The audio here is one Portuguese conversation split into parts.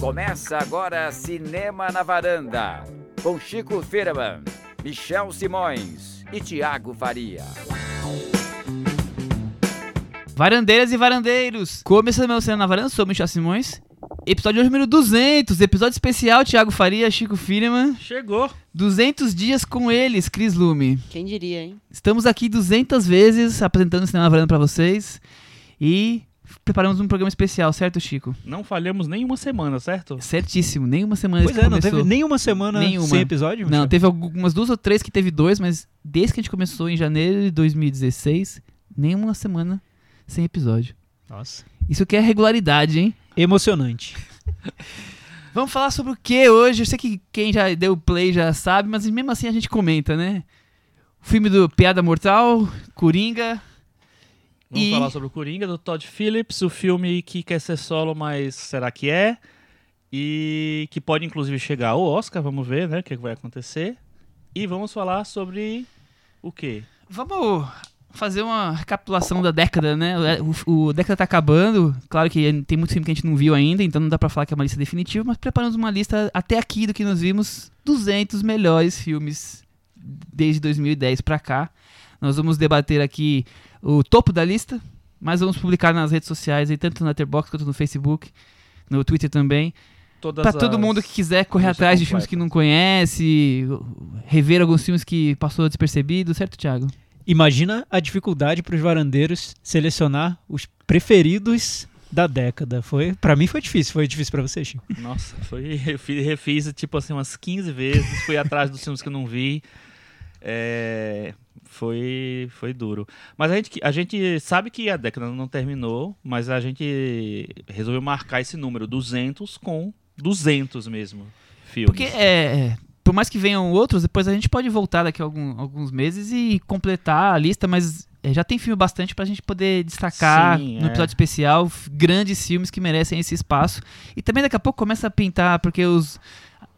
Começa agora Cinema na Varanda, com Chico Firman, Michel Simões e Tiago Faria. Varandeiras e varandeiros, começando meu Cinema na Varanda, sou o Michel Simões. Episódio número 200, episódio especial, Tiago Faria, Chico Firman. Chegou. 200 dias com eles, Cris Lume. Quem diria, hein? Estamos aqui 200 vezes apresentando o Cinema na Varanda pra vocês e preparamos um programa especial, certo, Chico? Não falhamos nenhuma semana, certo? Certíssimo, nenhuma semana Pois é, não começou. teve nenhuma semana Nenhuma. sem episódio? Não, teve algumas duas ou três que teve dois, mas desde que a gente começou em janeiro de 2016, nenhuma semana sem episódio. Nossa. Isso que é regularidade, hein? Emocionante. Vamos falar sobre o que hoje? Eu sei que quem já deu play já sabe, mas mesmo assim a gente comenta, né? O filme do Piada Mortal, Coringa. Vamos E- falar sobre o Coringa, do Todd Phillips, o filme que quer ser solo, mas será que é? E que pode inclusive chegar ao Oscar, vamos ver, né? O que que vai acontecer. E vamos falar sobre o quê? Vamos fazer uma recapitulação da década, né? O, o década tá acabando. Claro que tem muito filme que a gente não viu ainda, então não dá pra falar que é uma lista definitiva, mas preparamos uma lista até aqui do que nós vimos 200 melhores filmes desde 2010 pra cá. Nós vamos debater aqui o topo da lista, mas vamos publicar nas redes sociais, aí, tanto no Letterboxd quanto no Facebook, no Twitter também. Pra todo mundo que quiser correr atrás de filmes completa. que não conhece, rever alguns filmes que passou despercebido, certo, Thiago? Imagina a dificuldade para os varandeiros selecionar os preferidos da década. Foi, para mim foi difícil. Foi difícil para você, Chico? Nossa, foi. Eu fi- refiz tipo assim umas 15 vezes, fui atrás dos filmes que eu não vi. É, foi, foi duro. Mas a gente, a gente sabe que a década não terminou, mas a gente resolveu marcar esse número, 200, com 200 mesmo filmes. Porque é, é, por mais que venham outros, depois a gente pode voltar daqui a algum- alguns meses e completar a lista, mas é, já tem filme bastante pra gente poder destacar Sim, no é. episódio especial grandes filmes que merecem esse espaço. E também daqui a pouco começa a pintar, porque os,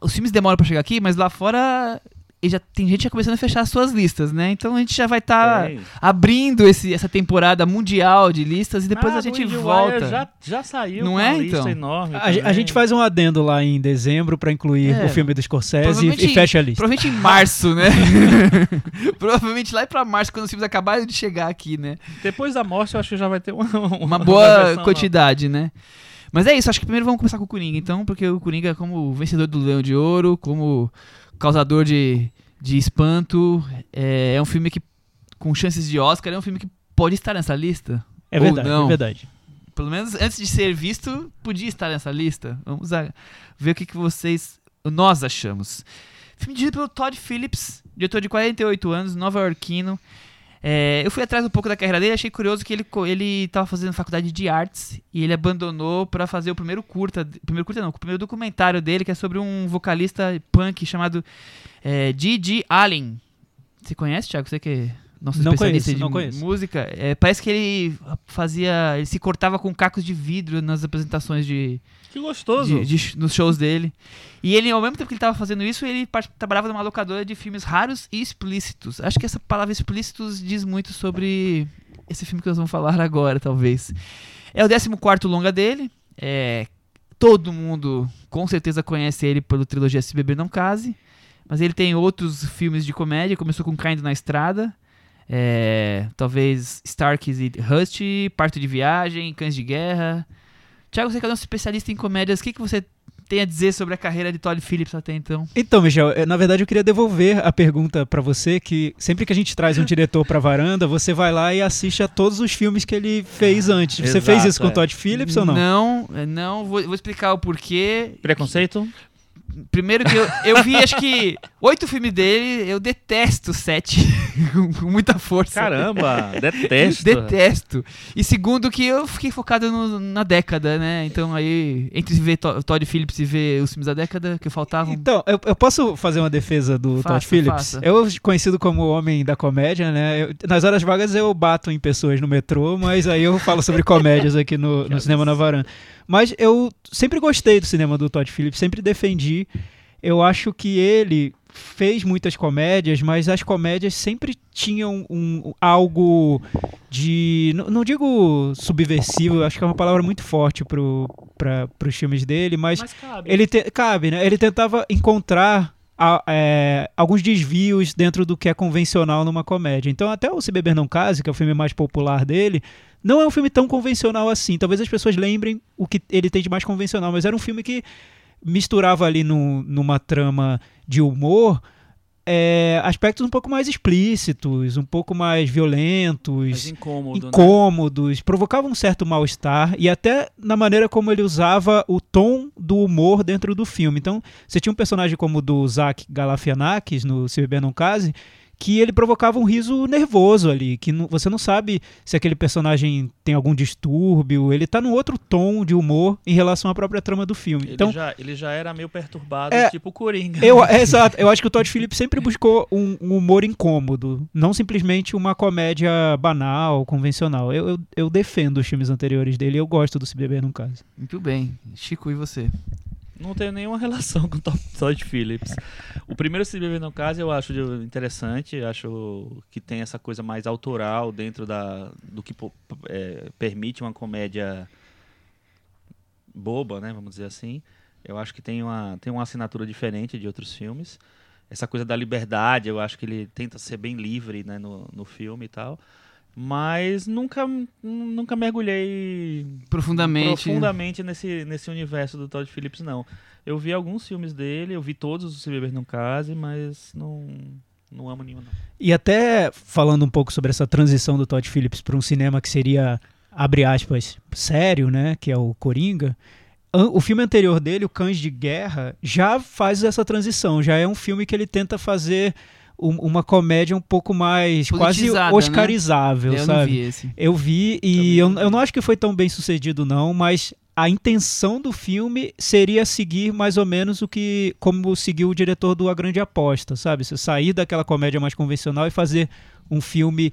os filmes demoram pra chegar aqui, mas lá fora e já tem gente já começando a fechar as suas listas, né? Então a gente já vai estar Tem. abrindo esse, essa temporada mundial de listas e depois Ah, a gente volta. Já, já saiu Não é, uma lista então? enorme. A, a gente faz um adendo lá em dezembro para incluir É. o filme do Scorsese e, e fecha a lista. Provavelmente em março, né? Provavelmente lá e pra março, quando os filmes acabarem de chegar aqui, né? Depois da morte, eu acho que já vai ter uma, Uma boa versão quantidade, né? Mas é isso, acho que primeiro vamos começar com o Coringa, então, porque o Coringa, como vencedor do Leão de Ouro, como causador de, de espanto, é, é um filme que, com chances de Oscar, é um filme que pode estar nessa lista. É verdade, não. é verdade. Pelo menos antes de ser visto, podia estar nessa lista. Vamos a- ver o que, que vocês, nós achamos. Filme dirigido pelo Todd Phillips, diretor de 48 anos, nova-iorquino. É, eu fui atrás um pouco da carreira dele, achei curioso que ele, ele tava fazendo faculdade de artes e ele abandonou pra fazer o primeiro curta, primeiro curta não, o primeiro documentário dele, que é sobre um vocalista punk chamado é, G.G. Allen. Você conhece, Thiago? Você que nosso Não especialista conheço, de não conheço. música. É, parece que ele fazia, ele se cortava com cacos de vidro nas apresentações de, Que gostoso. de- de nos shows dele. E ele, ao mesmo tempo que ele estava fazendo isso, ele trabalhava numa locadora de filmes raros e explícitos. Acho que essa palavra explícitos diz muito sobre esse filme que nós vamos falar agora, talvez. É o 14 longa dele. É, todo mundo com certeza conhece ele pelo trilogia Se Beber Não Case. Mas ele tem outros filmes de comédia. Começou com Caindo na Estrada. É, talvez Starks e Rust, Parto de Viagem, Cães de Guerra. Tiago, você que é nosso especialista em comédias, o que, que você tem a dizer sobre a carreira de Todd Phillips até então? Então, Michel, eh, na verdade eu queria devolver a pergunta para você, que sempre que a gente traz um diretor pra varanda, você vai lá e assiste a todos os filmes que ele fez antes. Você Exato, fez isso com é. o Todd Phillips ou não? Não, é, não. Vou, vou explicar o porquê. Preconceito? Primeiro que eu, eu vi, acho que, oito filmes dele, eu detesto sete com muita força. Caramba, detesto. Detesto. E segundo que eu fiquei focado no- na década, né? Então aí, entre ver To- Todd Phillips e ver os filmes da década que faltavam. Então, eu, eu posso fazer uma defesa do Faça, Todd Phillips? faça. Eu, conhecido como o homem da comédia, né? eu- nas horas vagas eu bato em pessoas no metrô, mas aí eu falo sobre comédias aqui no, no Cinema na Varanda. Mas eu sempre gostei do cinema do Todd Phillips, sempre defendi. Eu acho que ele fez muitas comédias, mas as comédias sempre tinham um, algo de. Não, não digo subversivo, acho que é uma palavra muito forte para os filmes dele, mas, Mas cabe. ele te- cabe, né? Ele tentava encontrar é, alguns desvios dentro do que é convencional numa comédia. Então, até o Se Beber Não Case, que é o filme mais popular dele, não é um filme tão convencional assim. Talvez as pessoas lembrem o que ele tem de mais convencional, mas era um filme que misturava ali no- numa trama de humor é, aspectos um pouco mais explícitos, um pouco mais violentos Mas incômodo, né? incômodos, provocava um certo mal-estar e até na maneira como ele usava o tom do humor dentro do filme. Então, você tinha um personagem como o do Zach Galafianakis no Se Beber Não Case, que ele provocava um riso nervoso ali, que não- você não sabe se aquele personagem tem algum distúrbio, ele tá num outro tom de humor em relação à própria trama do filme. Ele, então, já, ele já era meio perturbado, É, tipo Coringa. eu, é, exato. Eu acho que o Todd Phillips sempre buscou um, um humor incômodo, não simplesmente uma comédia banal, convencional. Eu, eu, eu defendo os filmes anteriores dele eu gosto do Se Beber Num Caso. Muito bem. Chico, e você? Não tenho nenhuma relação com o Todd- Phillips. O primeiro Se Beber no Caso eu acho interessante, acho que tem essa coisa mais autoral dentro da, do que é, permite uma comédia boba, né, vamos dizer assim. Eu acho que tem uma, tem uma assinatura diferente de outros filmes. Essa coisa da liberdade, eu acho que ele tenta ser bem livre né, no, no filme e tal. Mas nunca, nunca mergulhei Profundamente. profundamente nesse, nesse universo do Todd Phillips, não. Eu vi alguns filmes dele, eu vi todos os Se Beber Não Case, mas não, não amo nenhum, não. E até falando um pouco sobre essa transição do Todd Phillips para um cinema que seria, abre aspas, sério, né? Que é o Coringa. O filme anterior dele, O Cães de Guerra, já faz essa transição. Já é um filme que ele tenta fazer um- uma comédia um pouco mais quase né? oscarizável, eu não sabe? vi esse. Eu vi e eu, eu não acho que foi tão bem sucedido não, mas a intenção do filme seria seguir mais ou menos o que como seguiu o diretor do A Grande Aposta, sabe? Você sair daquela comédia mais convencional e fazer um filme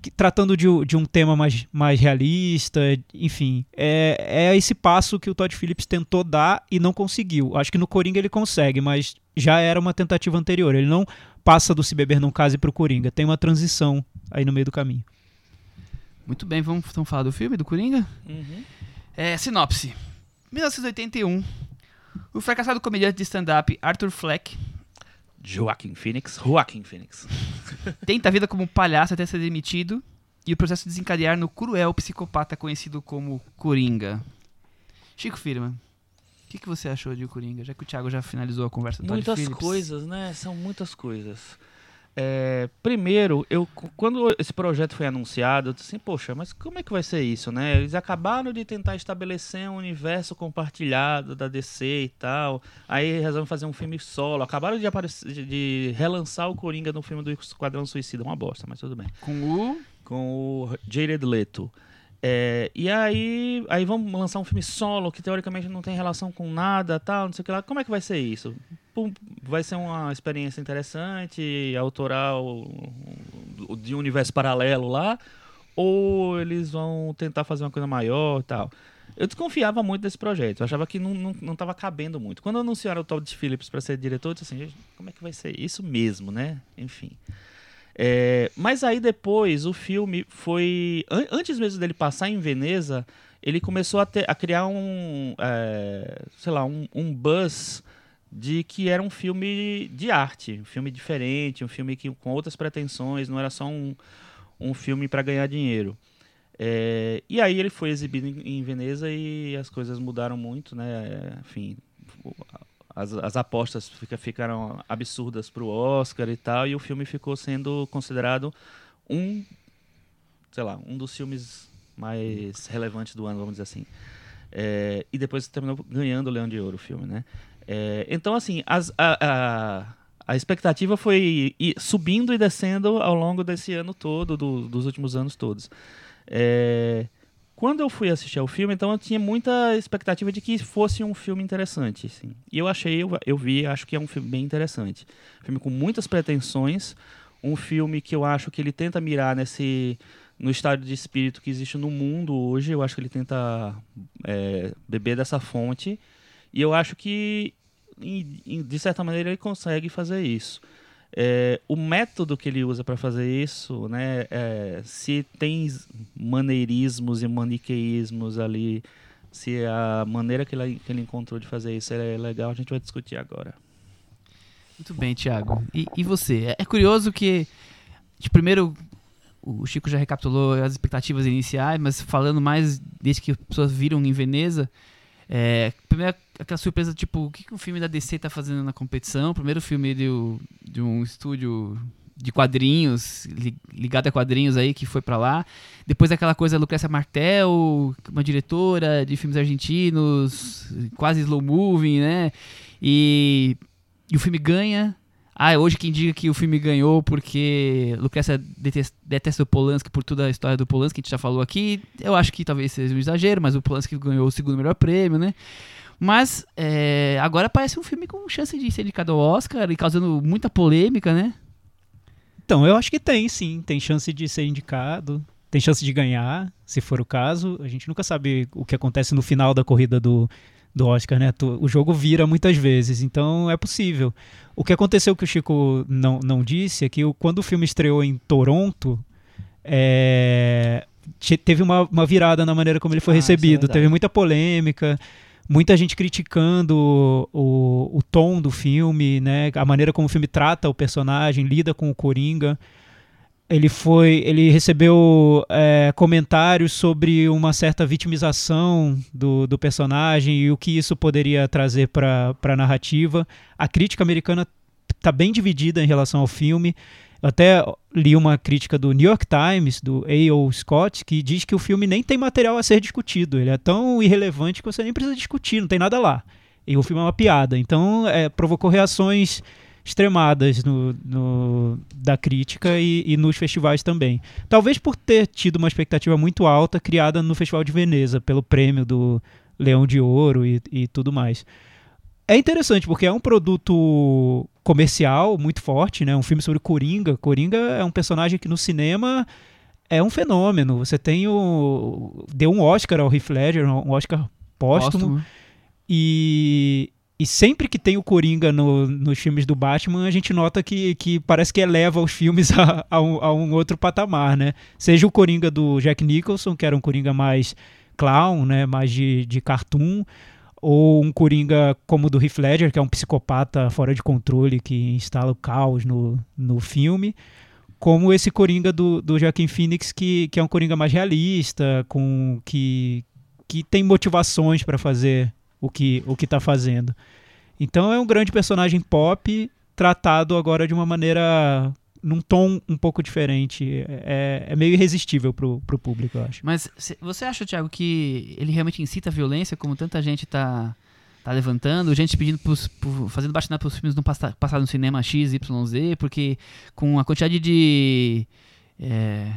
que- tratando de, um- de um tema mais, mais realista, enfim, é, é esse passo que o Todd Phillips tentou dar e não conseguiu. Acho que no Coringa ele consegue, mas já era uma tentativa anterior. Ele não passa do Se Beber Não Case pro Coringa, tem uma transição aí no meio do caminho. Muito bem, vamos então falar do filme, do Coringa? É, sinopse. 1981. O fracassado comediante de stand-up Arthur Fleck Joaquin Phoenix, Joaquin Phoenix. tenta a vida como palhaço até ser demitido e o processo desencadear no cruel psicopata conhecido como Coringa. Chico Firman, o que, que você achou de O Coringa? Já que o Thiago já finalizou a conversa do Todd Muitas Phillips. coisas, né? São muitas coisas. É, primeiro, eu quando esse projeto foi anunciado, eu disse assim, poxa, mas como é que vai ser isso, né? Eles acabaram de tentar estabelecer um universo compartilhado da DC e tal. Aí resolvem fazer um filme solo. Acabaram de, aparecer, de relançar o Coringa no filme do Esquadrão Suicida. Uma bosta, mas tudo bem. Com o... com o Jared Leto. É, e aí, aí vamos lançar um filme solo que teoricamente não tem relação com nada, tal, não sei o que lá. Como é que vai ser isso? Pum, Vai ser uma experiência interessante, autoral, de um universo paralelo lá, ou eles vão tentar fazer uma coisa maior tal. Eu desconfiava muito desse projeto, eu achava que não, não, não cabendo muito. Quando anunciaram o Todd Phillips para ser diretor, eu disse assim, como é que vai ser isso mesmo, né? Enfim. É, mas aí depois o filme foi. an- antes mesmo dele passar em Veneza, ele começou a, ter- a criar um. é, sei lá, um, um buzz de que era um filme de arte, um filme diferente, um filme que, com outras pretensões, não era só um, um filme para ganhar dinheiro. É, e aí ele foi exibido em, em Veneza e as coisas mudaram muito, né? Enfim, as, as apostas fica- ficaram absurdas para o Oscar e tal, e o filme ficou sendo considerado um, sei lá, um dos filmes mais relevantes do ano, vamos dizer assim. É, e depois terminou ganhando o Leão de Ouro o filme, né? É, então, assim, as- a, a, a expectativa foi subindo e descendo ao longo desse ano todo, do- dos últimos anos todos. É, quando eu fui assistir ao filme, então eu tinha muita expectativa de que fosse um filme interessante. Assim. E eu achei, eu, eu vi, acho que é um filme bem interessante. Um filme com muitas pretensões, um filme que eu acho que ele tenta mirar nesse no estado de espírito que existe no mundo hoje. Eu acho que ele tenta é, beber dessa fonte. E eu acho que, de certa maneira, ele consegue fazer isso. É, o método que ele usa para fazer isso, né, é, se tem maneirismos e maniqueísmos ali se a maneira que ele, que ele encontrou de fazer isso é legal, a gente vai discutir agora. Muito bem, Thiago. E, e você? É, é curioso que, de primeiro, o Chico já recapitulou as expectativas iniciais, mas falando mais desde que as pessoas viram em Veneza, é, primeiro aquela surpresa, tipo, o que, que o filme da DC tá fazendo na competição? Primeiro filme de, de um estúdio de quadrinhos, ligado a quadrinhos aí, que foi para lá. Depois aquela coisa Lucrécia Martel, uma diretora de filmes argentinos, quase slow moving, né? E e o filme ganha. Ah, hoje quem diga que o filme ganhou porque Lucrécia detesta, detesta o Polanski por toda a história do Polanski, que a gente já falou aqui. Eu acho que talvez seja um exagero, mas o Polanski ganhou o segundo melhor prêmio, né? Mas é, agora parece um filme com chance de ser indicado ao Oscar e causando muita polêmica, né? Então, eu acho que tem, sim. Tem chance de ser indicado. Tem chance de ganhar, se for o caso. A gente nunca sabe o que acontece no final da corrida do, do Oscar, né? O jogo vira muitas vezes, então é possível. O que aconteceu que o Chico não, não disse é que quando o filme estreou em Toronto, é, teve uma, uma, virada na maneira como ele foi ah, é recebido. É teve muita polêmica, muita gente criticando o, o tom do filme, né? A maneira como o filme trata o personagem, lida com o Coringa. Ele foi ele recebeu é, comentários sobre uma certa vitimização do, do personagem e o que isso poderia trazer para a narrativa. A crítica americana está bem dividida em relação ao filme até li uma crítica do New York Times do A.O. Scott que diz que o filme nem tem material a ser discutido ele é tão irrelevante que você nem precisa discutir não tem nada lá e o filme é uma piada então é, provocou reações extremadas no, no da crítica e, e, nos festivais também. Talvez por ter tido uma expectativa muito alta criada no Festival de Veneza, pelo prêmio do Leão de Ouro e, e tudo mais. É interessante porque é um produto comercial muito forte, né? Um filme sobre Coringa. Coringa é um personagem que no cinema é um fenômeno. Você tem o deu um Oscar ao Heath Ledger, um Oscar póstumo. póstumo. E, e sempre que tem o Coringa no, nos filmes do Batman, a gente nota que, que parece que eleva os filmes a, a, um, a, um, outro patamar, né? Seja o Coringa do Jack Nicholson, que era um Coringa mais clown, né? Mais de, de cartoon, ou um Coringa como o do Heath Ledger, que é um psicopata fora de controle que instala o caos no, no filme, como esse Coringa do, do Joaquin Phoenix, que, que é um Coringa mais realista, com que, que tem motivações para fazer o que o que está fazendo. Então é um grande personagem pop tratado agora de uma maneira num tom um pouco diferente. É, é meio irresistível pro, pro público, eu acho. Mas você acha, Thiago, que ele realmente incita a violência, como tanta gente tá, tá levantando, gente pedindo pros, por, fazendo baixinada pros filmes não passar, passar no cinema X, Y, Z, porque com a quantidade de é,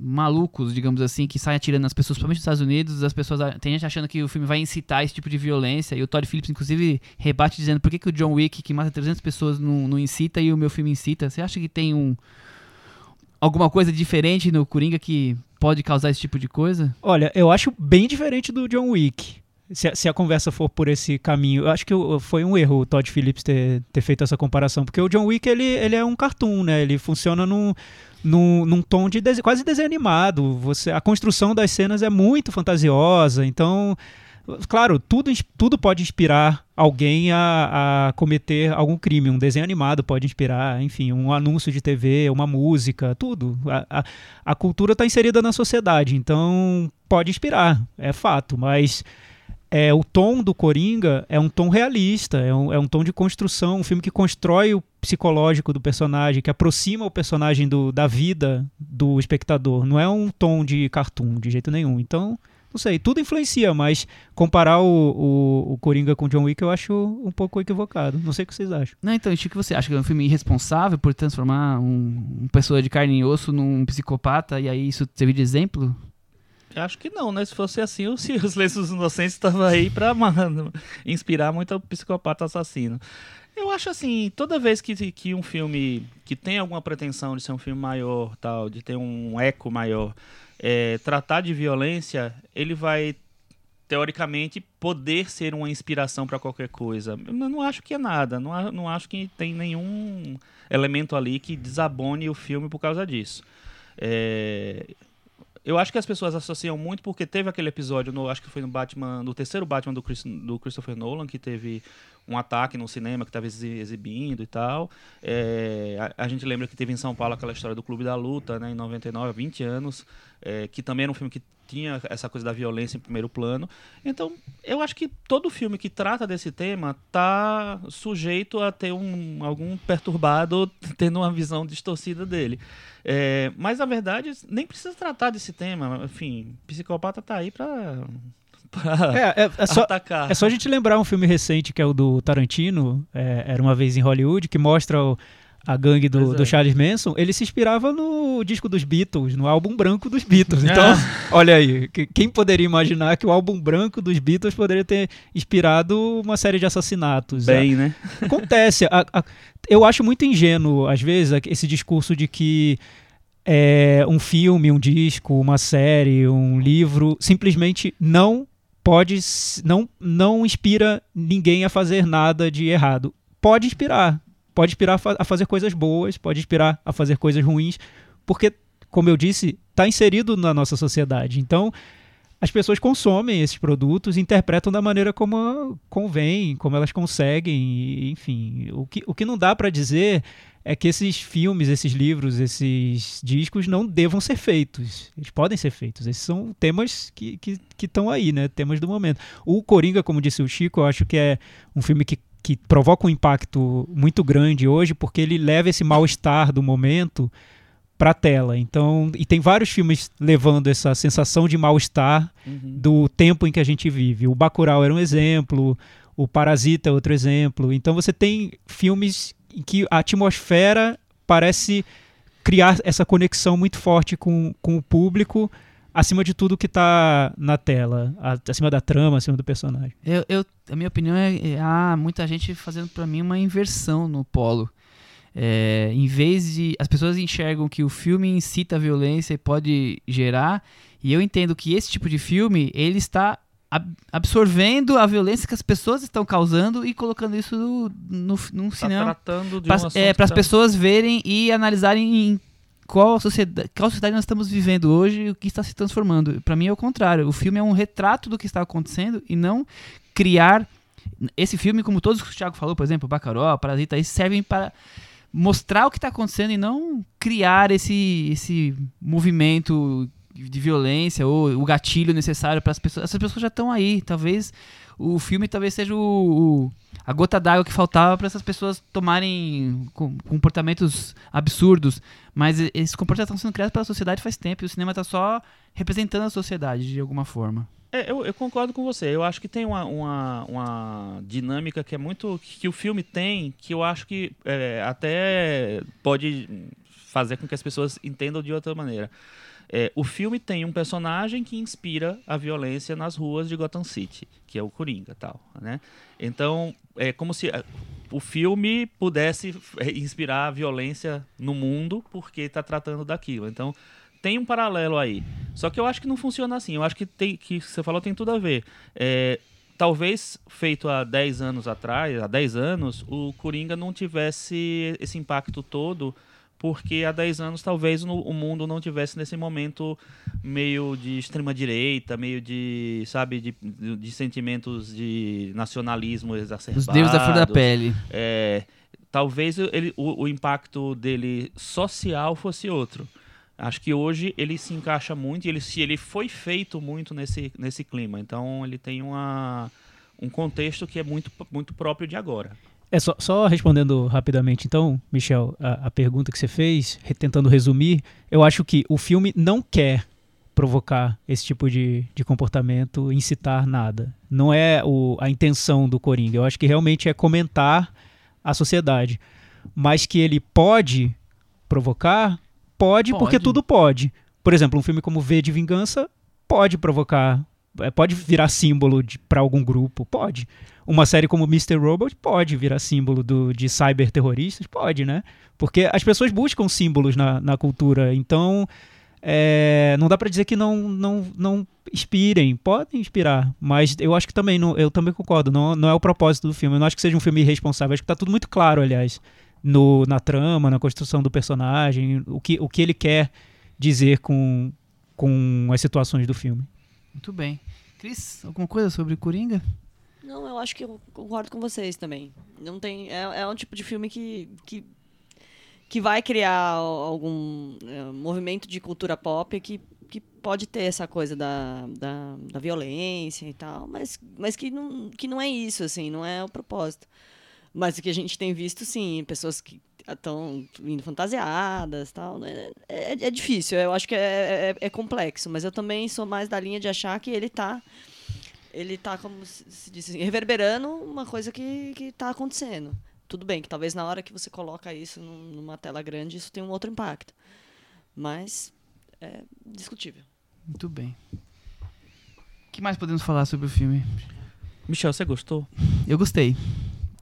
malucos, digamos assim, que saem atirando nas pessoas, principalmente nos Estados Unidos, as pessoas tem gente achando que o filme vai incitar esse tipo de violência, e o Todd Phillips, inclusive, rebate dizendo por que, que o John Wick, que mata 300 pessoas, não, não incita e o meu filme incita. Você acha que tem um alguma coisa diferente no Coringa que pode causar esse tipo de coisa? Olha, eu acho bem diferente do John Wick. Se a, se a, conversa for por esse caminho, eu acho que foi um erro o Todd Phillips ter, ter feito essa comparação, porque o John Wick ele, ele é um cartoon, né? Ele funciona num, num, num tom de quase desenho animado. Você, a construção das cenas é muito fantasiosa, então claro, tudo, tudo pode inspirar alguém a, a, cometer algum crime. Um desenho animado pode inspirar, enfim, um anúncio de TV, uma música, tudo. A, a, a cultura está inserida na sociedade, então pode inspirar, é fato, mas é, o tom do Coringa é um tom realista, é um, é um tom de construção, um filme que constrói o psicológico do personagem, que aproxima o personagem do, da vida do espectador. Não é um tom de cartoon, de jeito nenhum. Então, não sei, tudo influencia, mas comparar o, o, o Coringa com John Wick eu acho um pouco equivocado. Não sei o que vocês acham. Não, então, o que você acha que é um filme irresponsável por transformar um, uma pessoa de carne e osso num psicopata e aí isso servir de exemplo? Acho que não, né? Se fosse assim, o Silêncio dos Inocentes estava aí para inspirar muito o psicopata assassino. Eu acho assim, toda vez que, que um filme que tem alguma pretensão de ser um filme maior, tal, de ter um eco maior, é, tratar de violência, ele vai teoricamente poder ser uma inspiração para qualquer coisa. Eu não acho que é nada, não, não acho que tem nenhum elemento ali que desabone o filme por causa disso. É, eu acho que as pessoas associam muito porque teve aquele episódio, no, acho que foi no Batman, no terceiro Batman do, Chris, do Christopher Nolan, que teve um ataque no cinema que estava exibindo e tal. É, a, a, gente lembra que teve em São Paulo aquela história do Clube da Luta, né, em 99, 20 anos, é, que também era um filme que tinha essa coisa da violência em primeiro plano. Então, eu acho que todo filme que trata desse tema tá sujeito a ter um, algum perturbado tendo uma visão distorcida dele. É, mas a verdade, nem precisa tratar desse tema. Enfim, psicopata tá aí pra é, é, é, só, atacar. É só a gente lembrar um filme recente que é o do Tarantino, é, Era Uma Vez em Hollywood, que mostra o, a gangue do, do, é. Charles Manson. Ele se inspirava no disco dos Beatles, no álbum branco dos Beatles. Então, é. olha aí, quem poderia imaginar que o álbum branco dos Beatles poderia ter inspirado uma série de assassinatos? Bem, né? Acontece. A, a, eu acho muito ingênuo, às vezes, esse discurso de que é, um filme, um disco, uma série, um livro simplesmente não pode não não inspira ninguém a fazer nada de errado. Pode inspirar, pode inspirar a fazer coisas boas, pode inspirar a fazer coisas ruins, porque como eu disse, está inserido na nossa sociedade. Então, as pessoas consomem esses produtos, interpretam da maneira como convém, como elas conseguem, enfim. O que, o que não dá para dizer é que esses filmes, esses livros, esses discos não devam ser feitos. Eles podem ser feitos. Esses são temas que estão que, que aí, né? Temas do momento. O Coringa, como disse o Chico, eu acho que é um filme que, que provoca um impacto muito grande hoje, porque ele leva esse mal-estar do momento para a tela. Então, e tem vários filmes levando essa sensação de mal-estar uhum. do tempo em que a gente vive. O Bacurau era um exemplo, o Parasita é outro exemplo. Então você tem filmes em que a atmosfera parece criar essa conexão muito forte com, com o público, acima de tudo que está na tela, acima da trama, acima do personagem. Eu, eu a minha opinião é, é há muita gente fazendo para mim uma inversão no polo. É, em vez de. As pessoas enxergam que o filme incita a violência e pode gerar, e eu entendo que esse tipo de filme ele está absorvendo a violência que as pessoas estão causando e colocando isso no, no, num tá cinema. Tratando de pra, um é, para as tá... pessoas verem e analisarem em qual sociedade, qual sociedade nós estamos vivendo hoje e o que está se transformando. Para mim é o contrário. O filme é um retrato do que está acontecendo e não criar. Esse filme, como todos que o Thiago falou, por exemplo, Bacaró, Parasita, eles servem para mostrar o que está acontecendo e não criar esse, esse movimento de violência ou o gatilho necessário para as pessoas. Essas pessoas já estão aí. Talvez o filme talvez seja o, o a gota d'água que faltava para essas pessoas tomarem comportamentos absurdos. Mas esses comportamentos estão sendo criados pela sociedade faz tempo e o cinema está só representando a sociedade de alguma forma. É, eu, eu, concordo com você. Eu acho que tem uma, uma, uma, dinâmica que é muito. que o filme tem, que eu acho que é, até pode fazer com que as pessoas entendam de outra maneira. É, o filme tem um personagem que inspira a violência nas ruas de Gotham City, que é o Coringa, tal, né? Então é como se é, o filme pudesse é, inspirar a violência no mundo porque está tratando daquilo. Então tem um paralelo aí. Só que eu acho que não funciona assim. Eu acho que tem que você falou tem tudo a ver. É, talvez feito há 10 anos atrás, há 10 anos, o Coringa não tivesse esse impacto todo porque há 10 anos talvez no, o mundo não tivesse nesse momento meio de extrema direita, meio de, sabe, de, de, sentimentos de nacionalismo exacerbados. Os deuses da flor da pele. É, talvez ele, o, o impacto dele social fosse outro. Acho que hoje ele se encaixa muito e ele, se ele foi feito muito nesse, nesse clima. Então ele tem uma, um contexto que é muito, muito próprio de agora. É só, só respondendo rapidamente, então, Michel, a, a pergunta que você fez, tentando resumir, eu acho que o filme não quer provocar esse tipo de, de comportamento, incitar nada. Não é o, a intenção do Coringa. Eu acho que realmente é comentar a sociedade. Mas que ele pode provocar, pode, pode. porque tudo pode. Por exemplo, um filme como V de Vingança pode provocar, é, pode virar símbolo para algum grupo, pode. Uma série como Mr. Robot pode virar símbolo do, de cyberterroristas? Pode, né? Porque as pessoas buscam símbolos na, na cultura. Então, é, não dá para dizer que não, não, não inspirem. Podem inspirar. Mas eu acho que também, não, eu também concordo. Não, não é o propósito do filme. Eu não acho que seja um filme irresponsável. Acho que tá tudo muito claro, aliás. No, na trama, na construção do personagem. O que, o que ele quer dizer com, com as situações do filme. Muito bem. Cris, alguma coisa sobre Coringa? Não, eu acho que eu concordo com vocês também. Não tem, é, é um tipo de filme que, que, que vai criar algum é, movimento de cultura pop que, que pode ter essa coisa da, da, da violência e tal, mas, mas que, não, que não é isso, assim, não é o propósito. Mas o que a gente tem visto, sim, pessoas que estão indo fantasiadas tal. Né? É, é, difícil, eu acho que é, é, é, complexo, mas eu também sou mais da linha de achar que ele está ele tá, como se diz, assim, reverberando uma coisa que, que tá acontecendo. Tudo bem, que talvez na hora que você coloca isso numa tela grande, isso tem um outro impacto. Mas é discutível. Muito bem. O que mais podemos falar sobre o filme? Michel, você gostou? Eu gostei.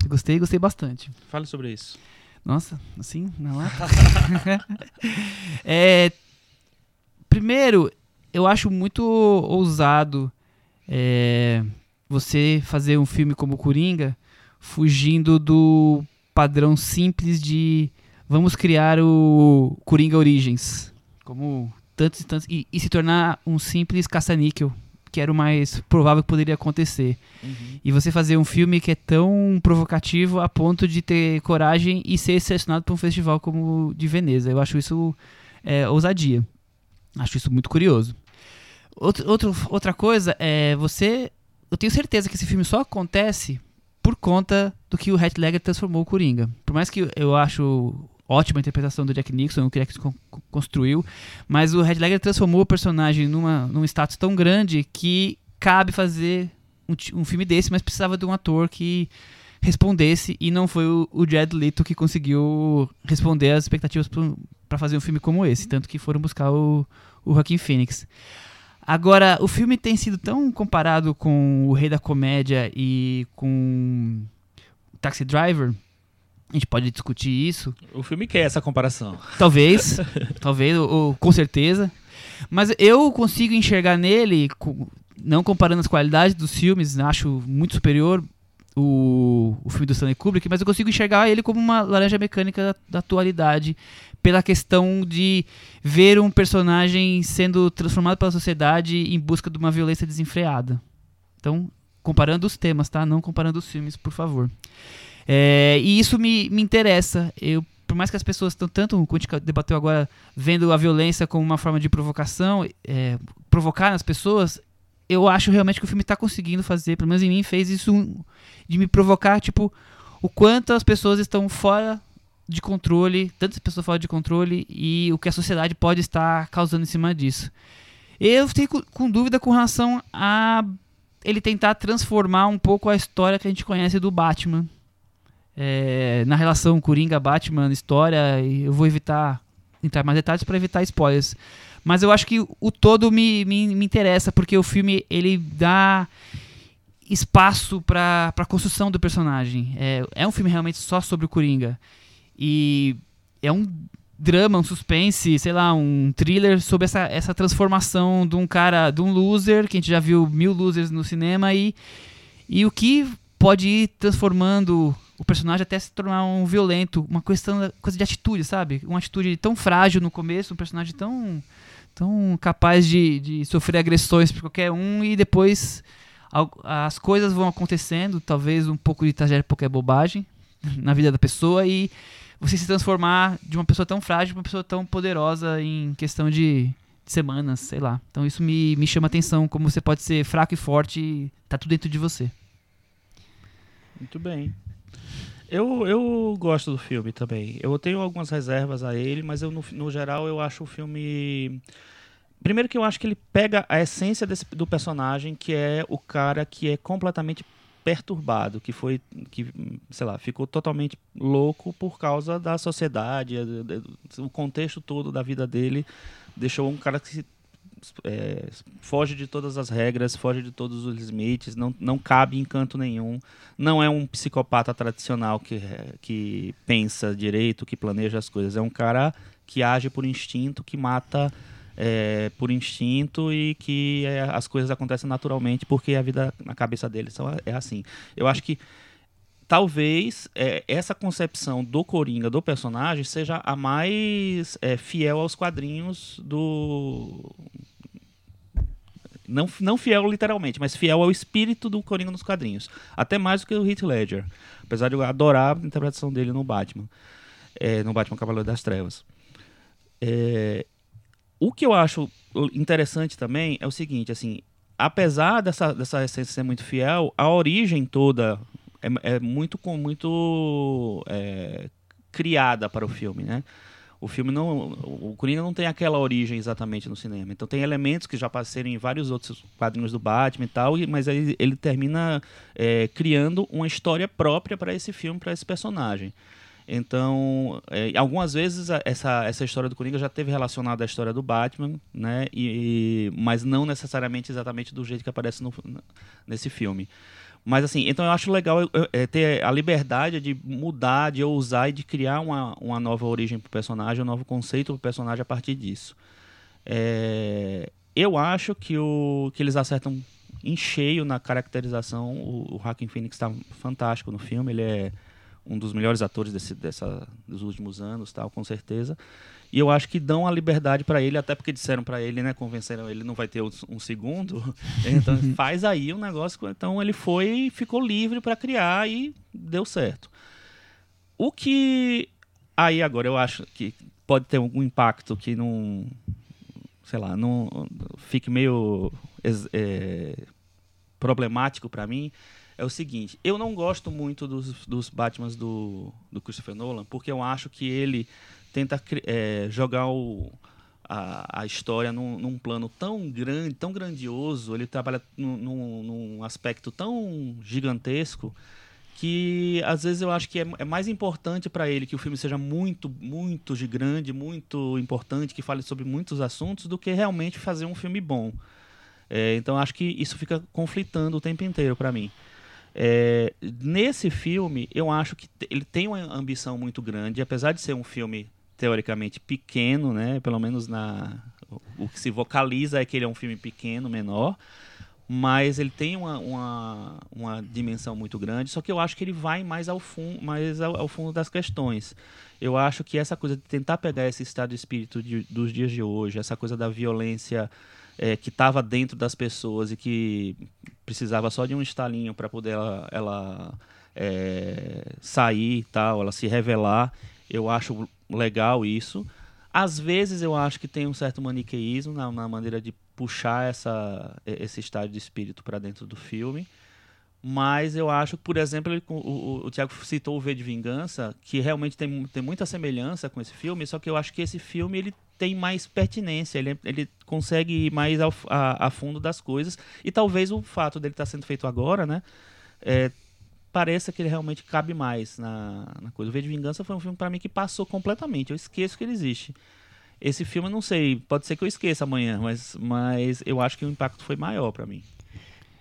Eu gostei, gostei bastante. Fale sobre isso. Nossa, assim, na lata. é, primeiro, eu acho muito ousado é, você fazer um filme como Coringa fugindo do padrão simples de vamos criar o Coringa Origins, como tantos e tantos, e, e se tornar um simples caça-níquel que era o mais provável que poderia acontecer. Uhum. E você fazer um filme que é tão provocativo a ponto de ter coragem e ser selecionado para um festival como de Veneza. Eu acho isso é, ousadia. Acho isso muito curioso. Outro, outro, outra coisa é você. Eu tenho certeza que esse filme só acontece por conta do que o Heath Ledger transformou o Coringa. Por mais que eu acho ótima interpretação do Jack Nixon, o que Jack construiu, mas o Red Ledger transformou o personagem numa, num status tão grande que cabe fazer um, um, filme desse, mas precisava de um ator que respondesse e não foi o, o Jared Leto que conseguiu responder às expectativas para fazer um filme como esse, tanto que foram buscar o, o Joaquin Phoenix. Agora, o filme tem sido tão comparado com O Rei da Comédia e com Taxi Driver a gente pode discutir isso. O filme quer essa comparação. Talvez, talvez, ou, ou, com certeza. Mas eu consigo enxergar nele, não comparando as qualidades dos filmes, acho muito superior o, o filme do Stanley Kubrick, mas eu consigo enxergar ele como uma laranja mecânica da, da atualidade, pela questão de ver um personagem sendo transformado pela sociedade em busca de uma violência desenfreada. Então, comparando os temas, tá? Não comparando os filmes, por favor. É, e isso me, me interessa. Eu, por mais que as pessoas estão tanto, como a gente debateu agora, vendo a violência como uma forma de provocação, é, provocar nas pessoas, eu acho realmente que o filme está conseguindo fazer, pelo menos em mim, fez isso de me provocar, tipo, o quanto as pessoas estão fora de controle, tantas pessoas fora de controle e o que a sociedade pode estar causando em cima disso. Eu fico com dúvida com relação a ele tentar transformar um pouco a história que a gente conhece do Batman é, na relação Coringa-Batman, história, eu vou evitar entrar mais detalhes para evitar spoilers. Mas eu acho que o todo me, me, me interessa, porque o filme ele dá espaço para a construção do personagem. É, é um filme realmente só sobre o Coringa. E é um drama, um suspense, sei lá, um thriller sobre essa, essa transformação de um cara, de um loser, que a gente já viu mil losers no cinema, e, e o que pode ir transformando o personagem até se tornar um violento, uma questão coisa de atitude, sabe? Uma atitude tão frágil no começo, um personagem tão tão capaz de, de sofrer agressões por qualquer um e depois as coisas vão acontecendo, talvez um pouco de tragédia, pouco é bobagem na vida da pessoa e você se transformar de uma pessoa tão frágil para uma pessoa tão poderosa em questão de semanas, sei lá. Então isso me, me chama atenção, como você pode ser fraco e forte e tá tudo dentro de você. Muito bem. Eu, eu gosto do filme também. Eu tenho algumas reservas a ele, mas eu, no, no geral eu acho o filme. Primeiro que eu acho que ele pega a essência desse, do personagem, que é o cara que é completamente perturbado, que foi, que, sei lá, ficou totalmente louco por causa da sociedade, o contexto todo da vida dele deixou um cara que se é, foge de todas as regras, foge de todos os limites, não, não cabe em canto nenhum. Não é um psicopata tradicional que, que pensa direito, que planeja as coisas. É um cara que age por instinto, que mata é, por instinto e que é, as coisas acontecem naturalmente porque a vida na cabeça dele só é assim. Eu acho que talvez é, essa concepção do Coringa, do personagem, seja a mais é, fiel aos quadrinhos do Não, não fiel literalmente, mas fiel ao espírito do Coringa nos quadrinhos. Até mais do que o Heath Ledger. Apesar de eu adorar a interpretação dele no Batman. É, no Batman Cavaleiro das Trevas. O que eu acho interessante também é o seguinte, assim, apesar dessa, dessa essência ser muito fiel, a origem toda é, é muito com muito é, criada para o filme, né? O filme não, o Coringa não tem aquela origem exatamente no cinema. Então tem elementos que já passaram em vários outros quadrinhos do Batman e tal, mas aí ele termina é, criando uma história própria para esse filme, para esse personagem. Então, é, algumas vezes essa, essa história do Coringa já teve relacionada à história do Batman, né? E, mas não necessariamente exatamente do jeito que aparece no, nesse filme. Mas assim, então eu acho legal é, ter a liberdade de mudar, de ousar e de criar uma, uma nova origem para o personagem, um novo conceito para o personagem a partir disso. É, eu acho que, o, que eles acertam em cheio na caracterização. O, o Joaquin Phoenix está fantástico no filme, ele é um dos melhores atores desse, dessa, dos últimos anos, tal, com certeza. E eu acho que dão a liberdade para ele, até porque disseram para ele, né, convenceram ele não vai ter um segundo. Então faz aí um negócio. Então ele foi e ficou livre para criar e deu certo. O que aí agora eu acho que pode ter algum impacto que não, sei lá, não fique meio é, problemático para mim é o seguinte: eu não gosto muito dos, dos Batmans do, do Christopher Nolan, porque eu acho que ele tenta é, jogar o, a, a história num, num, plano tão grande, tão grandioso, ele trabalha num, num, aspecto tão gigantesco que às vezes eu acho que é, é mais importante para ele que o filme seja muito, muito grande, muito importante, que fale sobre muitos assuntos, do que realmente fazer um filme bom. É, então acho que isso fica conflitando o tempo inteiro para mim. É, nesse filme, eu acho que ele tem uma ambição muito grande, apesar de ser um filme teoricamente pequeno, né? Pelo menos na o que se vocaliza é que ele é um filme pequeno, menor, mas ele tem uma, uma, uma dimensão muito grande. Só que eu acho que ele vai mais ao fundo, mais ao, ao fundo das questões. Eu acho que essa coisa de tentar pegar esse estado de espírito de, dos dias de hoje, essa coisa da violência é, que estava dentro das pessoas e que precisava só de um estalinho para poder ela, ela é, sair e tal, ela se revelar. Eu acho legal isso. Às vezes eu acho que tem um certo maniqueísmo na, na maneira de puxar essa, esse estado de espírito para dentro do filme. Mas eu acho que, por exemplo, ele, o, o, o Tiago citou o V de Vingança, que realmente tem, tem muita semelhança com esse filme, só que eu acho que esse filme ele tem mais pertinência, ele, ele consegue ir mais ao, a, a, fundo das coisas. E talvez o fato dele estar sendo feito agora, né? É, pareça que ele realmente cabe mais na, na coisa. O V de Vingança foi um filme para mim que passou completamente. Eu esqueço que ele existe. Esse filme, não sei, pode ser que eu esqueça amanhã, mas, mas eu acho que o impacto foi maior para mim.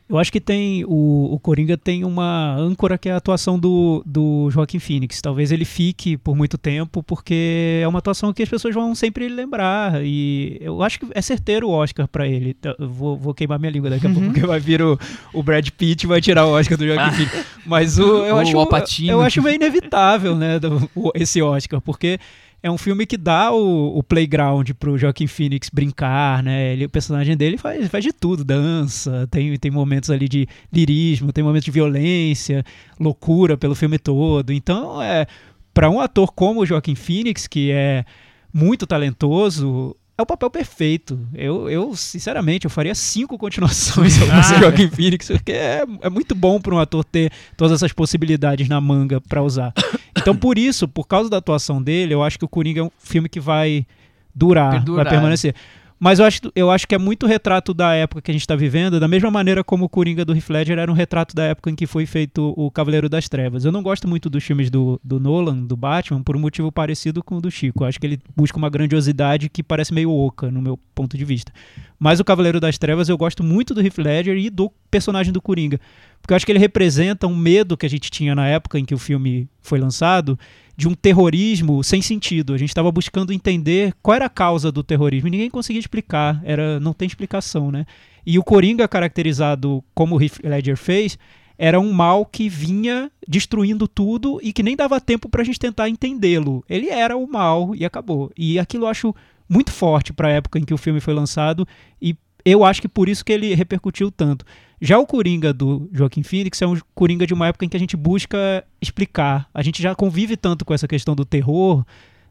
Eu acho que tem. O, o Coringa tem uma âncora que é a atuação do, do Joaquim Phoenix. Talvez ele fique por muito tempo, porque é uma atuação que as pessoas vão sempre lembrar. E eu acho que é certeiro o Oscar para ele. Eu vou, vou queimar minha língua daqui a pouco, uhum. porque vai vir o, o Brad Pitt e vai tirar o Oscar do Joaquim ah. Phoenix. Mas o, eu, o acho, eu, eu acho meio inevitável, né, do, esse Oscar, porque é um filme que dá o, o playground pro Joaquim Phoenix brincar, né? Ele, o personagem dele faz, faz de tudo, dança, tem, tem momentos ali de lirismo, tem momentos de violência, loucura pelo filme todo. Então, é para um ator como o Joaquim Phoenix, que é muito talentoso, é o papel perfeito. Eu, eu sinceramente, eu faria cinco continuações fosse ah. Joaquim Phoenix, porque é, é muito bom para um ator ter todas essas possibilidades na manga para usar. Então, por isso, por causa da atuação dele, eu acho que o Coringa é um filme que vai durar, Perdurar. vai permanecer. Mas eu acho, eu acho que é muito retrato da época que a gente está vivendo, da mesma maneira como o Coringa do Heath Ledger era um retrato da época em que foi feito o Cavaleiro das Trevas. Eu não gosto muito dos filmes do, do Nolan, do Batman, por um motivo parecido com o do Chico. Eu acho que ele busca uma grandiosidade que parece meio oca, no meu ponto de vista. Mas o Cavaleiro das Trevas eu gosto muito do Heath Ledger e do personagem do Coringa. Porque eu acho que ele representa um medo que a gente tinha na época em que o filme foi lançado de um terrorismo sem sentido. A gente estava buscando entender qual era a causa do terrorismo e ninguém conseguia explicar, era não tem explicação, né? E o Coringa caracterizado como o Heath Ledger fez era um mal que vinha destruindo tudo e que nem dava tempo para a gente tentar entendê-lo. Ele era o mal e acabou. E aquilo eu acho muito forte para a época em que o filme foi lançado e eu acho que por isso que ele repercutiu tanto. Já o Coringa do Joaquim Phoenix é um Coringa de uma época em que a gente busca explicar. A gente já convive tanto com essa questão do terror,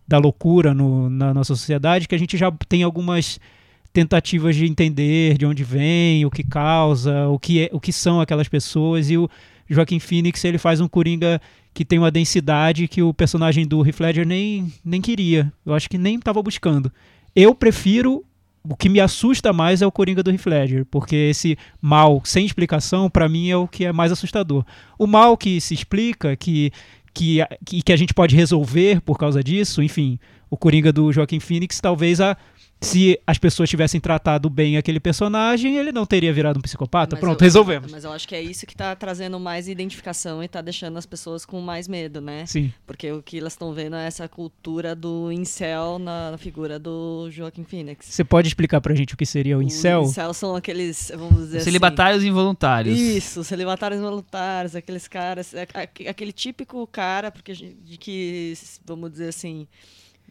da loucura no, na nossa sociedade, que a gente já tem algumas tentativas de entender de onde vem, o que causa, o que, é, o que são aquelas pessoas. E o Joaquim Phoenix ele faz um Coringa que tem uma densidade que o personagem do Heath Ledger nem, nem queria. Eu acho que nem estava buscando. Eu prefiro o que me assusta mais é o Coringa do Heath Ledger, porque esse mal sem explicação, para mim, é o que é mais assustador. O mal que se explica, que, que, que, a gente pode resolver por causa disso, enfim, o Coringa do Joaquim Phoenix, talvez a, se as pessoas tivessem tratado bem aquele personagem, ele não teria virado um psicopata. Mas Pronto, eu- resolvemos. Mas eu acho que é isso que tá trazendo mais identificação e tá deixando as pessoas com mais medo, né? Sim. Porque o que elas estão vendo é essa cultura do incel na, na figura do Joaquim Phoenix. Você pode explicar pra gente o que seria o incel? Os incel são aqueles, vamos dizer assim... Celibatários involuntários. Isso, celibatários voluntários, aqueles caras, é- é- aquele típico cara, porque de que, vamos dizer assim,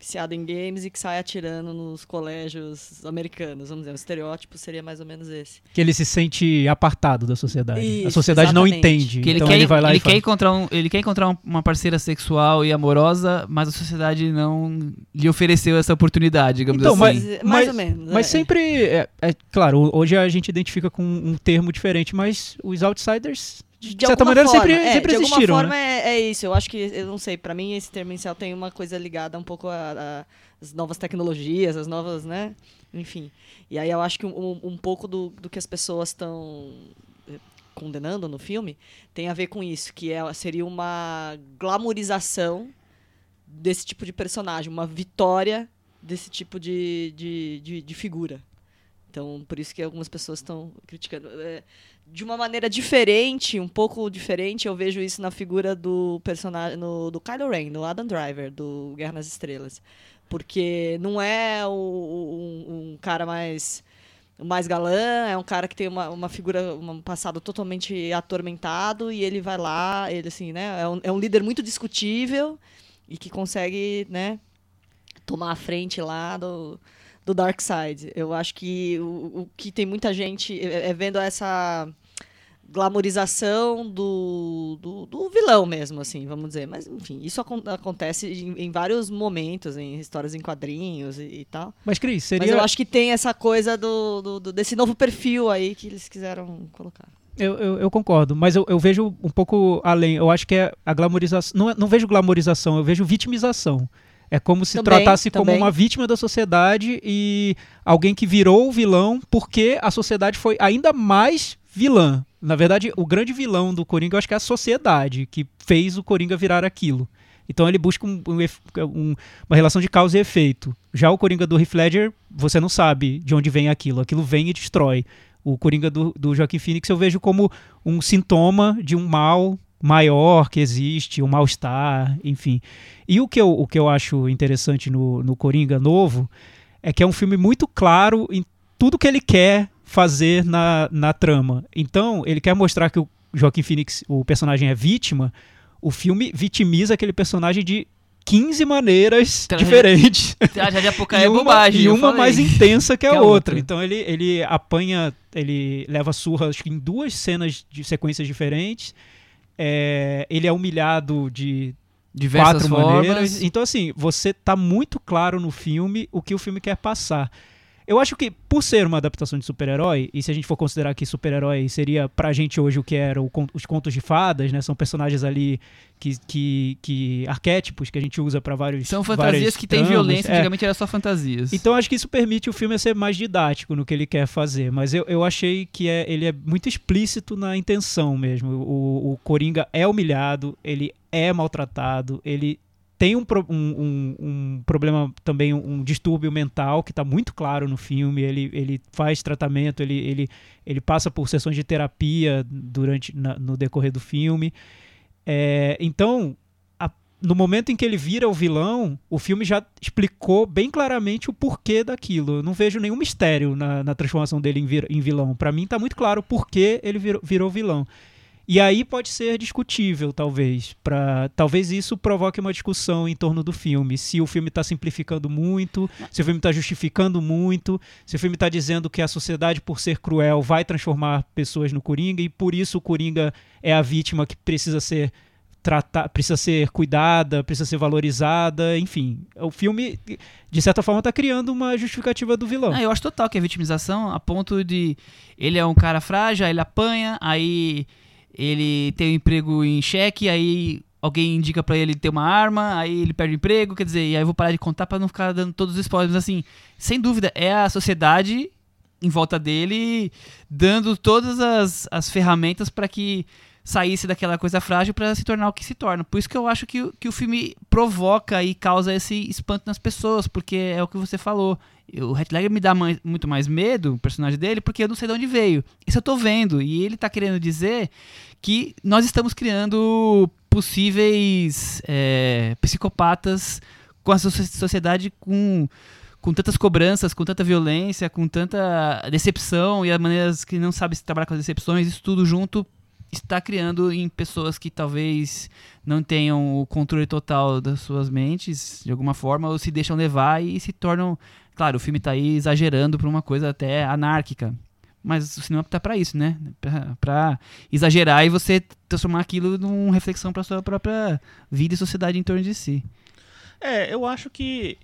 viciado em games e que sai atirando nos colégios americanos, vamos dizer, o estereótipo seria mais ou menos esse. Que ele se sente apartado da sociedade. a Isso, sociedade não exatamente. entende. Que ele então quer, ele vai lá ele e quer faz. encontrar um, ele quer encontrar um- uma parceira sexual e amorosa, mas a sociedade não lhe ofereceu essa oportunidade, digamos Então, assim. mas- mais mas- ou menos. Mas é. sempre, é, é claro, hoje a gente identifica com um termo diferente, mas os outsiders, de, De certa maneira, forma, sempre, é, sempre de existiram. alguma forma né? é, é isso. Eu acho que, eu não sei, pra mim esse termo incel tem uma coisa ligada um pouco às novas tecnologias, as novas, né? Enfim. E aí eu acho que um, um pouco do, do que as pessoas estão eh, condenando no filme tem a ver com isso, que é, seria uma glamorização desse tipo de personagem, uma vitória desse tipo de, de, de, de figura. Então, por isso que algumas pessoas estão criticando. É, de uma maneira diferente, um pouco diferente, eu vejo isso na figura do personagem, no, do Kylo Ren, do Adam Driver, do Guerra nas Estrelas. Porque não é o- um, um cara mais mais galã, é um cara que tem uma, uma figura, um passado totalmente atormentado e ele vai lá, ele assim, né, é um, é um líder muito discutível e que consegue, né, tomar a frente lá do, do Dark Side. Eu acho que o, o que tem muita gente é, é vendo essa glamorização do, do, do vilão mesmo, assim, vamos dizer. Mas, enfim, isso acon- acontece em, em vários momentos, em histórias em quadrinhos e, e tal. Mas, Cris, Mas seria. eu acho que tem essa coisa do, do- do- desse novo perfil aí que eles quiseram colocar. Eu, eu, eu concordo, mas eu, eu vejo um pouco além. Eu acho que é a glamorização. Não, é- não vejo glamorização, eu vejo vitimização. É como se Também, tratasse como também. uma vítima da sociedade e alguém que virou o vilão porque a sociedade foi ainda mais vilã. Na verdade, o grande vilão do Coringa eu acho que é a sociedade que fez o Coringa virar aquilo. Então ele busca um- um- uma relação de causa e efeito. Já o Coringa do Heath Ledger, você não sabe de onde vem aquilo. Aquilo vem e destrói. O Coringa do, do Joaquim Phoenix eu vejo como um sintoma de um mal maior que existe, um mal-estar, enfim. E o que eu, o que eu acho interessante no, no Coringa novo é que é um filme muito claro em tudo que ele quer fazer na, na trama. Então, ele quer mostrar que o Joaquim Phoenix, o personagem, é vítima. O filme vitimiza aquele personagem de 15 maneiras Então, diferentes. Já de E Apocaé é uma, bobagem. e uma mais intensa que a Que a outra. outra. Então ele, ele apanha, ele leva surra acho que em duas cenas de sequências diferentes. É, ele é humilhado de Diversas quatro formas. maneiras. Então, assim, você tá muito claro no filme o que o filme quer passar. Eu acho que, por ser uma adaptação de super-herói, e se a gente for considerar que super-herói seria pra gente hoje o que era o os contos de fadas, né? São personagens ali que. que, que arquétipos que a gente usa pra vários. São fantasias que têm violência, É. antigamente era só fantasias. Então acho que isso permite o filme ser mais didático no que ele quer fazer. Mas eu, eu achei que é, ele é muito explícito na intenção mesmo. O, o Coringa é humilhado, ele é maltratado, ele tem um, um, um- problema também, um distúrbio mental que está muito claro no filme. Ele, ele faz tratamento, ele, ele, ele passa por sessões de terapia durante na- no decorrer do filme. É, então, a- no momento em que ele vira o vilão, o filme já explicou bem claramente o porquê daquilo. Eu não vejo nenhum mistério na, na transformação dele em, vir- em vilão. Pra mim tá muito claro o porquê ele virou, virou vilão. E aí pode ser discutível, talvez. Pra, talvez isso provoque uma discussão em torno do filme. Se o filme está simplificando muito, se o filme está justificando muito, se o filme está dizendo que a sociedade, por ser cruel, vai transformar pessoas no Coringa e por isso o Coringa é a vítima que precisa ser tratar, precisa ser cuidada, precisa ser valorizada, enfim. O filme, de certa forma, está criando uma justificativa do vilão. Ah, eu acho total que é vitimização a ponto de ele é um cara frágil, ele apanha, aí ele tem um emprego em cheque, aí alguém indica para ele ter uma arma, aí ele perde o emprego, quer dizer, e aí eu vou parar de contar para não ficar dando todos os spoilers, mas assim, sem dúvida, é a sociedade em volta dele dando todas as, as ferramentas para que saísse daquela coisa frágil para se tornar o que se torna. Por isso que eu acho que, que o filme provoca e causa esse espanto nas pessoas, porque é o que você falou. O Heath Ledger me dá mais, muito mais medo, o personagem dele, porque eu não sei de onde veio. Isso eu tô vendo. E ele tá querendo dizer que nós estamos criando possíveis é, psicopatas com a sociedade com com tantas cobranças, com tanta violência, com tanta decepção e as maneiras que não sabe se trabalhar com as decepções, isso tudo junto está criando em pessoas que talvez não tenham o controle total das suas mentes, de alguma forma, ou se deixam levar e se tornam. Claro, o filme está aí exagerando para uma coisa até anárquica. Mas o cinema tá para isso, né? Para exagerar e você transformar aquilo numa reflexão para sua própria vida e sociedade em torno de si. É, eu acho que.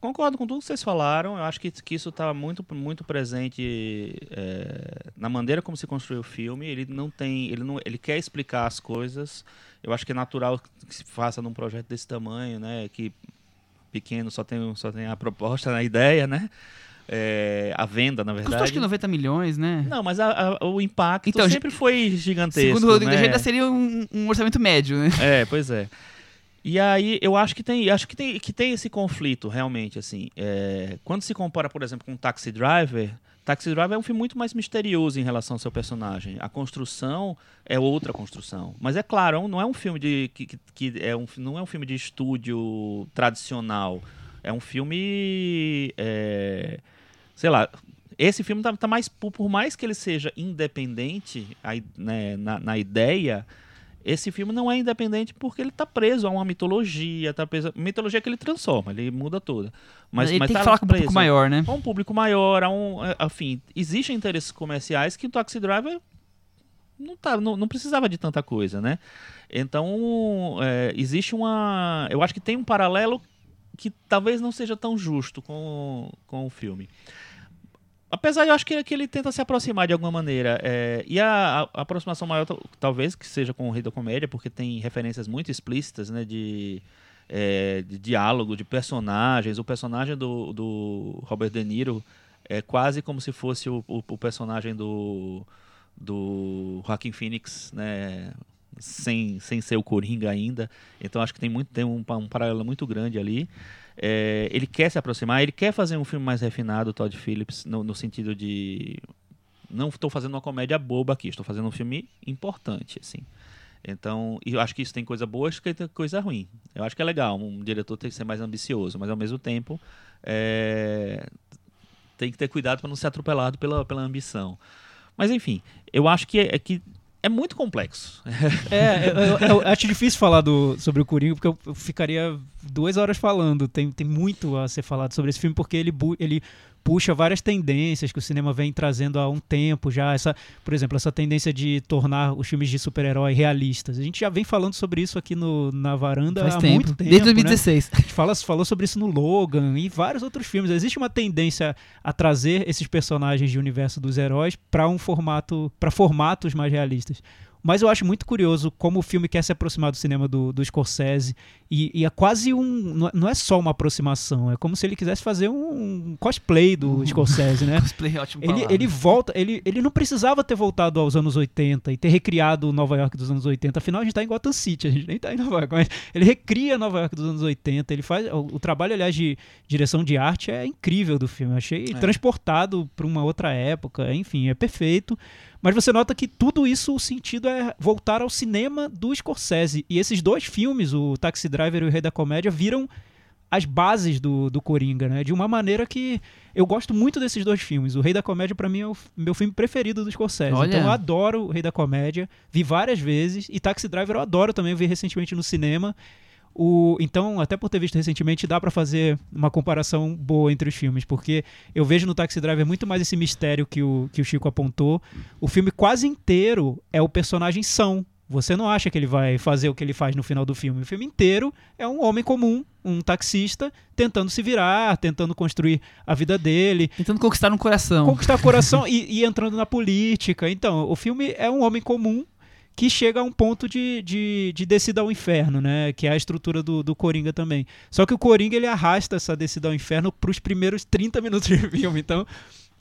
Concordo com tudo que vocês falaram. Eu acho que, que isso está muito, muito presente é, na maneira como se construiu o filme. Ele não tem. Ele, não, ele quer explicar as coisas. Eu acho que é natural que se faça num projeto desse tamanho, né? Que pequeno só tem, só tem a proposta, a ideia, né? É, a venda, na verdade. Custou acho que 90 milhões, né? Não, mas a, a, o impacto então, sempre foi gigantesco. Segundo o Rodrigo né? ainda seria um, um orçamento médio, né? É, pois é. E aí eu acho que tem, acho que tem, que tem esse conflito realmente assim. É, quando se compara, por exemplo, com Taxi Driver, Taxi Driver é um filme muito mais misterioso em relação ao seu personagem. A construção é outra construção. Mas é claro, é não é um filme de que, que é um, não é um filme de estúdio tradicional. É um filme, é, sei lá. Esse filme tá, tá mais por mais que ele seja independente aí, né, na, na ideia esse filme não é independente porque ele está preso a uma mitologia, tá preso, mitologia que ele transforma, ele muda toda. Mas, ele mas tem tá que falar com um público maior, né? A um público maior, a um, enfim, existem interesses comerciais que o Taxi Driver não, tá, não, não precisava de tanta coisa, né? Então, é, existe uma... Eu acho que tem um paralelo que talvez não seja tão justo com, com o filme. Apesar de eu acho que, que ele tenta se aproximar de alguma maneira. É, e a, a, a, aproximação maior talvez que seja com o Rei da Comédia, porque tem referências muito explícitas né, de, é, de diálogo, de personagens. O personagem do, do Robert De Niro é quase como se fosse o, o, o personagem do, do Joaquin Phoenix, né? Sem, sem ser o Coringa ainda. Então acho que tem, muito, tem um, um paralelo muito grande ali. É, ele quer se aproximar, ele quer fazer um filme mais refinado, Todd Phillips, no, no sentido de. Não estou fazendo uma comédia boba aqui, estou fazendo um filme importante, assim. Então, eu acho que isso tem coisa boa, acho que tem coisa ruim. Eu acho que é legal, um diretor tem que ser mais ambicioso, mas ao mesmo tempo é, tem que ter cuidado para não ser atropelado pela, pela ambição. Mas enfim, eu acho que, é, que é muito complexo. É, eu, eu, eu, acho difícil falar do, sobre o Coringa, porque eu, ficaria duas horas falando. Tem, tem muito a ser falado sobre esse filme, porque ele, ele puxa várias tendências que o cinema vem trazendo há um tempo já. Essa, por exemplo, essa tendência de tornar os filmes de super-herói realistas. A gente já vem falando sobre isso aqui no, na varanda Faz há tempo. muito tempo. Desde 2016. Né? A gente fala, falou sobre isso no Logan e vários outros filmes. Existe uma tendência a trazer esses personagens de universo dos heróis para um formato, para formatos mais realistas. Mas eu acho muito curioso como o filme quer se aproximar do cinema do, do Scorsese. E, e é quase um. Não é só uma aproximação, é como se ele quisesse fazer um cosplay do uhum. Scorsese, né? cosplay, ótimo. Ele, ele volta. Ele, ele não precisava ter voltado aos anos 80 e ter recriado Nova York dos anos 80. Afinal, a gente tá em Gotham City, a gente nem tá em Nova York. Mas ele recria Nova York dos anos 80. Ele faz. O, o trabalho, aliás, de direção de arte é incrível do filme. Eu achei é. transportado para uma outra época. Enfim, é perfeito. Mas você nota que tudo isso, o sentido é voltar ao cinema do Scorsese. E esses dois filmes, o Taxi Driver e o Rei da Comédia, viram as bases do, do Coringa, né? De uma maneira que eu gosto muito desses dois filmes. O Rei da Comédia, para mim, é o meu filme preferido do Scorsese. Olha. Então eu adoro o Rei da Comédia, vi várias vezes. E Taxi Driver eu adoro também, eu vi recentemente no cinema. O, então, até por ter visto recentemente, dá pra fazer uma comparação boa entre os filmes, porque eu vejo no Taxi Driver muito mais esse mistério que o, que o Chico apontou. O filme quase inteiro é o personagem são. Você não acha que ele vai fazer o que ele faz no final do filme. O filme inteiro é um homem comum, um taxista, tentando se virar, tentando construir a vida dele, Tentando conquistar um coração. conquistar o coração e, e entrando na política. Então, o filme é um homem comum que chega a um ponto de, de, de descida ao inferno, né? Que é a estrutura do, do Coringa também. Só que o Coringa ele arrasta essa descida ao inferno pros primeiros 30 minutos de filme. Então,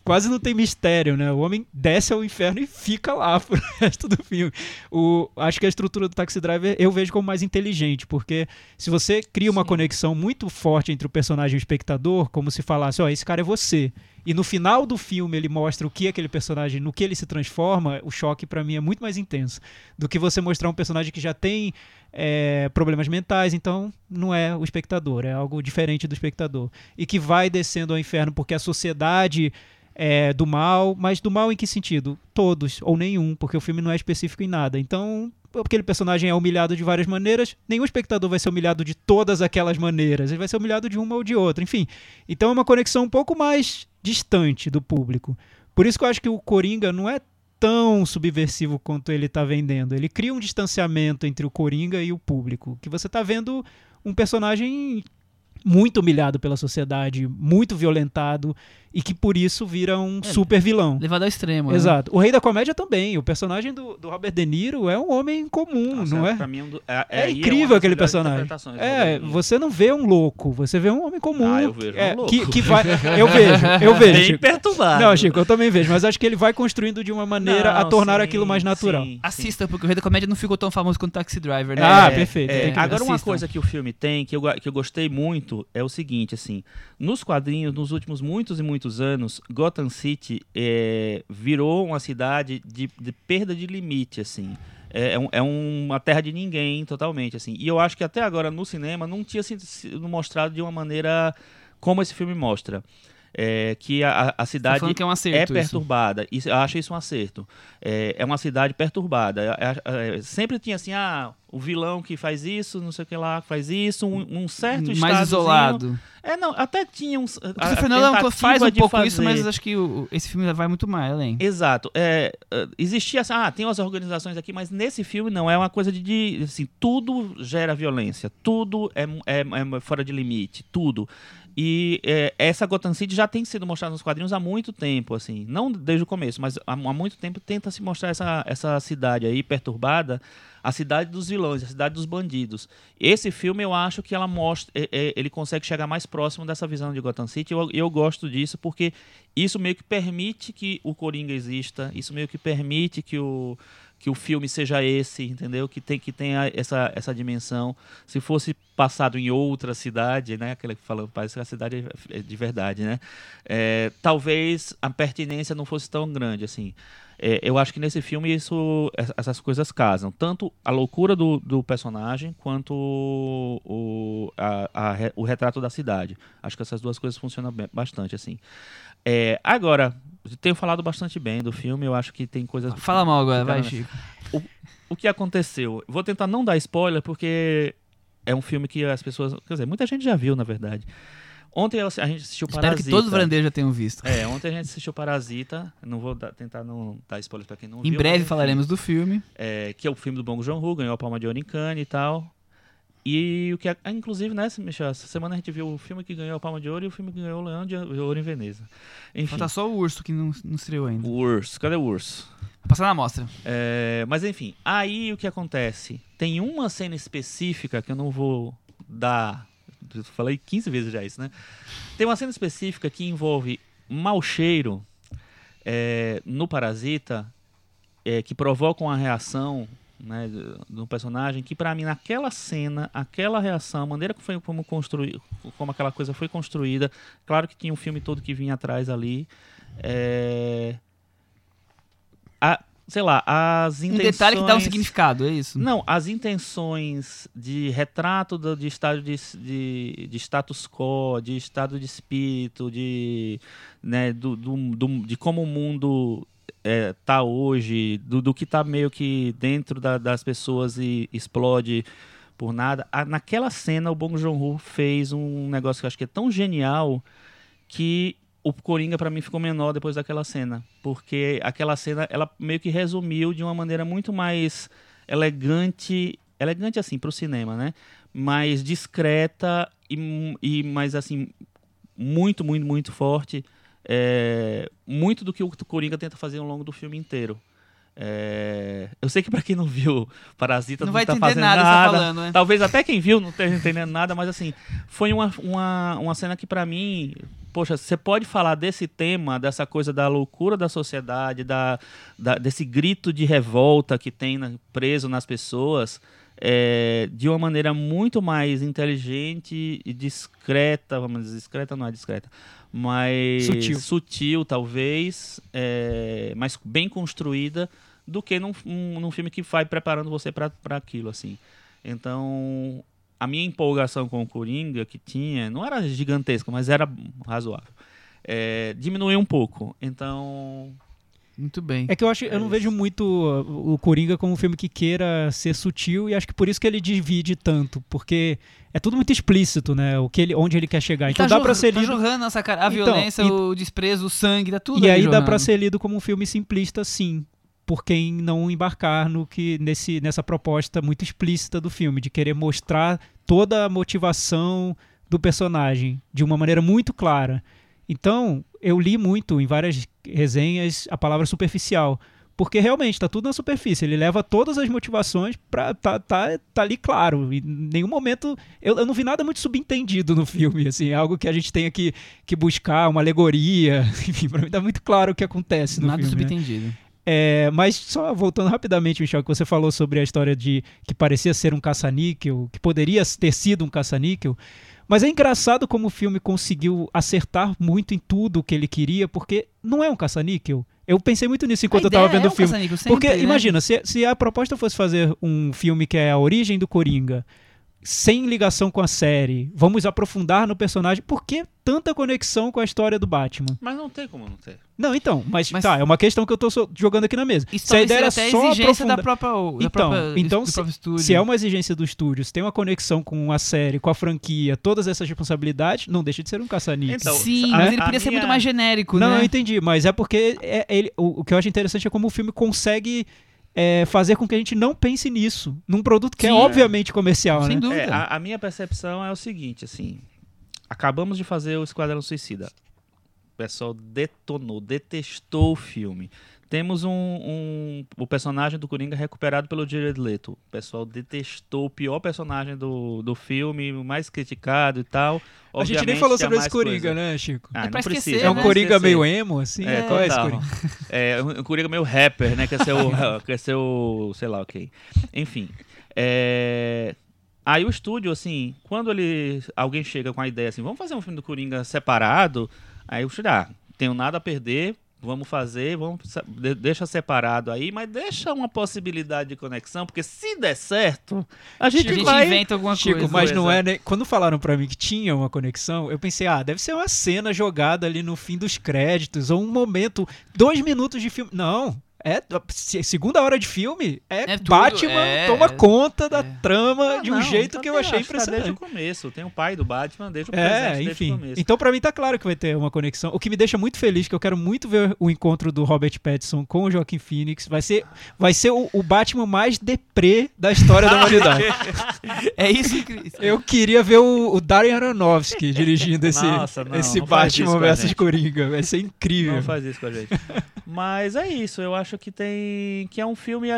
quase não tem mistério, né? O homem desce ao inferno e fica lá pro resto do filme. O, acho que a estrutura do Taxi Driver eu vejo como mais inteligente, porque se você cria uma conexão muito forte entre o personagem e o espectador, como se falasse, ó, esse cara é você. E no final do filme ele mostra o que aquele personagem, no que ele se transforma, o choque pra mim é muito mais intenso do que você mostrar um personagem que já tem é, problemas mentais, então não é o espectador, é algo diferente do espectador. E que vai descendo ao inferno porque a sociedade é do mal, mas do mal em que sentido? Todos, ou nenhum, porque o filme não é específico em nada. Então, aquele personagem é humilhado de várias maneiras, nenhum espectador vai ser humilhado de todas aquelas maneiras, ele vai ser humilhado de uma ou de outra, enfim. Então é uma conexão um pouco mais distante do público. Por isso que eu acho que o Coringa não é tão subversivo quanto ele tá vendendo. Ele cria um distanciamento entre o Coringa e o público, que você tá vendo um personagem muito humilhado pela sociedade, muito violentado e que por isso vira um É, super vilão. Levado ao extremo. né? Exato. O Rei da Comédia também. O personagem do, do Robert De Niro é um homem comum, Nossa, não é? Pra mim, um é, É aí incrível aquele personagem. É, você não vê um louco, você vê um homem comum. Ah, eu vejo um é, louco. Que, que vai, eu vejo, eu vejo. Bem Chico. perturbado. Não, Chico, eu também vejo, mas acho que ele vai construindo de uma maneira a Não, tornar sim, aquilo mais natural. sim, sim. Assista, porque o Rei da Comédia não ficou tão famoso quanto Taxi Driver, né? Ah, É, perfeito, é. tem que- agora, uma coisa que o filme tem, que eu, que eu gostei muito, é o seguinte, assim, nos quadrinhos, nos últimos muitos e muitos anos, Gotham City é, virou uma cidade de, de perda de limite, assim. É, é um- é uma terra de ninguém, totalmente, assim. E eu acho que até agora, no cinema, não tinha sido mostrado de uma maneira como esse filme mostra. É, que a, a Tá cidade é um é acerto isso. perturbada. Isso, eu acho isso um acerto. É, é uma cidade perturbada. É- é- é, sempre tinha assim, ah, o vilão que faz isso, não sei o que lá, faz isso, um, um certo Mais estadozinho- isolado. É, não, até tinha uns. O Christopher Nolan faz um pouco isso, fazer. mas acho que o- esse filme vai muito mais além. Exato. É, é, existia assim, ah, tem umas organizações aqui, mas nesse filme não, é uma coisa de, de, assim, tudo gera violência, tudo é, é- é fora de limite, tudo. E é, essa Gotham City já tem sido mostrada nos quadrinhos há muito tempo, assim, não desde o começo, mas há, há muito tempo tenta se mostrar essa, essa cidade aí perturbada, a cidade dos vilões, a cidade dos bandidos. Esse filme eu acho que ela mostra, é- é- ele consegue chegar mais próximo dessa visão de Gotham City. Eu, eu gosto disso porque isso meio que permite que o Coringa exista, isso meio que permite que o que o filme seja esse, entendeu? Que tem que tenha essa, essa dimensão. Se fosse passado em outra cidade, né? Aquela que falando, parece que a cidade é de verdade, né? É, talvez a pertinência não fosse tão grande assim. É, eu acho que nesse filme isso, ess- essas coisas casam. Tanto a loucura do, do personagem quanto o, o, a- a o retrato da cidade. Acho que essas duas coisas funcionam bastante assim. É, agora, tenho falado bastante bem do filme. Eu acho que tem coisas. Fala mal agora, vai, Chico. O que aconteceu? Vou tentar não dar spoiler porque é um filme que as pessoas. Quer dizer, muita gente já viu, na verdade. Ontem a gente assistiu Espero Parasita. que todos os varandeiros já tenham visto. É, ontem a gente assistiu Parasita. Não vou dar- tentar não dar spoiler pra quem não Em viu. breve mas, falaremos do filme. é, que é o filme do Bong Joon-ho, ganhou a Palma de Ouro em Cannes e tal. E o que, ah, inclusive, né, Michel, essa semana a gente viu o filme que ganhou a Palma de Ouro e o filme que ganhou o Leão de Ouro em Veneza. Enfim, Falta só o urso que não, não estreou ainda. o urso. Cadê o urso? Vou passar na amostra. É, mas enfim, aí o que acontece? Tem uma cena específica que eu não vou dar. Eu falei 15 vezes já isso, né? Tem uma cena específica que envolve mau cheiro é, no parasita é, que provoca uma reação né, do- do personagem que pra mim naquela cena, aquela reação, a maneira que foi como construir, como aquela coisa foi construída, claro que tinha um filme todo que vinha atrás ali, é, a- sei lá, as Um intenções... detalhe que dá um significado, é isso? Não, as intenções de retrato do- de estado de, de, de status quo, de estado de espírito, de, né, do, do- do- de como o mundo é, tá hoje, do, do que tá meio que dentro da- das pessoas e explode por nada. Naquela cena, o Bong Joon-ho fez um negócio que eu acho que é tão genial que o Coringa pra mim ficou menor depois daquela cena, porque aquela cena ela meio que resumiu de uma maneira muito mais elegante, elegante assim pro cinema, né? Mais discreta e, e mais assim muito, muito, muito forte, é, muito do que o Coringa tenta fazer ao longo do filme inteiro. É, eu sei que pra quem não viu Parasita Não não, vai tá entender fazendo nada, nada, tá falando, né? Talvez até quem viu não esteja entendendo nada, mas assim, foi uma, uma, uma cena que pra mim, poxa, você pode falar desse tema, dessa coisa da loucura da sociedade, da, da- desse grito de revolta que tem na- preso nas pessoas, é, de uma maneira muito mais inteligente e discreta, vamos dizer, discreta não é discreta, mas Sutil. sutil talvez, é, mas bem construída do que num, um- num filme que vai preparando você para aquilo, assim. Então, a minha empolgação com o Coringa que tinha, não era gigantesca, mas era razoável. É, diminuiu um pouco. Então, Muito bem. É que eu acho, eu É não isso. vejo muito uh, o Coringa como um filme que queira ser sutil e acho que por isso que ele divide tanto, porque é tudo muito explícito, né? O que ele, onde ele quer chegar. Então tá dá pra ser tá lido jorrando nossa cara. A Então, violência, e- o desprezo, o sangue, tá tudo e ali aí dá pra ser lido como um filme simplista, sim, por quem não embarcar no que nesse nessa proposta muito explícita do filme de querer mostrar toda a motivação do personagem de uma maneira muito clara. Então, eu li muito em várias resenhas a palavra superficial, porque realmente tá tudo na superfície. Ele leva todas as motivações pra tá, tá, tá ali claro. E em nenhum momento eu, eu não vi nada muito subentendido no filme, assim, é algo que a gente tenha que, que buscar, uma alegoria. Enfim, pra mim tá muito claro o que acontece no Nada filme. né? subentendido. É, mas só voltando rapidamente, Michel, que você falou sobre a história de que parecia ser um caça-níquel, que poderia ter sido um caça-níquel. Mas é engraçado como o filme conseguiu acertar muito em tudo o que ele queria, porque não é um caça-níquel. Eu pensei muito nisso enquanto eu tava ideia vendo é o filme. sempre, Porque, né? imagina, se, se a proposta fosse fazer um filme que é a origem do Coringa, sem ligação com a série, vamos aprofundar no personagem, por que tanta conexão com a história do Batman? mas não tem como não ter. Não, então, mas, Mas- tá, é uma questão que eu tô jogando aqui na mesa. Isso se a ideia era só exigência da aprofundar... própria, da Então, própria, então do se- próprio estúdio. Se é uma exigência do estúdio, se tem uma conexão com a série, com a franquia, todas essas responsabilidades, não deixa de ser um caça-níquel. Então, Sim, a- mas ele podia ser minha- muito mais genérico, não, né? eu entendi, mas é porque é- ele- o, o que eu acho interessante é como o filme consegue é, fazer com que a gente não pense nisso, num produto que é Sim. obviamente comercial, Sem né? dúvida. É, a, a minha percepção é o seguinte, assim, acabamos de fazer o Esquadrão Suicida. O pessoal detonou, detestou o filme. Temos um, um- o personagem do Coringa recuperado pelo Jared Leto. O pessoal detestou o pior personagem do, do filme, o mais criticado e tal. A gente nem Obviamente falou sobre esse Coringa, coisa. né, Chico? Ah, É não pra esquecer, precisa, É um né? Coringa meio emo, assim? É, Qual é esse. Coringa? É, um Coringa meio rapper, né? Quer ser o. quer ser o. sei lá, ok. Enfim. é, Aí o estúdio, assim, quando ele. Alguém chega com a ideia assim, vamos fazer um filme do Coringa separado. Aí o estúdio, ah, tenho nada a perder. Vamos fazer, vamos deixa separado aí, mas deixa uma possibilidade de conexão, porque se der certo, a gente, a gente vai inventa alguma Chico, coisa. mas não é. nem- Quando falaram pra mim que tinha uma conexão, eu pensei, ah, deve ser uma cena jogada ali no fim dos créditos, ou um momento, dois minutos de filme. Não. É se- segunda hora de filme, é, É tudo, Batman é, toma é, conta da é. trama Ah, de um não, jeito tá que eu achei que tá impressionante. Desde o começo, tem o pai do Batman desde o presente, É, desde o enfim. começo. Então, pra mim, tá claro que vai ter uma conexão. O que me deixa muito feliz, que eu quero muito ver o encontro do Robert Pattinson com o Joaquin Phoenix. Vai ser, vai ser o, o Batman mais deprê da história da humanidade. É isso que... Eu queria ver o, o Darren Aronofsky dirigindo esse, Nossa, não, esse não Batman versus. Coringa. Vai ser incrível. Não faz isso com a gente. Mas é isso, eu acho que tem. que é um filme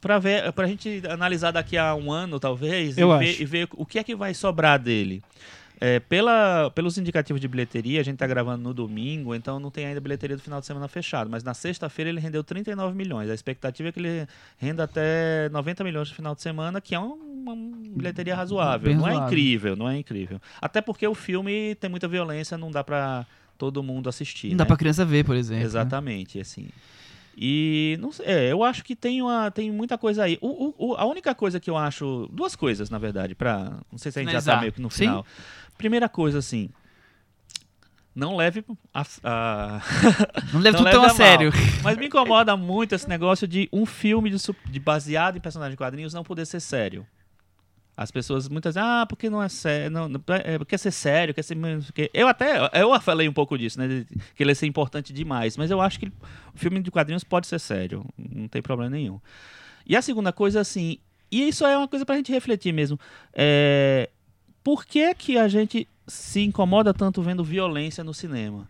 pra ver, pra gente analisar daqui a um ano, talvez, e, acho. ver, e ver o que é que vai sobrar dele. É, pela, pelos indicativos de bilheteria, a gente tá gravando no domingo, então não tem ainda bilheteria do final de semana fechado. Mas na sexta-feira ele rendeu 39 milhões. A expectativa é que ele renda até 90 milhões no final de semana, que é um- uma bilheteria razoável. Bem não é razoável. incrível, não é incrível. Até porque o filme tem muita violência, não dá pra todo mundo assistir. Não dá né? pra criança ver, por exemplo. né? Exatamente, assim. E não sei, é, eu acho que tem, uma, tem muita coisa aí. O, o- a única coisa que eu acho. Duas coisas, na verdade, pra. Não sei se a gente já tá meio que no Sim. final. Primeira coisa, assim. Não leve a. a- Não leva Não tudo tão a mal. sério. Mas me incomoda muito esse negócio de um filme de, de baseado em personagem de quadrinhos não poder ser sério. As pessoas muitas vezes, ah, porque não é sério, não, não- é, quer ser sério, quer ser menos. que-" Eu até, eu falei um pouco disso, né, que ele ia ser importante demais, mas eu acho que o filme de quadrinhos pode ser sério, não tem problema nenhum. E a segunda coisa, assim, e isso é uma coisa pra gente refletir mesmo, é, por que que a gente se incomoda tanto vendo violência no cinema?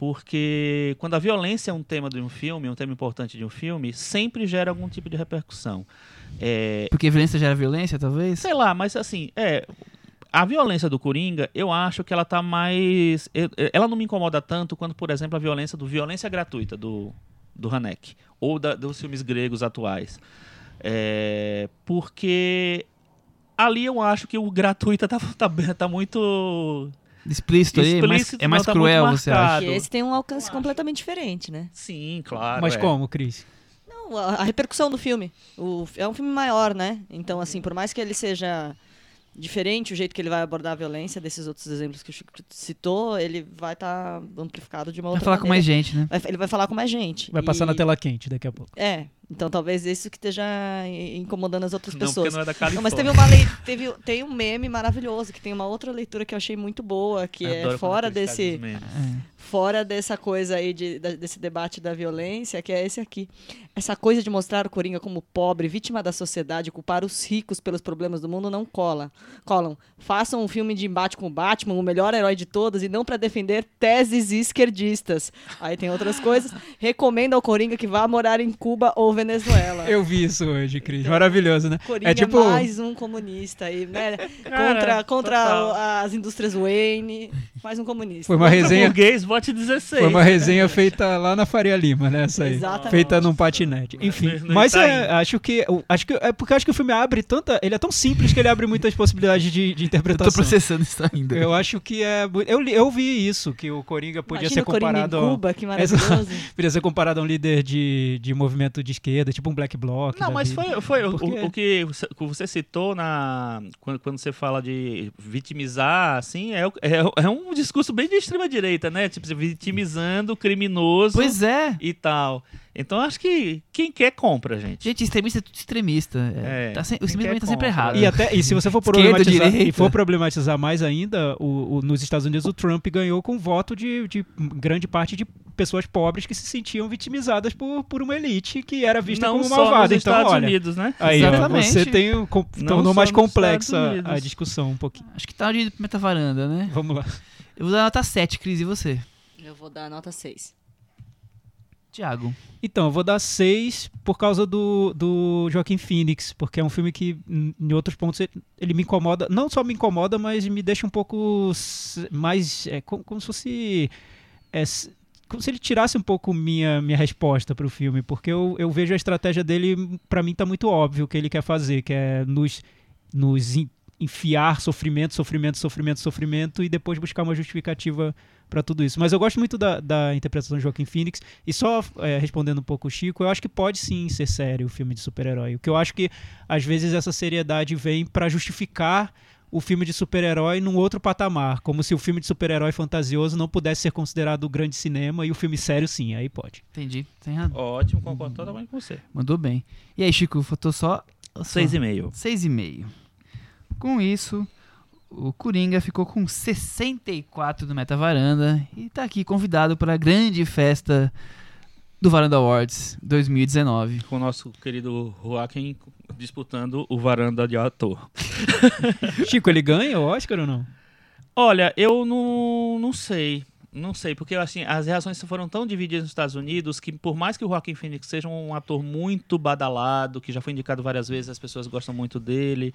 Porque quando a violência é um tema de um filme, um tema importante de um filme, sempre gera algum tipo de repercussão. É, Porque violência gera violência, talvez? sei lá, mas assim, é. A violência do Coringa, eu acho que ela tá mais. Ela não me incomoda tanto quanto, por exemplo, a violência do Violência Gratuita, do, do Hanek. Ou da- dos filmes gregos atuais. É, porque ali eu acho que o gratuita tá, tá, tá muito. Explícito aí, é mais, Explícito, é mais não, tá cruel, você acha? Que esse tem um alcance completamente diferente, né? Sim, claro. Mas é. como, Cris? Não, a, a repercussão do filme. O, é um filme maior, né? Então, assim, por mais que ele seja diferente, o jeito que ele vai abordar a violência desses outros exemplos que o Chico citou, ele vai estar amplificado de uma Vai outra falar com mais maneira. gente, né? Vai- ele vai falar com mais gente. Vai passar E- na tela quente daqui a pouco. É, então talvez isso que esteja incomodando as outras Não, porque pessoas. não é da Não, Califórnia. mas teve uma lei, teve, tem um meme maravilhoso, que tem uma outra leitura que eu achei muito boa, que Adoro é fora desse, memes. fora dessa coisa aí de, da- desse debate da violência, que é esse aqui. Essa coisa de mostrar o Coringa como pobre, vítima da sociedade, culpar os ricos pelos problemas do mundo não cola. Colam. Façam um filme de embate com o Batman, o melhor herói de todos, e não para defender teses esquerdistas. Aí tem outras coisas. Recomendo ao Coringa que vá morar em Cuba ou Venezuela. Eu vi isso hoje, Cris. Maravilhoso, né? Coringa É tipo. mais um comunista aí, né? Cara, contra contra total. as indústrias Wayne, mais um comunista. Foi uma resenha. Burguês, vote 16. Foi uma resenha feita lá na Faria Lima, né? Essa aí. Exatamente. Feita num patinete. Enfim, No- no mas é, Itaim. acho que eu- acho que é porque eu acho que o filme abre tanta, ele é tão simples que ele abre muitas possibilidades de, de Eu interpretação. tô processando isso ainda. Eu acho que é. Eu, eu vi isso, que o Coringa podia Imagina ser o Coringa comparado. em a- Cuba, que maravilhoso. Podia ser comparado a um líder de, de movimento de esquerda, tipo um Black Bloc. Não, mas vida. foi, foi o, Porque- o- o que você- o que você citou na quando, quando você fala de vitimizar, assim, é, o- é, é um discurso bem de extrema direita, né? Tipo, vitimizando o criminoso Pois é. e tal. Então acho que quem quer compra, gente. Gente, extremista é tudo extremista. É, É, tá se- o extremismo quer tá sempre errado. E, até, e se você for Esquerda, problematizar, e for problematizar mais ainda, o, o- nos Estados Unidos o Trump ganhou com voto de, de grande parte de pessoas pobres que se sentiam vitimizadas por, por uma elite que era vista Não como malvada. nos Então, Estados olha, Unidos, né? aí Exatamente. você tem com, tornou só mais complexa a discussão um pouquinho. Acho que tá de metavaranda, né? Vamos lá. Eu vou dar nota 7, Cris, e você? Eu vou dar nota 6. Tiago. Então, eu vou dar seis por causa do, do Joaquim Phoenix, porque é um filme que, em outros pontos, ele, me incomoda. Não só me incomoda, mas me deixa um pouco mais. É, como, como se fosse. é, como se ele tirasse um pouco minha, minha resposta para o filme, porque eu, eu vejo a estratégia dele, para mim tá muito óbvio o que ele quer fazer, que é nos, nos en- enfiar sofrimento, sofrimento, sofrimento, sofrimento e depois buscar uma justificativa para tudo isso. Mas eu gosto muito da, da interpretação de Joaquim Phoenix e só é, respondendo um pouco o Chico, eu acho que pode sim ser sério o filme de super-herói. O que eu acho que às vezes essa seriedade vem para justificar o filme de super-herói num outro patamar, como se o filme de super-herói fantasioso não pudesse ser considerado grande cinema e o filme sério sim, aí pode. Entendi. Tem razão. Ótimo, concordo totalmente com você. Mandou bem. E aí, Chico, faltou só. Seis e meio. 6,5. Com isso, o Coringa ficou com 64 do Metavaranda e tá aqui convidado para a grande festa do Varanda Awards 2019. Com o nosso querido Joaquim disputando o varanda de ator. Chico, ele ganha o Oscar ou não? Olha, eu não, não sei. Não sei, porque assim, as reações foram tão divididas nos Estados Unidos que, por mais que o Joaquin Phoenix seja um ator muito badalado, que já foi indicado várias vezes, as pessoas gostam muito dele.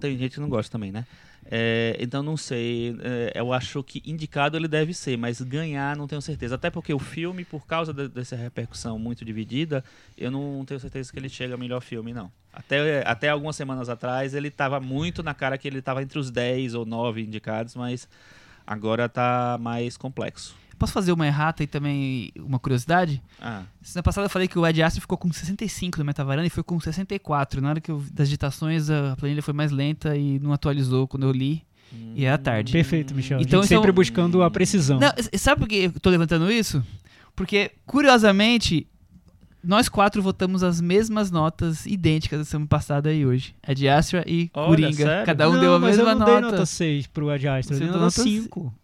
Tem gente que não gosta também, né? É, então não sei. é, eu acho que indicado ele deve ser, mas ganhar não tenho certeza. Até porque o filme, por causa de- dessa repercussão muito dividida, eu não tenho certeza que ele chega a melhor filme, não. Até, até algumas semanas atrás ele estava muito na cara que ele estava entre os 10 ou 9 indicados, mas agora tá mais complexo. Posso fazer uma errata e também uma curiosidade? Ah, Semana passada eu falei que o Ed Astro ficou com 65 no Metavaranda e foi com 64. Na hora que eu, das digitações a planilha foi mais lenta e não atualizou quando eu li. E era tarde. Perfeito, Michel. Então, a gente sempre então- buscando a precisão. Não, sabe por que eu tô levantando isso? Porque, curiosamente, nós quatro votamos as mesmas notas idênticas da semana passada e hoje. Ed Astra e Olha, Coringa. sério? Cada um não, deu a mas mesma eu não dei nota. nota 6 pro Ad Astra, eu Você dei deu nota nota 5.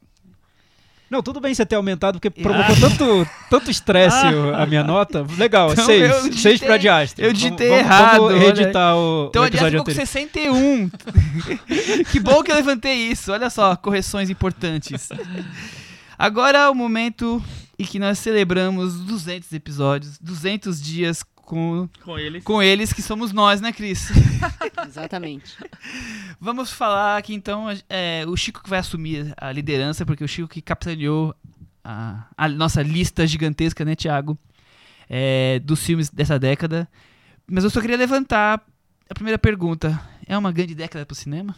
Não, tudo bem você ter aumentado, porque provocou tanto, tanto estresse o- a minha nota. Legal, Então, 6. eu 6 digitei- pro Ad Astra. eu digitei vamos, errado, Vamos reeditar o, Então o episódio ficou com anterior. 61. que bom que eu levantei isso. Olha só, correções importantes. Agora é o momento em que nós celebramos 200 episódios, 200 dias com, com ele. com eles, que somos nós, né, Cris? Exatamente. Vamos falar aqui então, é, o Chico que vai assumir a liderança, porque o Chico que capitaneou a, a nossa lista gigantesca, né, Thiago? É, dos filmes dessa década. Mas eu só queria levantar a primeira pergunta. É uma grande década pro cinema?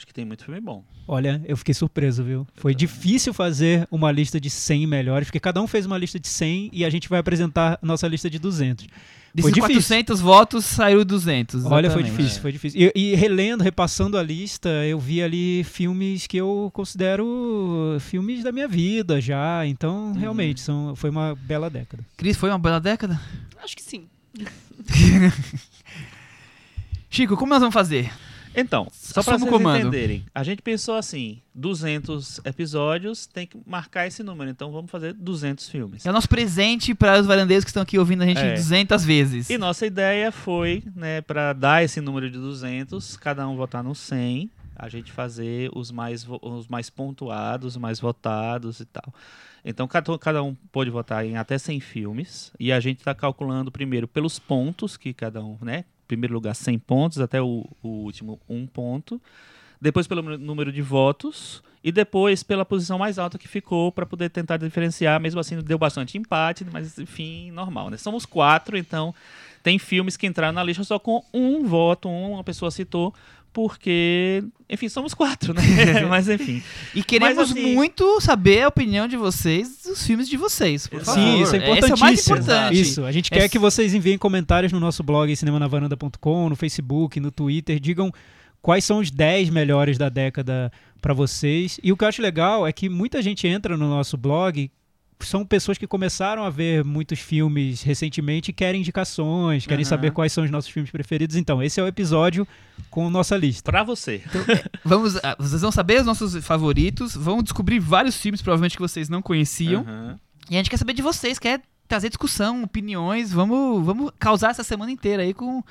Acho que tem muito filme bom. Olha, eu fiquei surpreso, viu? Foi difícil fazer uma lista de 100 melhores, porque cada um fez uma lista de 100 e a gente vai apresentar a nossa lista de 200. Desses difícil. 400 votos, saiu 200. Olha, foi exatamente. difícil, foi difícil. E, e relendo, repassando a lista, eu vi ali filmes que eu considero filmes da minha vida já. Então, realmente, são, foi uma bela década. Cris, foi uma bela década? Acho que sim. Chico, como nós vamos fazer? Então, só para vocês comando. entenderem, a gente pensou assim, 200 episódios, tem que marcar esse número, então vamos fazer 200 filmes. É o nosso presente para os varandeiros que estão aqui ouvindo a gente É. 200 vezes. E nossa ideia foi, né, para dar esse número de 200, cada um votar no 100, a gente fazer os mais, os mais pontuados, os mais votados e tal. Então cada, cada um pode votar em até 100 filmes e a gente está calculando primeiro pelos pontos que cada um, né? Primeiro lugar 100 pontos até o, o último um ponto. Depois pelo número de votos e depois pela posição mais alta que ficou para poder tentar diferenciar. Mesmo assim deu bastante empate, mas enfim normal, né? Somos quatro, então tem filmes que entraram na lista só com um voto, uma pessoa citou, porque, enfim, somos quatro, né? Mas enfim. E queremos Mas, assim- muito saber a opinião de vocês dos filmes de vocês. Por Sim, favor. Sim, isso é Esse é o importantíssimo. mais importante. Isso, a gente É quer s- que vocês enviem comentários no nosso blog cinemanavaranda.com, no Facebook, no Twitter, digam quais são os 10 melhores da década para vocês. E o que eu acho legal é que muita gente entra no nosso blog são pessoas que começaram a ver muitos filmes recentemente e querem indicações, querem Aham. saber quais são os nossos filmes preferidos. Então, esse é o episódio com nossa lista. Pra você. Vamos, ah, vocês vão saber os nossos favoritos, vão descobrir vários filmes, provavelmente, que vocês não conheciam. Aham. E a gente quer saber de vocês, quer trazer discussão, opiniões. Vamos, vamos causar essa semana inteira aí com,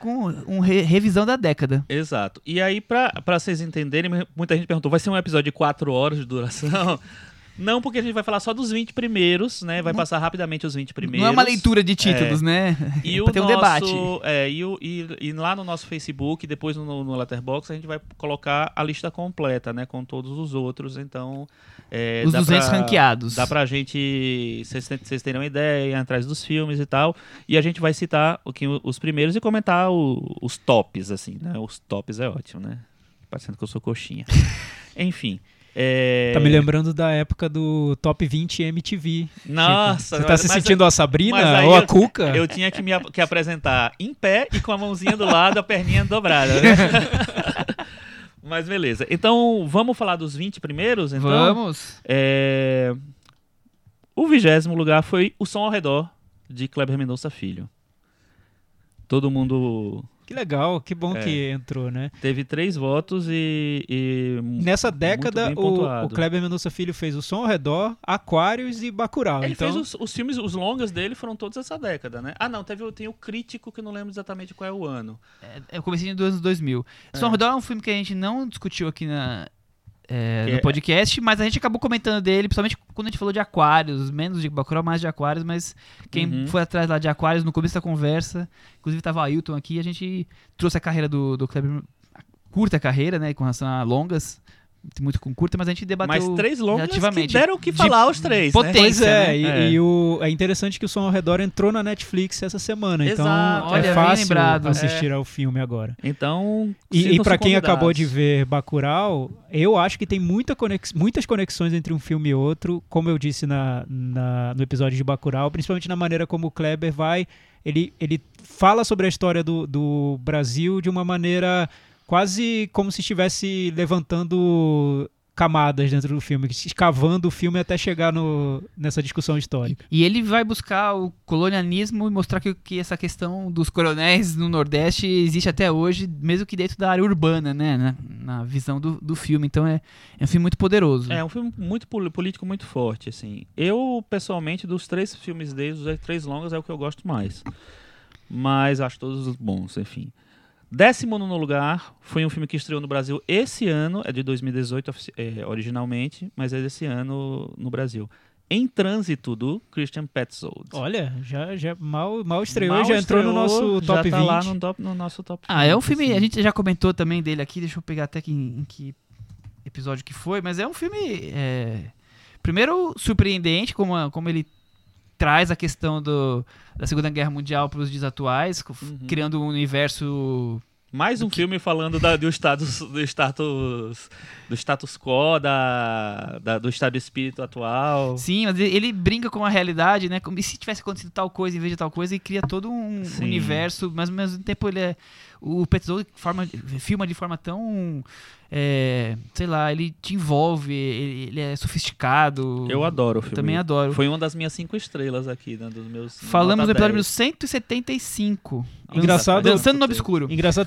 com um re- revisão da década. Exato. E aí, pra, pra vocês entenderem, muita gente perguntou: vai ser um episódio de 4 horas de duração? Não, porque a gente vai falar só dos 20 primeiros, né? Vai Não- passar rapidamente os 20 primeiros. Não é uma leitura de títulos, né? E É o ter um nosso, debate. É, e, o- e- e lá no nosso Facebook, depois no, no Letterboxd, a gente vai colocar a lista completa, né? Com todos os outros. Então. é, Os dá 200 pra- ranqueados. Dá pra gente. Vocês terem uma ideia, atrás dos filmes e tal. E a gente vai citar o que, os primeiros e comentar o- os tops, assim, né? Os tops é ótimo, né? Parecendo que eu sou coxinha. Enfim. É, Tá me lembrando da época do Top 20 MTV. Nossa, Você tá mas- se mas- sentindo a Sabrina ou a eu- Cuca? Eu tinha que me que apresentar em pé e com a mãozinha do lado, a perninha dobrada. Né? Mas beleza. Então, vamos falar dos 20 primeiros? Então, Vamos. É, O vigésimo lugar foi O Som ao Redor, de Kleber Mendonça Filho. Todo mundo Que legal, que bom É. que entrou, né? teve três votos e. e Nessa década, o, o Kleber Mendonça Filho fez O Som ao Redor, Aquários e Bacurau. Ele então, fez os, os filmes, os longas dele foram todos essa década, né? Ah, não, teve, tem o Crítico, que eu não lembro exatamente qual é o ano. É comecinho dos anos 2000. Som ao Redor é um filme que a gente não discutiu aqui na, é, no É- podcast, mas a gente acabou comentando dele, principalmente quando a gente falou de aquários, menos de Bacurau, mais de aquários, mas quem Uhum. foi atrás lá de aquários no começo da conversa, inclusive tava o Ailton aqui, a gente trouxe a carreira do, do Kleber, a curta carreira, né, com relação a longas, muito com curta, mas a gente debateu Mas três longas que deram o que De falar os três, né? potência. Pois é, né? e, É. e o, é interessante que o Som ao Redor entrou na Netflix essa semana, então Exato. Olha, é fácil lembrado. assistir ao filme agora. Então, E, e para quem acabou de ver Bacurau, eu acho que tem muita conex- muitas conexões entre um filme e outro, como eu disse na, na- no episódio de Bacurau, principalmente na maneira como o Kleber vai, ele, ele fala sobre a história do, do Brasil de uma maneira quase como se estivesse levantando camadas dentro do filme, escavando o filme até chegar no, nessa discussão histórica. E ele vai buscar o colonialismo e mostrar que, que essa questão dos coronéis no Nordeste existe até hoje, mesmo que dentro da área urbana, né? Na, na visão do, do filme. Então é, é um filme muito poderoso. É um filme muito pol- político muito forte, assim. Eu, pessoalmente, dos três filmes deles, os três longas é o que eu gosto mais. Mas acho todos bons, enfim. Décimo nono lugar foi um filme que estreou no Brasil esse ano, é de 2018 ofici- é, originalmente, mas é desse ano no Brasil. Em Trânsito, do Christian Petzold. Olha, já, já mal, mal estreou Mal e já entrou no estreou, nosso top já tá 20. lá no, top- no nosso top Ah, é um 20, filme. assim. A gente já comentou também dele aqui, deixa eu pegar até que, em que episódio que foi, mas é um filme. é, primeiro, surpreendente, como, como ele traz a questão do, da Segunda Guerra Mundial para os dias atuais, Uhum. criando um universo. Mais um filme falando da- do, status, do, status, do status quo, da, da- do estado de espírito atual. Sim, mas ele, brinca com a realidade, né? Como e se tivesse acontecido tal coisa em vez de tal coisa, e cria todo um Sim. universo, mas ao mesmo tempo ele é. O Petzold forma, filma de forma tão. é, sei lá, ele te envolve, ele, ele é sofisticado. Eu adoro o filme. Também adoro. Foi uma das minhas cinco estrelas aqui, né, dos meus. Falamos no episódio 10. 175. Engraçado- Dançando no obscuro. Engraçado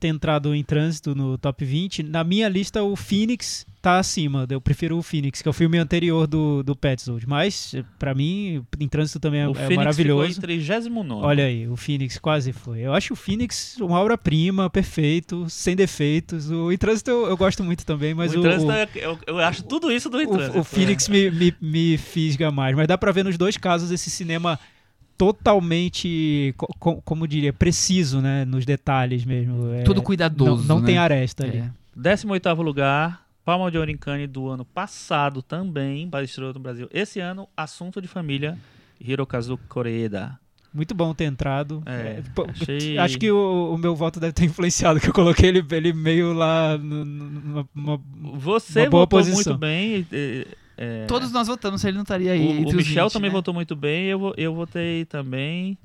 ter entrado em trânsito no top 20. Na minha lista, o Phoenix tá acima. Eu prefiro o Phoenix, que é o filme anterior do, do Petzold. Mas, pra mim, em trânsito também é, o é Phoenix maravilhoso. ficou em 39. Olha aí, o Phoenix quase foi. Eu acho o Phoenix uma obra-prima, perfeito, sem defeitos. O Em Trânsito eu, eu gosto muito também, mas o, o, Trânsito o, é- eu, eu acho tudo isso do o- Trânsito. o Phoenix me, me, me fisga mais. Mas dá pra ver nos dois casos esse cinema totalmente, co- co- como diria, preciso, né? Nos detalhes mesmo. É, Tudo cuidadoso. Não, não né? tem aresta ali. É. 18 lugar, Palma de Cannes do ano passado também, estreou no Brasil. Esse ano, Assunto de Família, Hirokazu Koreeda. Muito bom ter entrado. É, pô, achei- Acho que o, o meu voto deve ter influenciado, que eu coloquei ele, ele meio lá numa, numa- Você Uma boa votou posição. muito bem. e- é, Todos nós votamos, se ele não estaria aí. o, o Michel 20, também né? votou muito bem, eu, eu votei também.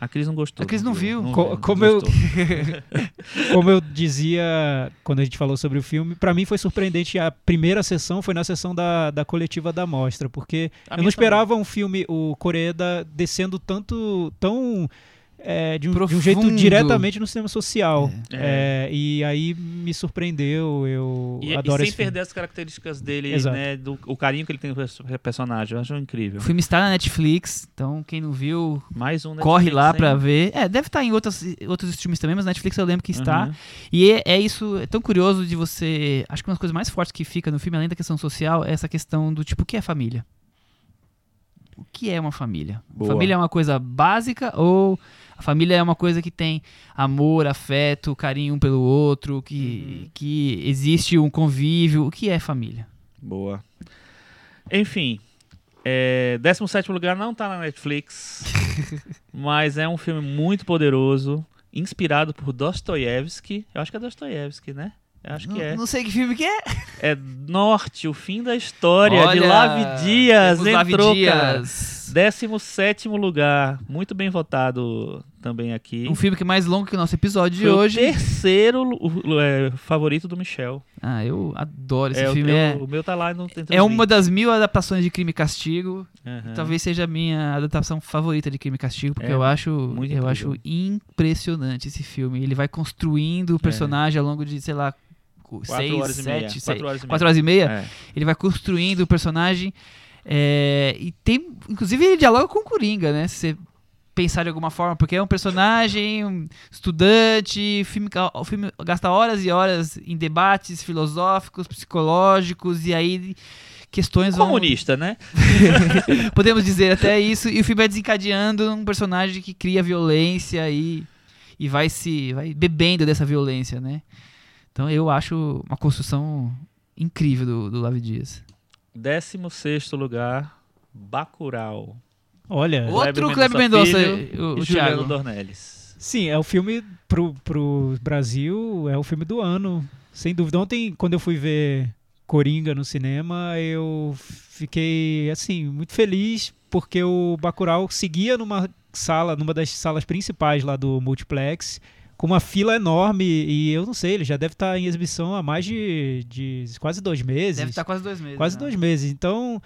A Cris não gostou. A Cris não viu. Co- não como eu-. Como eu dizia quando a gente falou sobre o filme, pra mim foi surpreendente. A primeira sessão foi na sessão da, da coletiva da mostra, porque A eu não esperava um filme, o Coreeda, descendo tanto, tão. É, de, um, de um jeito diretamente no cinema social. É. É, e aí me surpreendeu. Eu E, e adoro sem esse filme. perder as características dele, Exato. né? Do, o carinho que ele tem per- personagem. Eu acho incrível. O filme está na Netflix, então quem não viu, Mais um corre lá pra ver. É, deve estar em outros, outros streams também, mas na Netflix eu lembro que está. Uhum. E é, é isso, é tão curioso de você. Acho que uma das coisas mais fortes que fica no filme, além da questão social, é essa questão do tipo, o que é família? O que é uma família? Boa. Família é uma coisa básica ou a família é uma coisa que tem amor, afeto, carinho um pelo outro, que, Uhum. que existe um convívio? O que é família? Boa. Enfim, é, 17 lugar não tá na Netflix, mas é um filme muito poderoso, inspirado por Dostoiévski. Eu acho que é Dostoiévski, né? Eu acho que não, é. não sei que filme que é. É Norte, o fim da história, de Olha, Lave Dias. temos Lave Entrou, Dias. cara. 17 lugar, muito bem votado também aqui. Um filme que é mais longo que o nosso episódio de Foi hoje. o terceiro é, favorito do Michel. Ah, eu adoro esse É, o- filme. eu- é, O meu tá lá no é uma das mil adaptações de Crime e Castigo. 20. Aham. Talvez seja a minha adaptação favorita de Crime e Castigo, porque É, eu acho muito eu incrível. acho impressionante esse filme. Ele vai construindo o personagem ao longo de, sei lá, cu- Quatro seis, horas e meia. sete, seis, Quatro horas e meia. quatro horas e meia. É. Ele vai construindo o personagem. É, e tem. Inclusive, ele dialoga com o Coringa, né? Se você pensar de alguma forma, porque é um personagem, um estudante, o filme, o filme gasta horas e horas em debates filosóficos, psicológicos, e aí questões vão- Comunista, né? Podemos dizer até isso. E o filme vai desencadeando um personagem que cria violência e, e vai se vai bebendo dessa violência, né? Então eu acho uma construção incrível do, do Lavi Dias. 16 lugar, Bacurau. Olha, Outro Kleber Mendonça, Filho o, o Thiago. Dornelles. sim, é o filme pro, pro Brasil, é o filme do ano, sem dúvida. Ontem, quando eu fui ver Coringa no cinema, eu fiquei, assim, muito feliz porque o Bacurau seguia numa sala, numa das salas principais lá do multiplex, com uma fila enorme e eu não sei, ele já deve estar em exibição há mais de, de quase dois meses. Deve estar quase dois meses. Quase né? dois meses. Então,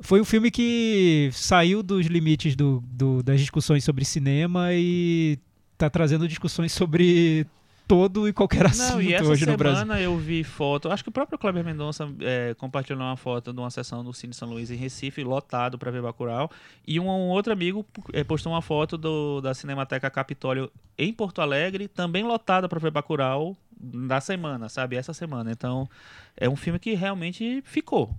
foi um filme que saiu dos limites do, do- das discussões sobre cinema e tá trazendo discussões sobre todo e qualquer assunto Não, e essa hoje no Brasil. semana eu vi foto, acho que o próprio Kleber Mendonça é, compartilhou uma foto de uma sessão do Cine São Luís em Recife, lotado para ver Bacurau, e um, um outro amigo é, postou uma foto do, da Cinemateca Capitólio em Porto Alegre, também lotada para ver Bacurau da semana, sabe? Essa semana. Então, é um filme que realmente ficou.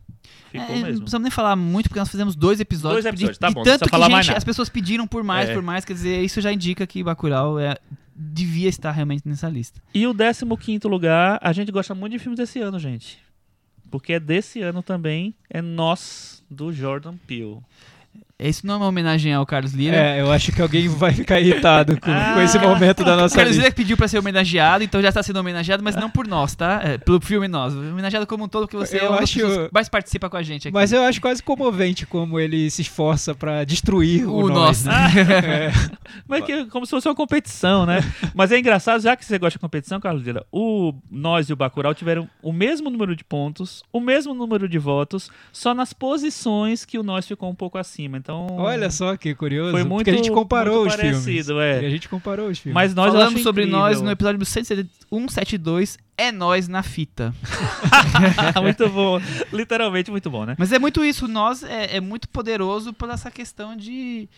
Ficou É, Não mesmo. precisamos nem falar muito, porque nós fizemos dois episódios. Dois episódios, de, tá de bom, não tanto precisa que falar mais gente, nada. as pessoas pediram por mais, É. por mais. Quer dizer, isso já indica que Bacurau é, devia estar realmente nessa lista. E o 15 lugar, a gente gosta muito de filmes desse ano, gente. Porque é desse ano também, é Nós, do Jordan Peele. Isso não é uma homenagem ao Carlos Lira. É, eu acho que alguém vai ficar irritado com, com esse Ah. momento da O nossa Carlos lista. Lira pediu pra ser homenageado, então já está sendo homenageado, mas não por nós, tá? É, pelo filme Nós. Homenageado como um todo, porque você Eu é acho- que mais participa com a gente aqui. Mas eu acho quase comovente como ele se esforça pra destruir o, O nós. nosso. né? Mas que, como se fosse uma competição, né? Mas é engraçado, já que você gosta de competição, Carlos Lira, o Nós e o Bacurau tiveram o mesmo número de pontos, o mesmo número de votos, só nas posições que o Nós ficou um pouco acima. Então, Olha só que curioso. Foi muito- porque a gente comparou muito os filmes. parecido, é. E a gente comparou os filmes. mas nós Falamos sobre incrível. nós no episódio 172, É Nós na Fita. muito bom. Literalmente muito bom, né? Mas é muito isso, nós é, é muito poderoso por essa questão de,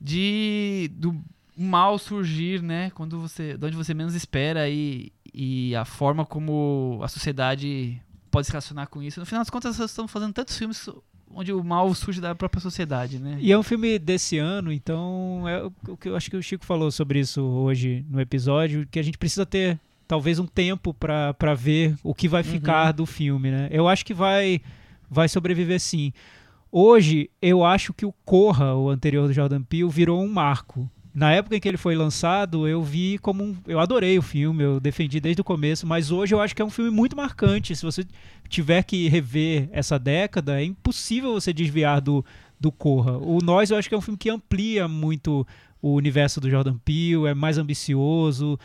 de do mal surgir, né? Quando você, de onde você menos espera e, e a forma como a sociedade pode se relacionar com isso. No final das contas, nós estamos fazendo tantos filmes onde o mal surge da própria sociedade, né? E é um filme desse ano, então é o que eu acho que o Chico falou sobre isso hoje no episódio, que a gente precisa ter talvez um tempo pra ver o que vai ficar do filme, né? Eu acho que vai vai sobreviver sim. Hoje eu acho que o Corra, o anterior do Jordan Peele, virou um marco. Na época em que ele foi lançado, eu vi como um, eu adorei o filme, eu defendi desde o começo, mas hoje eu acho que é um filme muito marcante. Se você tiver que rever essa década, é impossível você desviar do do Corra. O Nós eu acho que é um filme que amplia muito o universo do Jordan Peele, é mais ambicioso.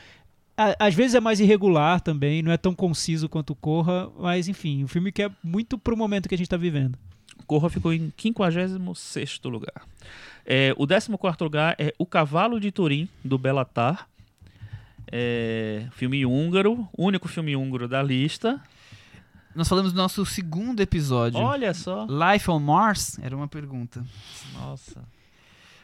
Às vezes é mais irregular também, não é tão conciso quanto Corra, mas enfim, um filme que é muito pro momento que a gente tá vivendo. Corra ficou em 56 lugar. É, o 14 lugar é O Cavalo de Turim, do Belatar. É, filme húngaro, único filme húngaro da lista. Nós falamos do nosso segundo episódio. Olha só. Life on Mars era uma pergunta. Nossa.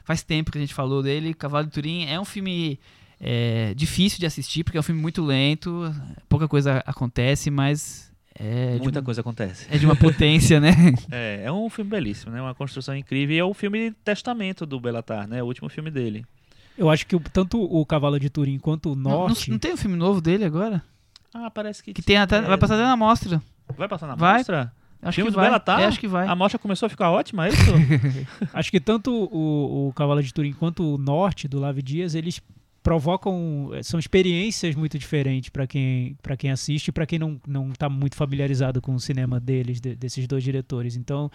Faz tempo que a gente falou dele. Cavalo de Turim é um filme é, difícil de assistir, porque é um filme muito lento, pouca coisa acontece, mas é Muita um- coisa acontece. é de uma potência, né? É, é um filme belíssimo, né? Uma construção incrível. E é o filme Testamento do Belatar, né? O último filme dele. Eu acho que o- tanto o Cavalo de Turim quanto o Não, não, Norte. não tem um filme novo dele agora? Ah, parece que. Que tem até, é, vai passar até na mostra. Vai passar na Vai. mostra? Acho Filme que do vai. Belatar? É, acho que vai. A mostra começou a ficar ótima, é isso? Acho que tanto o, o Cavalo de Turim quanto o Norte do Lave Dias, eles provocam são experiências muito diferentes para quem para quem assiste para quem não não está muito familiarizado com o cinema deles de- desses dois diretores. Então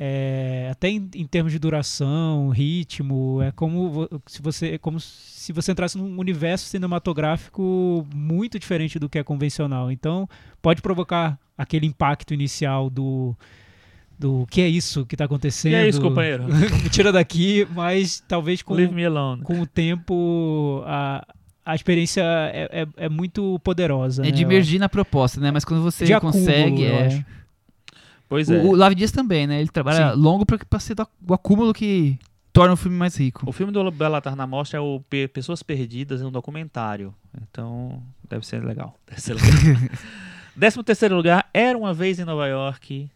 é, até em, em termos de duração, ritmo, é como se você é como se você entrasse num universo cinematográfico muito diferente do que é convencional. Então pode provocar aquele impacto inicial do do que é isso que está acontecendo. e é isso, companheiro. Me tira daqui, mas talvez com, Leave me alone. com o tempo a, a experiência é, é, é muito poderosa. É né? de emergir na proposta, né? Mas quando você De acúmulo, consegue. eu é... acho. Pois é. O, o Lave Dias também, né? Ele trabalha Sim. longo pra, pra ser o acúmulo que torna o filme mais rico. O filme do Belatar na Mostra é o Pe- Pessoas Perdidas, é um documentário. Então, deve ser legal. Deve ser legal. Décimo terceiro lugar, Era Uma Vez em Nova York,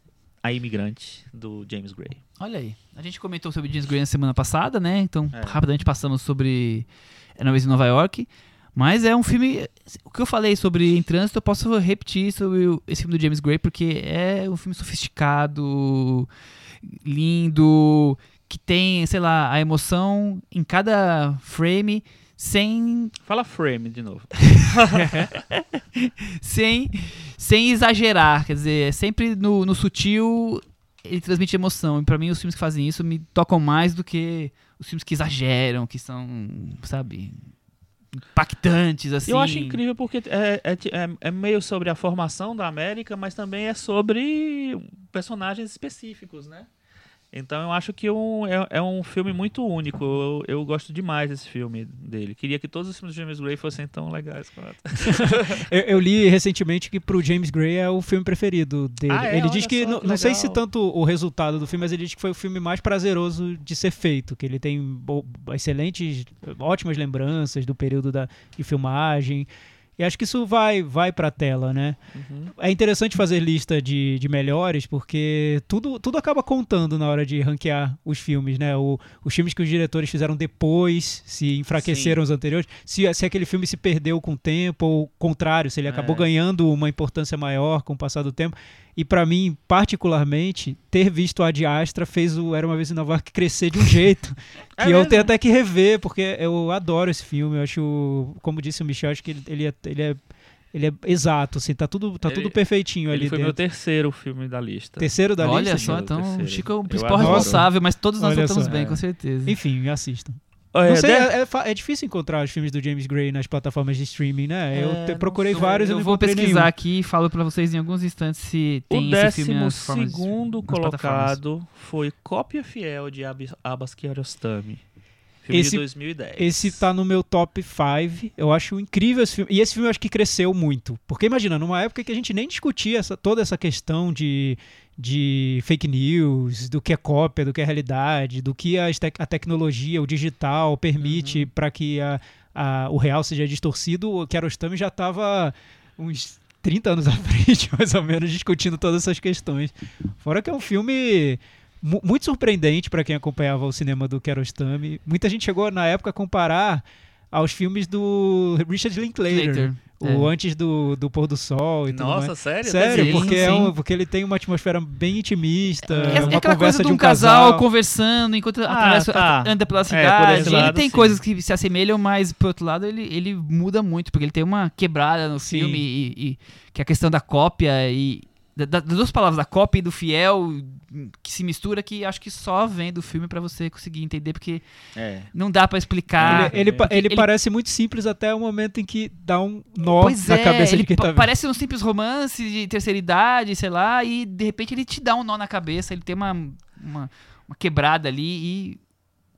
A Imigrante, do James Gray. Olha aí. A gente comentou sobre James Gray na semana passada, né? Então, É. rapidamente passamos sobre Era uma vez em Nova York. Mas é um filme. O que eu falei sobre Em Trânsito, eu posso repetir sobre esse filme do James Gray, porque é um filme sofisticado, lindo, que tem, sei lá, a emoção em cada frame, sem Fala frame de novo. sem, sem exagerar. Quer dizer, é sempre no, no sutil ele transmite emoção. E pra mim, os filmes que fazem isso me tocam mais do que os filmes que exageram, que são, sabe, impactantes, assim. Eu acho incrível porque é, é, é- é meio sobre a formação da América, mas também é sobre personagens específicos, né? Então eu acho que um, é, é um filme muito único. Eu, eu gosto demais desse filme dele. Queria que todos os filmes de James Gray fossem tão legais quanto. Eu, eu li recentemente que pro James Gray é o filme preferido dele. Ah, é? ele diz Olha que, só, não, que não sei se tanto o resultado do filme, mas ele diz que foi o filme mais prazeroso de ser feito, que ele tem excelentes, ótimas lembranças do período da, de filmagem. E acho que isso vai, vai pra tela, né? Uhum. É interessante fazer lista de, de melhores, porque tudo, tudo acaba contando na hora de ranquear os filmes, né? O, os filmes que os diretores fizeram depois, se enfraqueceram os anteriores, se, se aquele filme se perdeu com o tempo, ou o contrário, se ele acabou É. ganhando uma importância maior com o passar do tempo. E pra mim, particularmente, ter visto a Ad Astra fez o Era Uma Vez em Nova York crescer de um jeito É que eu mesmo? tenho até que rever, porque eu adoro esse filme. Eu acho, como disse o Michel, acho que ele, ele é, ele é ele é exato, assim, tá tudo, tá Ele- tudo perfeitinho Ele ali foi dentro. meu terceiro filme da lista. Terceiro da Olha lista. só, Chico, então o Chico é o principal responsável, mas todos nós Olha votamos só. bem, É. com certeza. Enfim, assistam. É, não sei, de- é, é é difícil encontrar os filmes do James Gray nas plataformas de streaming, né? É, eu te- não procurei vários e eu não vou pesquisar nenhum. aqui e falo pra vocês em alguns instantes se O tem esse filme décimo nas segundo nas colocado foi Cópia Fiel de Ab- Abbas Kiarostami. Filme Esse- de 2010. Esse tá no meu top 5. Eu acho incrível esse filme. E esse filme eu acho que cresceu muito. Porque imagina, numa época que a gente nem discutia essa- toda essa questão de, de fake news, do que é cópia, do que é realidade, do que a, a tecnologia, o digital permite para que a, a- o real seja distorcido, o Kiarostami já estava uns 30 anos à frente, mais ou menos, discutindo todas essas questões. Fora que é um filme muito surpreendente para quem acompanhava o cinema do Kiarostami. Muita gente chegou na época a comparar aos filmes do Richard Linklater, Later. o É. antes do, do pôr do sol e tudo mais. Nossa, sério? Sério, Sim, porque, é sim. um- porque ele tem uma atmosfera bem intimista, É, é uma aquela conversa coisa de um, um casal, conversando enquanto atravessa, tá. anda pela por cidade. ele lado, tem sim. coisas que se assemelham, mas por outro lado ele, ele muda muito, porque ele tem uma quebrada no Sim. filme e, e- que é a questão da cópia e da- da- das duas palavras, da cópia e do fiel, que se mistura, que acho que só vem do filme pra você conseguir entender, porque É. não dá pra explicar. Ele, ele, ele ele- parece muito simples até o momento em que dá um nó Pois na é, cabeça de quem tá vendo. parece um simples romance de terceira idade, sei lá, e de repente ele te dá um nó na cabeça, ele tem uma, uma, uma quebrada ali e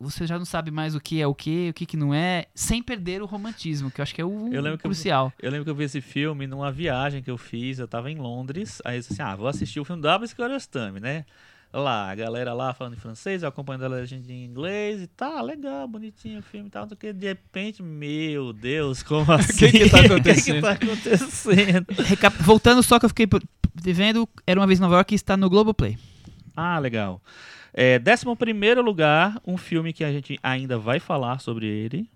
você já não sabe mais o que é o que, o que, que não é, sem perder o romantismo, que eu acho que é o Eu lembro que eu- crucial. Eu lembro que eu vi esse filme numa viagem que eu fiz, eu tava em Londres, aí eu disse assim, ah, vou assistir o filme do Abbas Kiarostami, né? Lá, a galera lá falando em francês, eu acompanhando a legenda em inglês e tá, legal, bonitinho o filme e tal, o que, de repente, meu Deus, como assim? que que tá O que acontecendo? que tá acontecendo? Recap- Voltando só que eu fiquei devendo, Era Uma Vez em Nova York e está no Globoplay. Ah, legal. É, décimo primeiro lugar, um filme que a gente ainda vai falar sobre ele,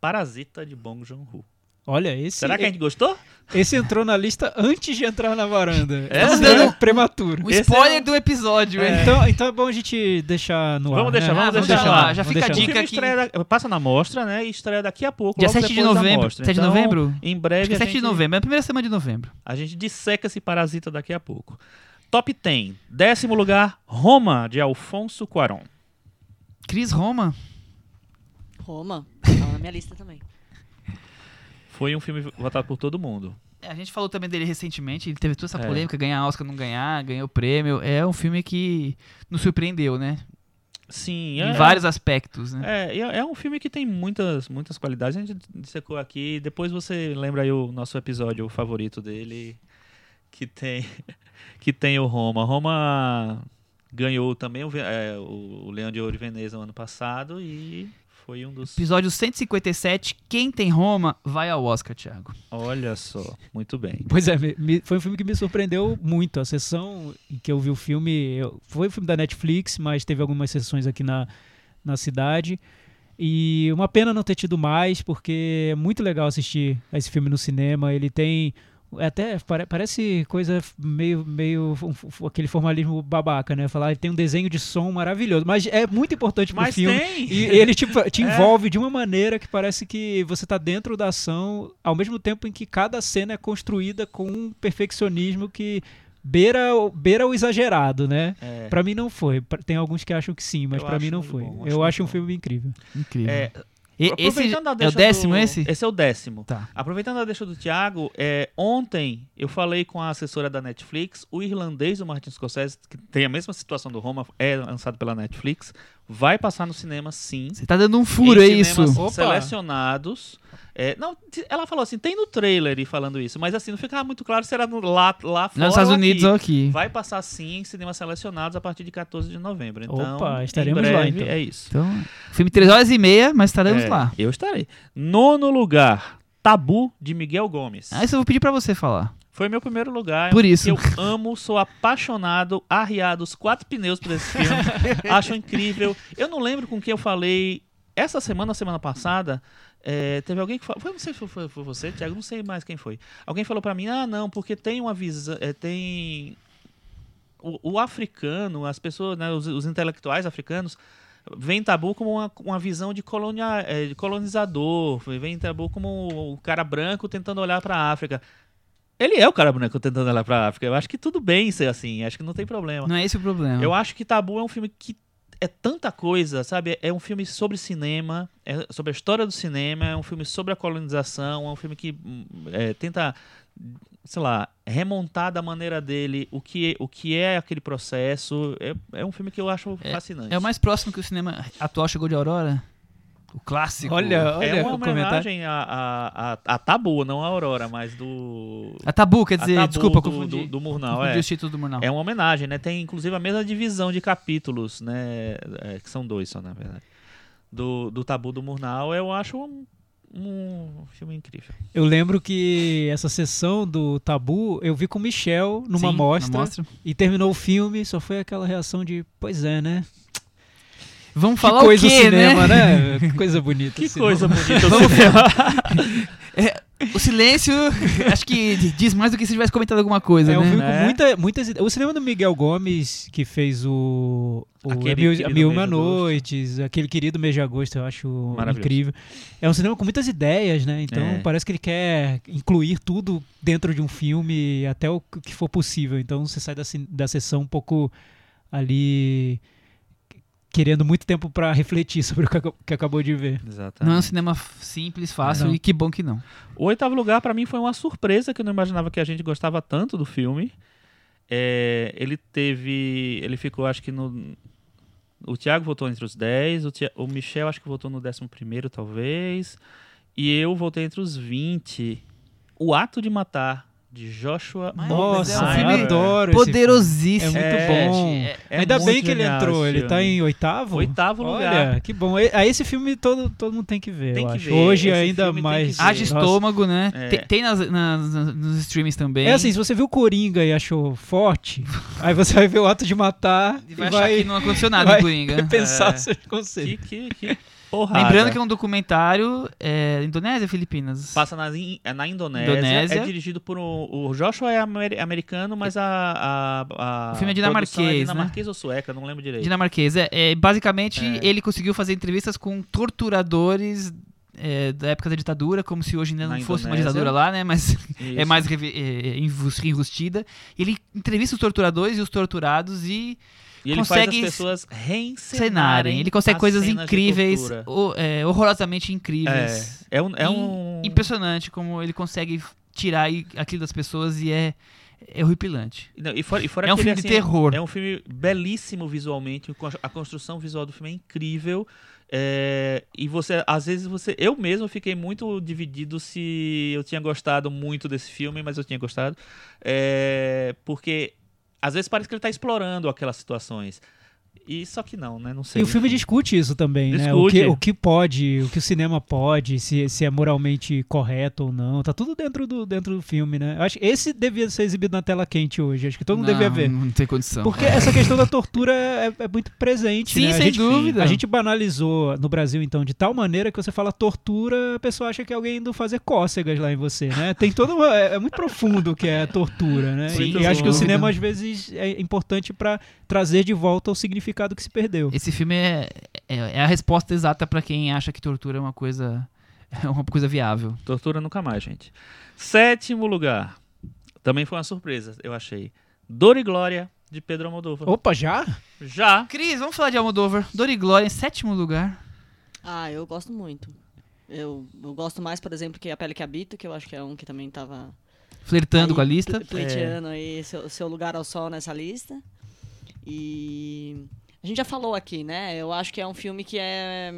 Parasita de Bong Joon-ho. Olha, esse, Será que a gente gostou? esse entrou na lista antes de entrar na varanda. É? Esse é prematuro. O spoiler é do episódio, É. hein? Então, então é bom a gente deixar no Vamos ar. deixar, né? vamos Ah, deixar lá, lá. já Vamos fica a deixar dica filme aqui. da- passa na mostra, né? E estreia daqui a pouco. Dia logo 7 de novembro. mostra. 7 de Então, novembro? Em Acho breve que é a 7 de gente, novembro, é a primeira semana de novembro. a gente disseca esse parasita daqui a pouco. Top 10. Décimo lugar, Roma, de Alfonso Cuarón. Cris Roma. Roma. Tá na minha lista também. Foi um filme votado por todo mundo. É, A gente falou também dele recentemente, ele teve toda essa É. polêmica, ganhar Oscar, não ganhar, ganhou prêmio. É um filme que nos surpreendeu, né? Sim, Em é, vários aspectos, né? é, é é um filme que tem muitas, muitas qualidades. A gente dissecou aqui. Depois você lembra aí o nosso episódio favorito dele, que tem, que tem o Roma. Roma ganhou também o, é, o Leão de Ouro e Veneza no ano passado e foi um dos. Episódio 157, Quem tem Roma vai ao Oscar, Thiago. Olha só, muito bem. Pois é, me- me- foi um filme que me surpreendeu muito. A sessão em que eu vi o filme eu- foi um filme da Netflix, mas teve algumas sessões aqui na, na cidade. E uma pena não ter tido mais, porque é muito legal assistir esse filme no cinema. Ele tem. É Até pare- parece coisa meio, meio aquele formalismo babaca, né? Falar ele tem um desenho de som maravilhoso, mas é muito importante pro Mas filme. tem. E ele tipo, te É. envolve de uma maneira que parece que você tá dentro da ação, ao mesmo tempo em que cada cena é construída com um perfeccionismo que beira, o- beira o exagerado, né? É. Pra mim não foi. Tem alguns que acham que sim, mas pra mim não foi. bom, acho Eu acho um bom. filme incrível. Incrível. É, E- esse aproveitando a é o deixa décimo do- esse? Esse é o décimo. Tá. Aproveitando a deixa do Thiago, é, ontem eu falei com a assessora da Netflix, o irlandês do Martin Scorsese, que tem a mesma situação do Roma, é lançado pela Netflix, vai passar no cinema sim. Você tá dando um furo, em é isso? cinemas Opa! selecionados. É, não, ela falou assim, tem no trailer e falando isso, mas assim, não ficava muito claro se era no- lá, lá fora Nos Estados Unidos aqui. ou aqui. Vai passar sim em cinemas selecionados a partir de 14 de novembro. Então, Opa, em estaremos lá, breve, então. É isso. Então, filme 3 horas e meia, mas estaremos É, lá. Eu estarei. Nono lugar, Tabu, de Miguel Gomes. Ah, isso eu vou pedir pra você falar. Foi meu primeiro lugar. Por isso. Eu amo, sou apaixonado, arriado os quatro pneus por esse filme. Acho incrível. Eu não lembro com quem eu falei essa semana, semana passada. É, teve alguém que falou. Foi, não sei se foi, foi- foi você, Thiago, não sei mais quem foi. Alguém falou pra mim: ah, não, porque tem uma visão. é, tem. O, o africano, as pessoas, né, os, os intelectuais africanos. Vem tabu como uma, uma visão de, colonia, é, de colonizador, vem tabu como o cara branco tentando olhar pra África. Ele é o cara branco tentando olhar pra África. Eu acho que tudo bem ser assim, acho que não tem problema. Não é esse o problema. Eu acho que Tabu é um filme que é tanta coisa, sabe? É um filme sobre cinema, é sobre a história do cinema, é um filme sobre a colonização, é um filme que hum, é, tenta, sei lá, remontar da maneira dele o que, o que é aquele processo. É, é um filme que eu acho fascinante. É o mais próximo que o cinema atual chegou de Aurora? O clássico. Olha, olha é uma homenagem a, a, a, a Tabu, não a Aurora, mas do. A Tabu, quer a dizer, Tabu desculpa, do, confundi. do, do Murnau. confundi É. os títulos do Murnau. É uma homenagem, né? Tem inclusive a mesma divisão de capítulos, né? É, que são dois só, na verdade. Do, do Tabu do Murnau, eu acho um, um filme incrível. Eu lembro que essa sessão do Tabu eu vi com o Michel numa Sim, mostra, mostra. e terminou o filme, só foi aquela reação de, pois é, né? Vamos Que falar coisa o quê, cinema, né? né? Que coisa bonita. Que cinema. coisa bonita o cinema. O silêncio, acho que diz mais do que se tivesse comentado alguma coisa, É um né? filme Né? com muita, muitas ideias. O cinema do Miguel Gomes, que fez o. o Aquele A Mil, e Uma. Noites, aquele querido mês de agosto, eu acho incrível. É um cinema com muitas ideias, né? Então É. parece que ele quer incluir tudo dentro de um filme, até o que for possível. Então você sai da, da sessão um pouco ali querendo muito tempo pra refletir sobre o que, que acabou de ver. Exatamente. Não é um cinema simples, fácil, Não. e que bom que não. O oitavo lugar, pra mim, foi uma surpresa que eu não imaginava que a gente gostava tanto do filme. É, ele teve. Ele ficou, acho que no. O Thiago votou entre os 10, o, Thi- o Michel acho que votou no 11, talvez. E eu votei entre os 20. O Ato de Matar, de Joshua Mas Nossa, é um filme eu adoro. Poderosíssimo. É muito É, bom. é- É Ainda muito bem que ele entrou. Ele tá em oitavo? Oitavo lugar. Olha, que bom. E- Aí esse filme todo, todo mundo tem que ver, Tem que ver. Hoje Esse ainda mais. Haja estômago, né? É. Tem, tem nas, nas- nos streams também. É assim, se você viu Coringa e achou forte, aí você vai ver o ato de matar E e vai vai, achar que não aconteceu nada vai em Coringa. pensar É. seus conselhos. Que, que, que porrada. Lembrando que é um documentário é, Indonésia, Filipinas. Passa na, é na Indonésia, Indonésia. É dirigido por um, o Joshua é amer- americano, mas a, a, a O filme é dinamarquês, né? é dinamarquês ou sueca, não lembro direito. Dinamarquês. É, é, basicamente, É. ele conseguiu fazer entrevistas com torturadores é, da época da ditadura, como se hoje ainda não Na fosse uma Indonésia. ditadura lá, né? Mas é mais é, envus- enrustida. Ele entrevista os torturadores e os torturados e E ele consegue faz as pessoas reencenarem. cenarem. Ele consegue as coisas incríveis, ho- é, horrorosamente incríveis. É, é um, é um Impressionante como ele consegue tirar aquilo das pessoas e é, é horripilante. Não, e fora, e fora É um filme de assim, terror. É um filme belíssimo visualmente, o a construção visual do filme é incrível. é, e você, às vezes, você. Eu mesmo fiquei muito dividido se eu tinha gostado muito desse filme, mas eu tinha gostado. é, porque às vezes parece que ele está explorando aquelas situações. E só que não, né? Não sei. E o filme discute isso também, né? O Discute. que, o que pode, o que o cinema pode, se, se é moralmente correto ou não. Tá tudo dentro do, dentro do filme, né? Eu acho que esse devia ser exibido na tela quente hoje. Acho que todo mundo devia ver. Não tem condição. Porque essa questão da tortura é, é muito presente, Sim, né? A sem gente, dúvida. A gente banalizou no Brasil, então, de tal maneira que você fala tortura, a pessoa acha que é alguém indo fazer cócegas lá em você, né? Tem todo uma, é, é muito profundo o que é tortura, né? Sim, e acho que o cinema, às vezes, é importante pra trazer de volta o significado que se perdeu. Esse filme é, é, é a resposta exata pra quem acha que tortura é uma coisa é uma coisa viável. Tortura nunca mais, gente. Sétimo lugar. Também foi uma surpresa, eu achei. Dor e Glória, de Pedro Almodóvar. Opa, já? Já. Cris, vamos falar de Almodóvar. Dor e Glória em sétimo lugar. Ah, eu gosto muito. Eu, eu gosto mais, por exemplo, que A Pele que Habito, que eu acho que é um que também tava Flertando aí com a lista. ple- Pleiteando aí seu, seu lugar ao sol nessa lista. E a gente já falou aqui, né? Eu acho que é um filme que é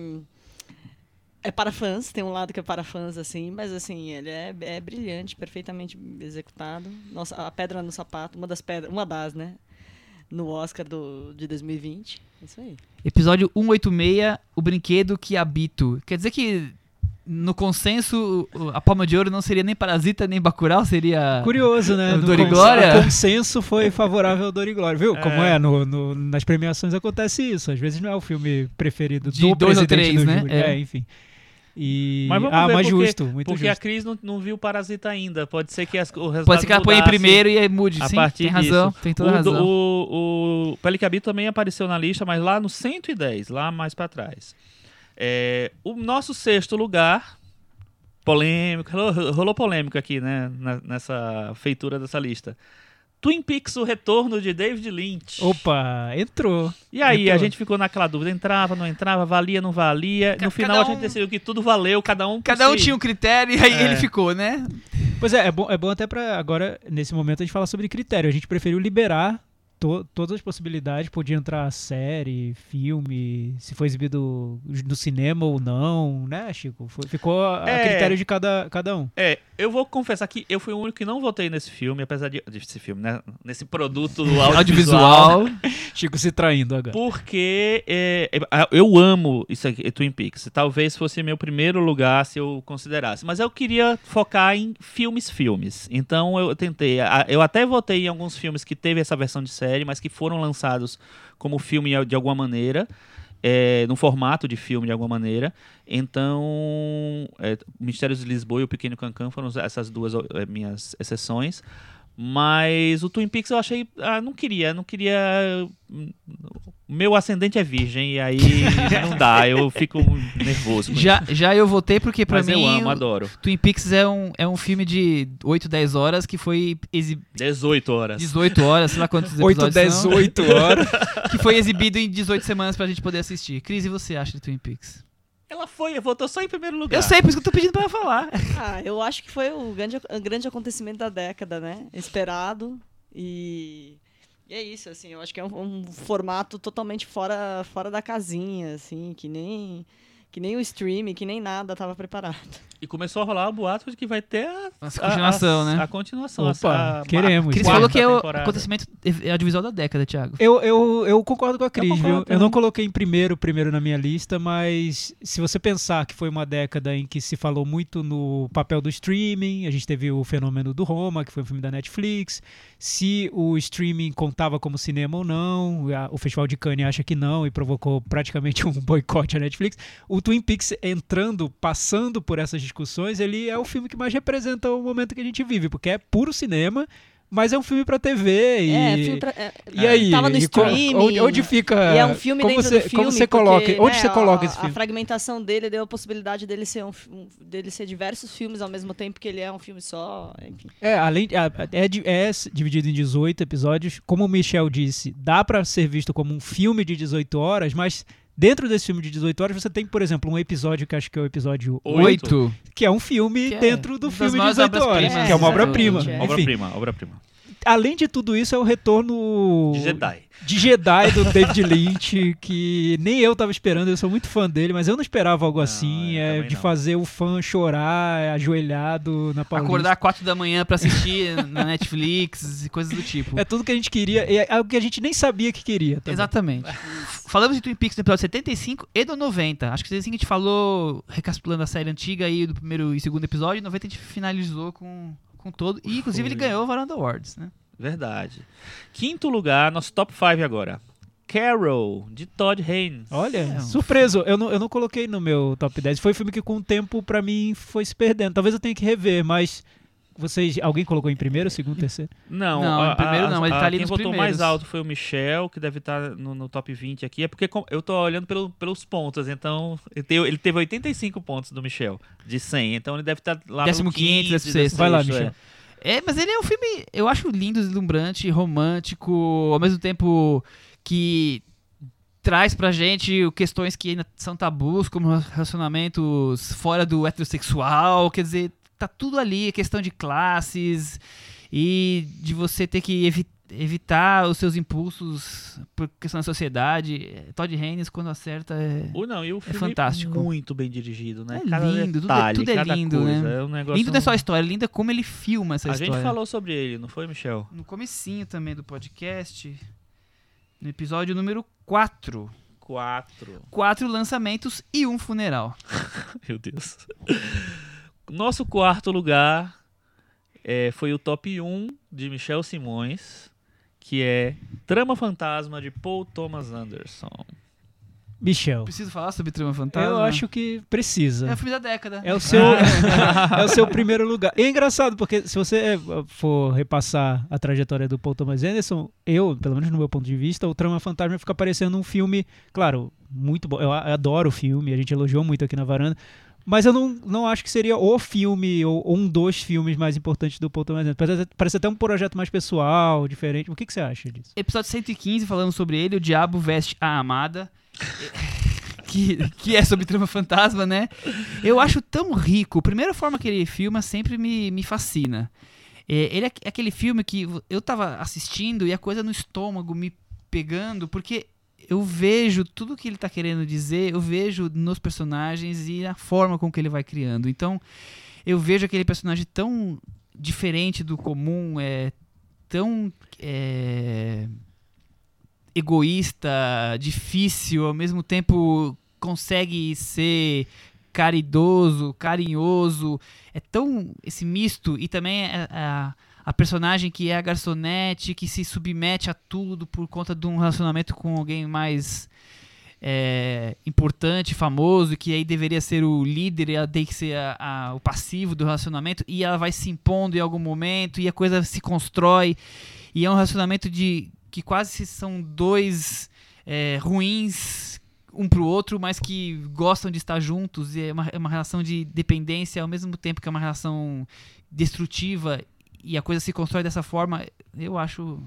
é para fãs, tem um lado que é para fãs assim, mas assim, ele é, é brilhante, perfeitamente executado. Nossa, a pedra no sapato, uma das pedras, uma das, né? No Oscar do, de 2020. Isso aí. Episódio 186, o brinquedo que habito. Quer dizer que no consenso a palma de ouro não seria nem Parasita nem Bacurau, seria Curioso, né? O No Dor e cons- Glória? O consenso foi favorável ao Dor e Glória. Viu como É. é? No, no- nas premiações acontece isso. Às vezes não é o filme preferido De do dois ou três, do né? É. É, enfim. E... Mas vamos ah, ver mas porque- justo, muito Porque a justo. Cris não, não viu Parasita ainda. Pode ser que as, o resultado Pode ser que ela ponha em primeiro e aí mude. a Sim, partir tem razão, disso. tem toda o, razão. O, o Habito também apareceu na lista, mas lá no 110, lá mais pra trás. É, o nosso sexto lugar, polêmico, rolou, rolou polêmica aqui, né, na- nessa feitura dessa lista. Twin Peaks, o retorno de David Lynch. Opa, entrou. E aí, entrou. a gente ficou naquela dúvida, entrava, não entrava, valia, não valia. No final cada a gente um- decidiu que tudo valeu, cada um Cada um si. tinha um critério e aí É. ele ficou, né? Pois é, é bom, é bom até pra agora, nesse momento, a gente falar sobre critério. A gente preferiu liberar to- todas as possibilidades. Podia entrar série, filme, se foi exibido no cinema ou não, né, Chico? Foi- ficou a, É. critério de cada, cada um. É, eu vou confessar que eu fui o único que não votei nesse filme, apesar de. Desse filme, né? Nesse produto audiovisual. Chico se traindo agora. Porque é, é, eu amo isso aqui, Twin Peaks. Talvez fosse meu primeiro lugar se eu considerasse. Mas eu queria focar em filmes, filmes. Então eu tentei. Eu até votei em alguns filmes que teve essa versão de série, mas que foram lançados como filme de alguma maneira. é, no formato de filme de alguma maneira. Então, é, Mistérios de Lisboa e O Pequeno Cancan foram essas duas é, minhas exceções. Mas o Twin Peaks eu achei. Ah, não queria, não queria. hum, Meu ascendente é virgem, e aí não dá, eu fico nervoso. Já, já eu votei porque pra Mas mim eu amo, adoro. Twin Peaks é um, é um filme de 8, 10 horas que foi exibido 18 horas. 18 horas, sei lá quantos 8, episódios 10, são, 8 horas. que foi exibido em 18 semanas pra gente poder assistir. Cris, e você acha de Twin Peaks? Ela foi, votou só em primeiro lugar. Eu sei, por isso que eu tô pedindo pra ela falar. Ah, eu acho que foi o grande, o grande acontecimento da década, né? Esperado. E, e é isso, assim, eu acho que é um, um formato totalmente fora, fora da casinha, assim, que nem, que nem o streaming, que nem nada estava preparado. E começou a rolar o boato de que vai ter a, Nossa, continuação, a, né? A continuação. Opa, a, queremos. Cris falou que é o temporada. acontecimento audiovisual da década, Thiago. Eu, eu, eu concordo com a Cris, viu? Eu não coloquei em primeiro, primeiro na minha lista, mas se você pensar que foi uma década em que se falou muito no papel do streaming, a gente teve o fenômeno do Roma, que foi um filme da Netflix, se o streaming contava como cinema ou não, a- o Festival de Cannes acha que não e provocou praticamente um boicote à Netflix. O Twin Peaks entrando, passando por essas discussões, ele é o filme que mais representa o momento que a gente vive, porque é puro cinema, mas é um filme pra TV e... É, filme pra, é, E aí, tava no streaming. onde, onde fica? E é um filme como dentro você, do filme. Como você porque, coloca? Onde né, você coloca a, esse filme? A fragmentação dele deu a possibilidade dele ser, um, dele ser diversos filmes ao mesmo tempo que ele é um filme só. Enfim. É, além é, é s- dividido em 18 episódios. Como o Michel disse, dá pra ser visto como um filme de 18 horas, mas dentro desse filme de 18 horas você tem, por exemplo, um episódio que acho que é o episódio 8, Oito. que é um filme Que é dentro do uma filme de 18 horas, que é uma obra-prima. é, Obra-prima, obra-prima. Além de tudo isso, é o retorno De Jedi. de Jedi do David Lynch, que nem eu tava esperando, eu sou muito fã dele, mas eu não esperava algo Não, assim, é, de não. fazer o fã chorar ajoelhado na Paulista. Acordar 4 da manhã pra assistir na Netflix e coisas do tipo. É tudo que a gente queria, e é algo que a gente nem sabia que queria. também. Exatamente. Falamos de Twin Peaks no episódio 75 e do 90. Acho que assim que a gente falou, recapitulando a série antiga aí do primeiro e segundo episódio, 90 a gente finalizou com, com todo. E inclusive ele Foi. ganhou o Varanda Awards, né? Verdade. Quinto lugar, nosso top 5 agora. Carol, de Todd Haynes. Olha, É, surpreso. Eu não, eu não coloquei no meu top 10. Foi um filme que com o tempo, pra mim, foi se perdendo. Talvez eu tenha que rever, mas vocês. Alguém colocou em primeiro, segundo, terceiro? Não, Não, a, em primeiro a- não, ele a- tá ali quem nos votou primeiros. mais alto foi o Michel, que deve estar no, no top 20 aqui. É porque eu tô olhando pelo- pelos pontos, então ele teve, ele teve 85 pontos do Michel, de 100. Então ele deve estar lá Décimo no quinto, 15, décimo sexto. Vai lá, é. Michel. É, mas ele é um filme, eu acho lindo, deslumbrante, romântico, ao mesmo tempo que traz pra gente questões que ainda são tabus, como relacionamentos fora do heterossexual, quer dizer, tá tudo ali, questão de classes e de você ter que evi- evitar os seus impulsos por questão da sociedade. Todd Haynes, quando acerta, é... O, não, e o filme fantástico. muito bem dirigido, né? É cada lindo, tudo é- detalhe, tudo é cada lindo, coisa. né? É um negócio... Lindo não é só a história, lindo é como ele filma essa A história. gente falou sobre ele, não foi, Michel? no comecinho também do podcast, no episódio número 4. Quatro. Quatro lançamentos e um funeral. Meu Deus. Nosso quarto lugar é, foi o top 1 de Michel Simões, que é Trama Fantasma de Paul Thomas Anderson. Michel. Preciso falar sobre Trama Fantasma? Eu acho que precisa. É o filme da década. É o seu, é o seu primeiro lugar. E é engraçado, porque se você eh, for repassar a trajetória do Paul Thomas Anderson, eu, pelo menos no meu ponto de vista, o Trama Fantasma fica parecendo um filme, claro, muito bom. Eu adoro o filme, a gente elogiou muito aqui na varanda. Mas eu não, não acho que seria o filme ou, um dos filmes mais importantes do Paul Thomas Anderson. Parece, parece até um projeto mais pessoal, diferente. O que, que você acha disso? Episódio 115, falando sobre ele, O Diabo Veste a Amada. que, que é sobre trama fantasma, né? Eu acho tão rico. A primeira forma que ele filma sempre me, me fascina. É, ele é aqu- aquele filme que eu tava assistindo e a coisa no estômago me pegando, porque eu vejo tudo que ele tá querendo dizer, eu vejo nos personagens e na forma com que ele vai criando. Então, eu vejo aquele personagem tão diferente do comum, é tão é, egoísta, difícil, ao mesmo tempo consegue ser caridoso, carinhoso. É tão esse misto e também a, a, a personagem que é a garçonete, que se submete a tudo por conta de um relacionamento com alguém mais é, importante, famoso, que aí deveria ser o líder, ela tem que ser a- a- o passivo do relacionamento, e ela vai se impondo em algum momento, e a coisa se constrói, e é um relacionamento de que quase são dois é, ruins um pro outro, mas que gostam de estar juntos, e é uma, é uma relação de dependência ao mesmo tempo que é uma relação destrutiva, e a coisa se constrói dessa forma, eu acho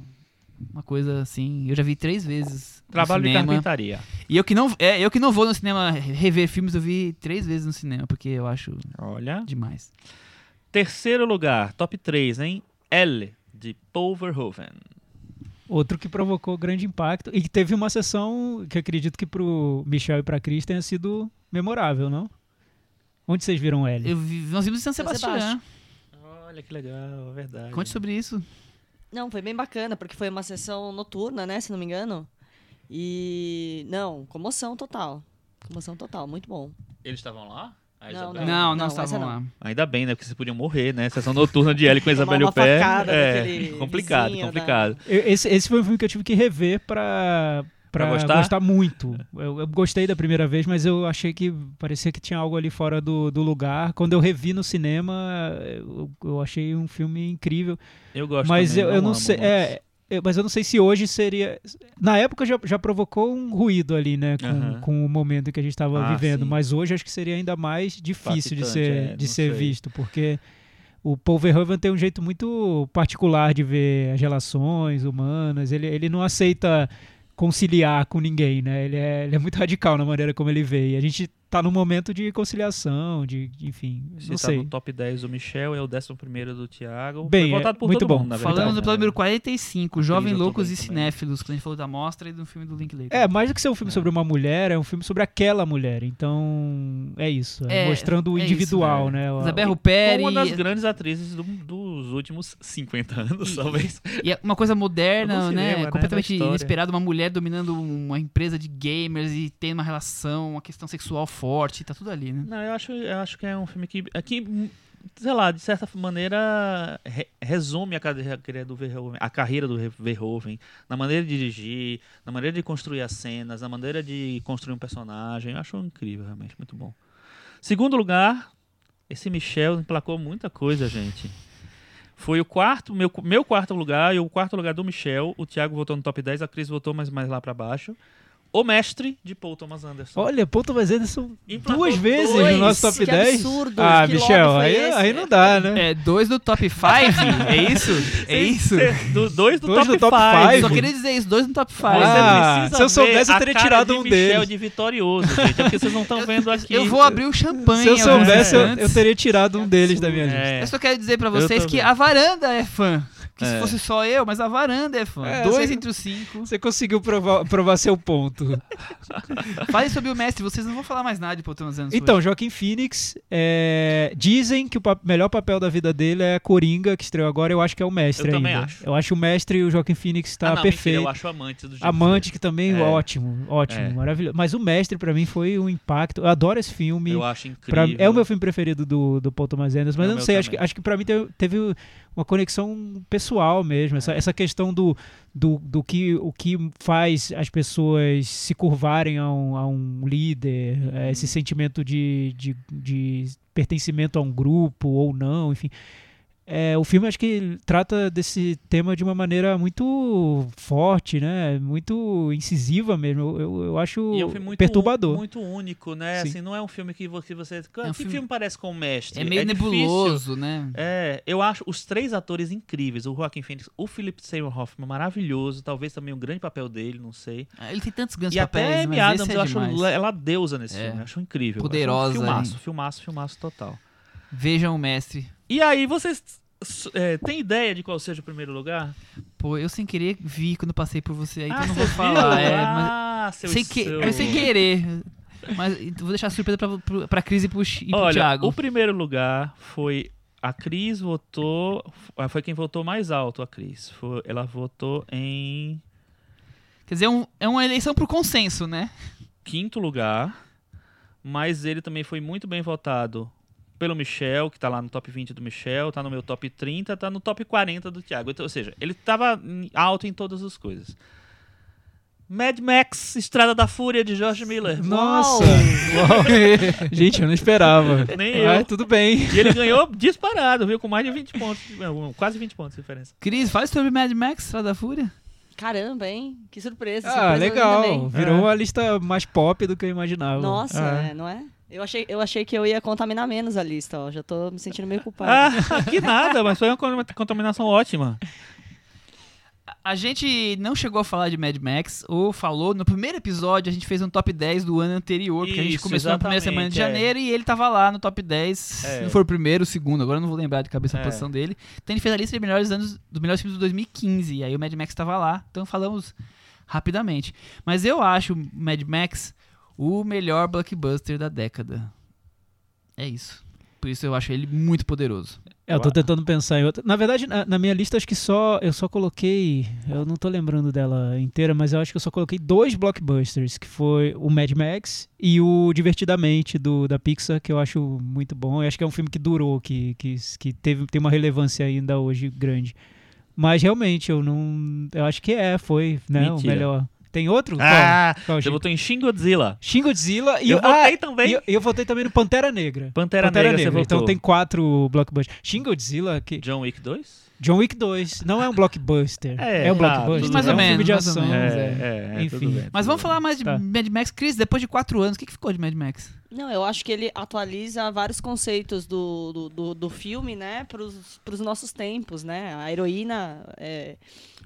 uma coisa assim, eu já vi três vezes no Trabalho de carpintaria. E eu que não, é, eu que não vou no cinema rever filmes, eu vi três vezes no cinema, porque eu acho Olha. demais. Terceiro lugar, top 3, hein? L, de Paul Verhoeven. Outro que provocou grande impacto e que teve uma sessão que acredito que pro Michel e pra Cris tenha sido memorável, não? Onde vocês viram L? Eu vi, nós vimos em São São Sebastião. Sebastião. Olha que legal, é verdade. Conte sobre isso. Não, foi bem bacana, porque foi uma sessão noturna, né, se não me engano. E. Não, comoção total. Comoção total, muito bom. Eles estavam lá? A Não, Isabel? Não, não, não, estavam lá. Ainda bem, né? Porque vocês podiam morrer, né? Sessão noturna de L com a Tomar Isabel uma Pé. É, daquele complicado, vizinho complicado. Eu- Esse, esse foi um filme que eu tive que rever pra, pra, Pra gostar? gostar? muito. Eu, eu gostei da primeira vez, mas eu achei que parecia que tinha algo ali fora do, do lugar. Quando eu revi no cinema, eu, eu achei um filme incrível. Eu gosto mas também, eu, eu não amo sei. é, eu- mas eu não sei se hoje seria. Na época já, já provocou um ruído ali, né? Com, Aham. com o momento que a gente estava Ah, vivendo. sim. Mas hoje acho que seria ainda mais difícil de ser, é, de não ser sei. visto, porque o Paul Verhoeven tem um jeito muito particular de ver as relações humanas. Ele, ele não aceita conciliar com ninguém, né? Ele é, ele é muito radical na maneira como ele vê. E a gente tá no momento de conciliação, de, enfim, Se não tá sei. no top 10 do Michel, é o 11 primeiro do Thiago. Bem, Foi é votado por muito todo bom. mundo, Falamos do né? episódio número 45, Jovem Loucos e. Cinéfilos, quando a gente falou da mostra e do filme do Linklater. É, mais do que ser um filme sobre uma mulher, é um filme sobre aquela mulher. Então, é isso. É, É, mostrando o é isso, individual, é. né? O- Isabel Com Rupert uma das e, grandes atrizes do- dos últimos 50 anos, talvez. e é uma coisa moderna, né? cinema, né, completamente da história. inesperada, uma mulher dominando uma empresa de gamers e tendo uma relação, uma questão sexual forte, tá tudo ali, né? Não, eu acho, eu acho que é um filme que, que sei lá, de certa maneira re- resume a carreira do Verhoeven, a carreira do Verhoeven, na maneira de dirigir, na maneira de construir as cenas, na maneira de construir um personagem. Eu acho incrível, realmente, muito bom. Segundo lugar, esse Michel emplacou muita coisa, gente. Foi o quarto, meu, meu quarto lugar e o quarto lugar do Michel. O Thiago votou no top 10, a Cris votou mais, mais lá pra baixo. O Mestre, de Paul Thomas Anderson. Olha, Paul Thomas Anderson Emplacou duas vezes dois. no nosso top Que 10. absurdo, Ah, que Michel, aí, esse? aí não dá, né? É, dois do top 5, é isso? É isso? Do, dois do Dois top do top 5. five. Só queria dizer isso, dois no top 5. Você Ah, se eu soubesse, eu a teria tirado de um Michel deles. de vitorioso, gente. É porque vocês não estão vendo aqui. Eu vou abrir o champanhe. Se eu soubesse, eu, eu teria tirado um deles da minha lista. É. Eu só quero dizer pra Eu vocês que a varanda é fã. Que se É. fosse só eu, mas a varanda é fã. É, Dois você- entre os cinco. Você conseguiu provar, provar seu ponto. Falem sobre o mestre, vocês não vão falar mais nada de Paul Então, hoje. Joaquim Phoenix, é, dizem que o pa- melhor papel da vida dele é Coringa, que estreou agora. Eu acho que é o mestre Eu ainda. também acho. Eu acho o mestre e o Joaquim Phoenix tá ah, não, perfeito. Mentira, eu acho amante do Jim Amante, que também, É. ótimo, ótimo, É. maravilhoso. Mas o mestre, pra mim, foi um impacto. Eu adoro esse filme. Eu acho Pra- incrível. é o meu filme preferido do, do Paul Thomas Anderson, mas É eu não sei, acho que, acho que pra mim teve, teve uma conexão pessoal mesmo. Essa, essa questão do, do, do que, o que faz as pessoas se curvarem a um, a um líder, é, esse sentimento de, de, de pertencimento a um grupo ou não, enfim. É, o filme acho que trata desse tema de uma maneira muito forte, né? Muito incisiva mesmo. Eu, eu, acho E é um filme muito, perturbador. muito único, né? Sim. Assim, não é um filme que vo- que você. que um filme... filme- parece com o mestre? É meio difícil. nebuloso, né? É, eu acho os três atores incríveis. O Joaquim Phoenix, o Philip Seymour Hoffman, maravilhoso. Talvez também um grande papel dele, não sei. Ele tem tantos grandes e até papéis, a Amy mas Adams, esse é eu acho ela deusa nesse É. filme. Eu acho incrível. Poderosa, Acho um filmaço, filmaço, filmaço total. Vejam o mestre. E aí, vocês é, têm ideia de qual seja o primeiro lugar? Pô, eu sem querer vi quando passei por você aí, então ah, eu não vou falar. viu? É, mas ah, seu, sem, que, seu... foi sem querer. Mas vou deixar a surpresa pra, pro- pra Cris e pro, e pro Olha, Thiago. o primeiro lugar foi a Cris votou, ah, foi quem votou mais alto, a Cris. Foi, ela votou em Quer dizer, é um- é uma eleição por consenso, né? quinto lugar, mas ele também foi muito bem votado pelo Michel, que tá lá no top 20 do Michel, tá no meu top 30, tá no top 40 do Thiago. Então, ou seja, ele tava alto em todas as coisas. Mad Max, Estrada da Fúria, de George Miller. Nossa! Gente, eu não esperava. Nem eu. Mas tudo bem. E ele ganhou disparado, viu? Com mais de 20 pontos. não, Quase 20 pontos de diferença. Cris, fale sobre Mad Max, Estrada da Fúria. Caramba, hein? Que surpresa. Ah, surpresa legal. Virou É. a lista mais pop do que eu imaginava. Nossa, Ah. é, não é? Eu achei, eu achei que eu ia contaminar menos a lista, ó. Já tô me sentindo meio culpado. Ah, que nada, mas foi uma con- contaminação ótima. A gente não chegou a falar de Mad Max, ou falou, no primeiro episódio a gente fez um top 10 do ano anterior, porque a gente Isso, começou na primeira semana de é. janeiro e ele tava lá no top 10, se É. não for o primeiro, o segundo, agora eu não vou lembrar de cabeça a É. posição dele. Então ele fez a lista de melhores anos, dos melhores filmes de 2015, e aí o Mad Max tava lá, então falamos rapidamente. Mas eu acho o Mad Max o melhor blockbuster da década. É isso. Por isso eu acho ele muito poderoso. É, eu tô tentando pensar em outra. Na verdade, na, na minha lista, acho que só. Eu só coloquei. Eu não tô lembrando dela inteira, mas eu acho que eu só coloquei dois blockbusters, que foi o Mad Max e o Divertidamente do, da Pixar, que eu acho muito bom. Eu acho que é um filme que durou, que, que, que teve, tem uma relevância ainda hoje grande. Mas realmente, eu não. Eu acho que é, foi, né? O Mentira. melhor. Tem outro? Ah, Qual? Qual, você votou em Shin Godzilla. Shin Godzilla e Eu ah, votei também. E eu, e eu votei também no Pantera Negra. Pantera, Negra, você votou. Então tem quatro blockbusters. Shin Godzilla, que John Wick 2? John Wick 2 não é um blockbuster. É, É, um tá, blockbuster. tudo Mais é ou um menos, filme de mais ou ação. É, é. é, é, Enfim. tudo bem, Mas vamos bem. falar mais de Tá. Mad Max. Cris, depois de quatro anos, o que, que ficou de Mad Max? Não, eu acho que ele atualiza vários conceitos do, do, do, do filme, né, pros, pros nossos tempos, né? A heroína, é,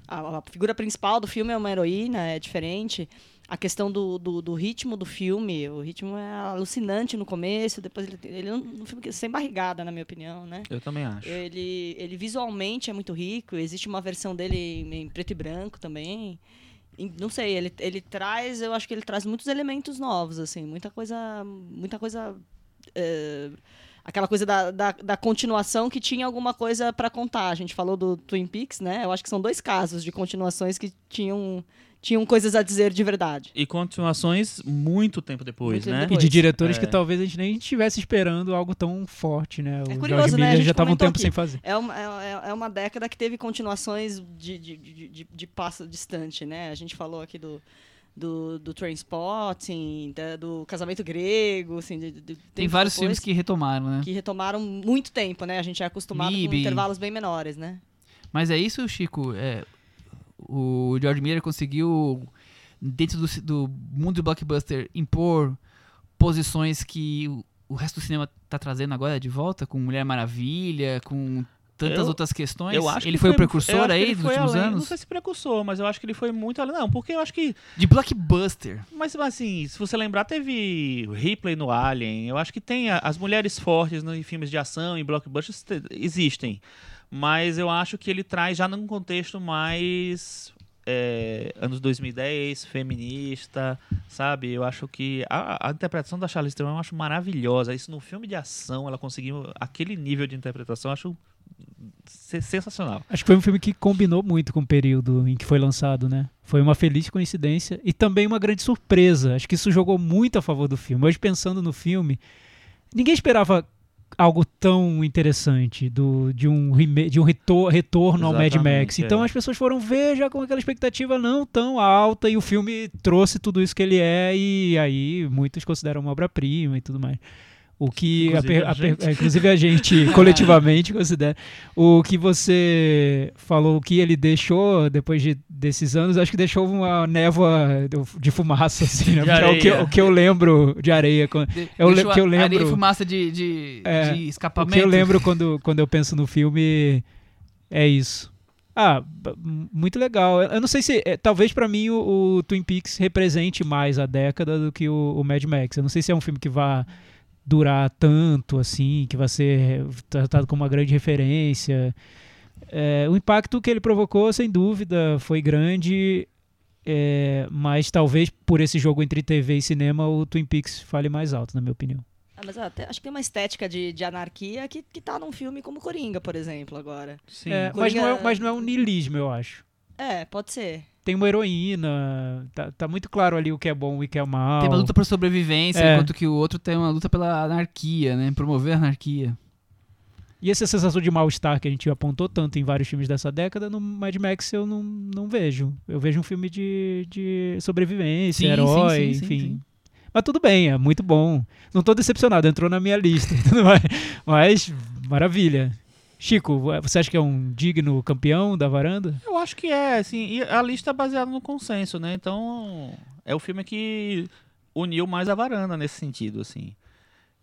a, a figura principal do filme é uma heroína, é diferente. a questão do, do, do ritmo do filme. O ritmo é alucinante no começo, depois ele, ele é um filme sem barrigada, na minha opinião, né? Eu também acho. Ele, ele visualmente é muito rico, existe uma versão dele em preto e branco também. E, Não sei, ele, ele traz, eu acho que ele traz muitos elementos novos, assim, muita coisa. Muita coisa. é, aquela coisa da, da, da continuação que tinha alguma coisa para contar. A gente falou do Twin Peaks, né? Eu acho que são dois casos de continuações que tinham, tinham coisas a dizer de verdade. E continuações muito tempo depois, Muito tempo né? E depois. de diretores É. que talvez a gente nem estivesse esperando algo tão forte, né? O curioso, George né? Miller já estava um tempo aqui. sem fazer. É uma, é, é uma década que teve continuações de, de, de, de, de passo distante, né? A gente falou aqui do, do, do Trainspotting, da- do Casamento Grego, assim, de, de- Tem vários filmes que retomaram, né? que retomaram muito tempo, né? A gente é acostumado Mib. com intervalos bem menores, né? Mas é isso, Chico. É, o George Miller conseguiu, dentro do, do mundo do blockbuster, impor posições que o, o resto do cinema tá trazendo agora de volta, com Mulher Maravilha, com tantas Eu- outras questões. Eu acho ele que foi, o eu precursor aí dos foi últimos além- Não anos? sei se precursor, mas eu acho que ele foi muito além. Não, porque eu acho que De blockbuster. Mas assim, se você lembrar, teve Ripley no Alien. Eu acho que tem as mulheres fortes no- em filmes de ação, em blockbusters, te- existem. Mas eu acho que ele traz já num contexto mais é, anos 2010, feminista, sabe? Eu acho que a, a interpretação da Charlize Theron eu acho maravilhosa. Isso no filme de ação, ela conseguiu aquele nível de interpretação, eu acho sensacional. Acho que foi um filme que combinou muito com o período em que foi lançado, né? Foi uma feliz coincidência e também uma grande surpresa. Acho que isso jogou muito a favor do filme. Hoje, pensando no filme, ninguém esperava algo tão interessante do, de um, de um retor- retorno ao Mad Exatamente, Max. Então é. as pessoas foram ver já com aquela expectativa não tão alta e o filme trouxe tudo isso que ele é e aí muitos consideram uma obra-prima e tudo mais. O que a Inclusive per- a a per- gente. é, inclusive a gente coletivamente considera. O que você falou que ele deixou depois de, desses anos, acho que deixou uma névoa de fumaça, assim, né? É o que, o que eu lembro de areia. quando- De, Eu le- que eu a- areia lembro- e fumaça de, de, É, de O escapamento. que eu lembro quando, quando eu penso no filme é isso. Ah, muito legal. Eu não sei se. é, talvez pra mim o, o Twin Peaks represente mais a década do que o, o Mad Max. Eu não sei se é um filme que vai durar tanto assim, que vai ser tratado como uma grande referência. É, o impacto que ele provocou, sem dúvida, foi grande. é, mas talvez por esse jogo entre TV e cinema, o Twin Peaks fale mais alto, na minha opinião. Ah, mas até, acho que tem uma estética de, de anarquia que, que tá num filme como Coringa, por exemplo, agora. Sim. É, mas, não é, Coringa- mas não é um niilismo, eu acho. É, pode ser. Tem uma heroína, tá, tá muito claro ali o que é bom e o que é mal. Tem uma luta por sobrevivência, É. enquanto que o outro tem uma luta pela anarquia, né? Promover a anarquia. E essa sensação de mal-estar que a gente apontou tanto em vários filmes dessa década, no Mad Max eu não, não vejo. Eu vejo um filme de, de sobrevivência, Sim, herói, sim, sim, enfim. Mas tudo bem, é muito bom. Não tô decepcionado, entrou na minha lista. e tudo mais. Mas, maravilha. Chico, você acha que é um digno campeão da varanda? Eu acho que é, assim, e a lista é baseada no consenso, né? Então, é o filme que uniu mais a varanda nesse sentido, assim.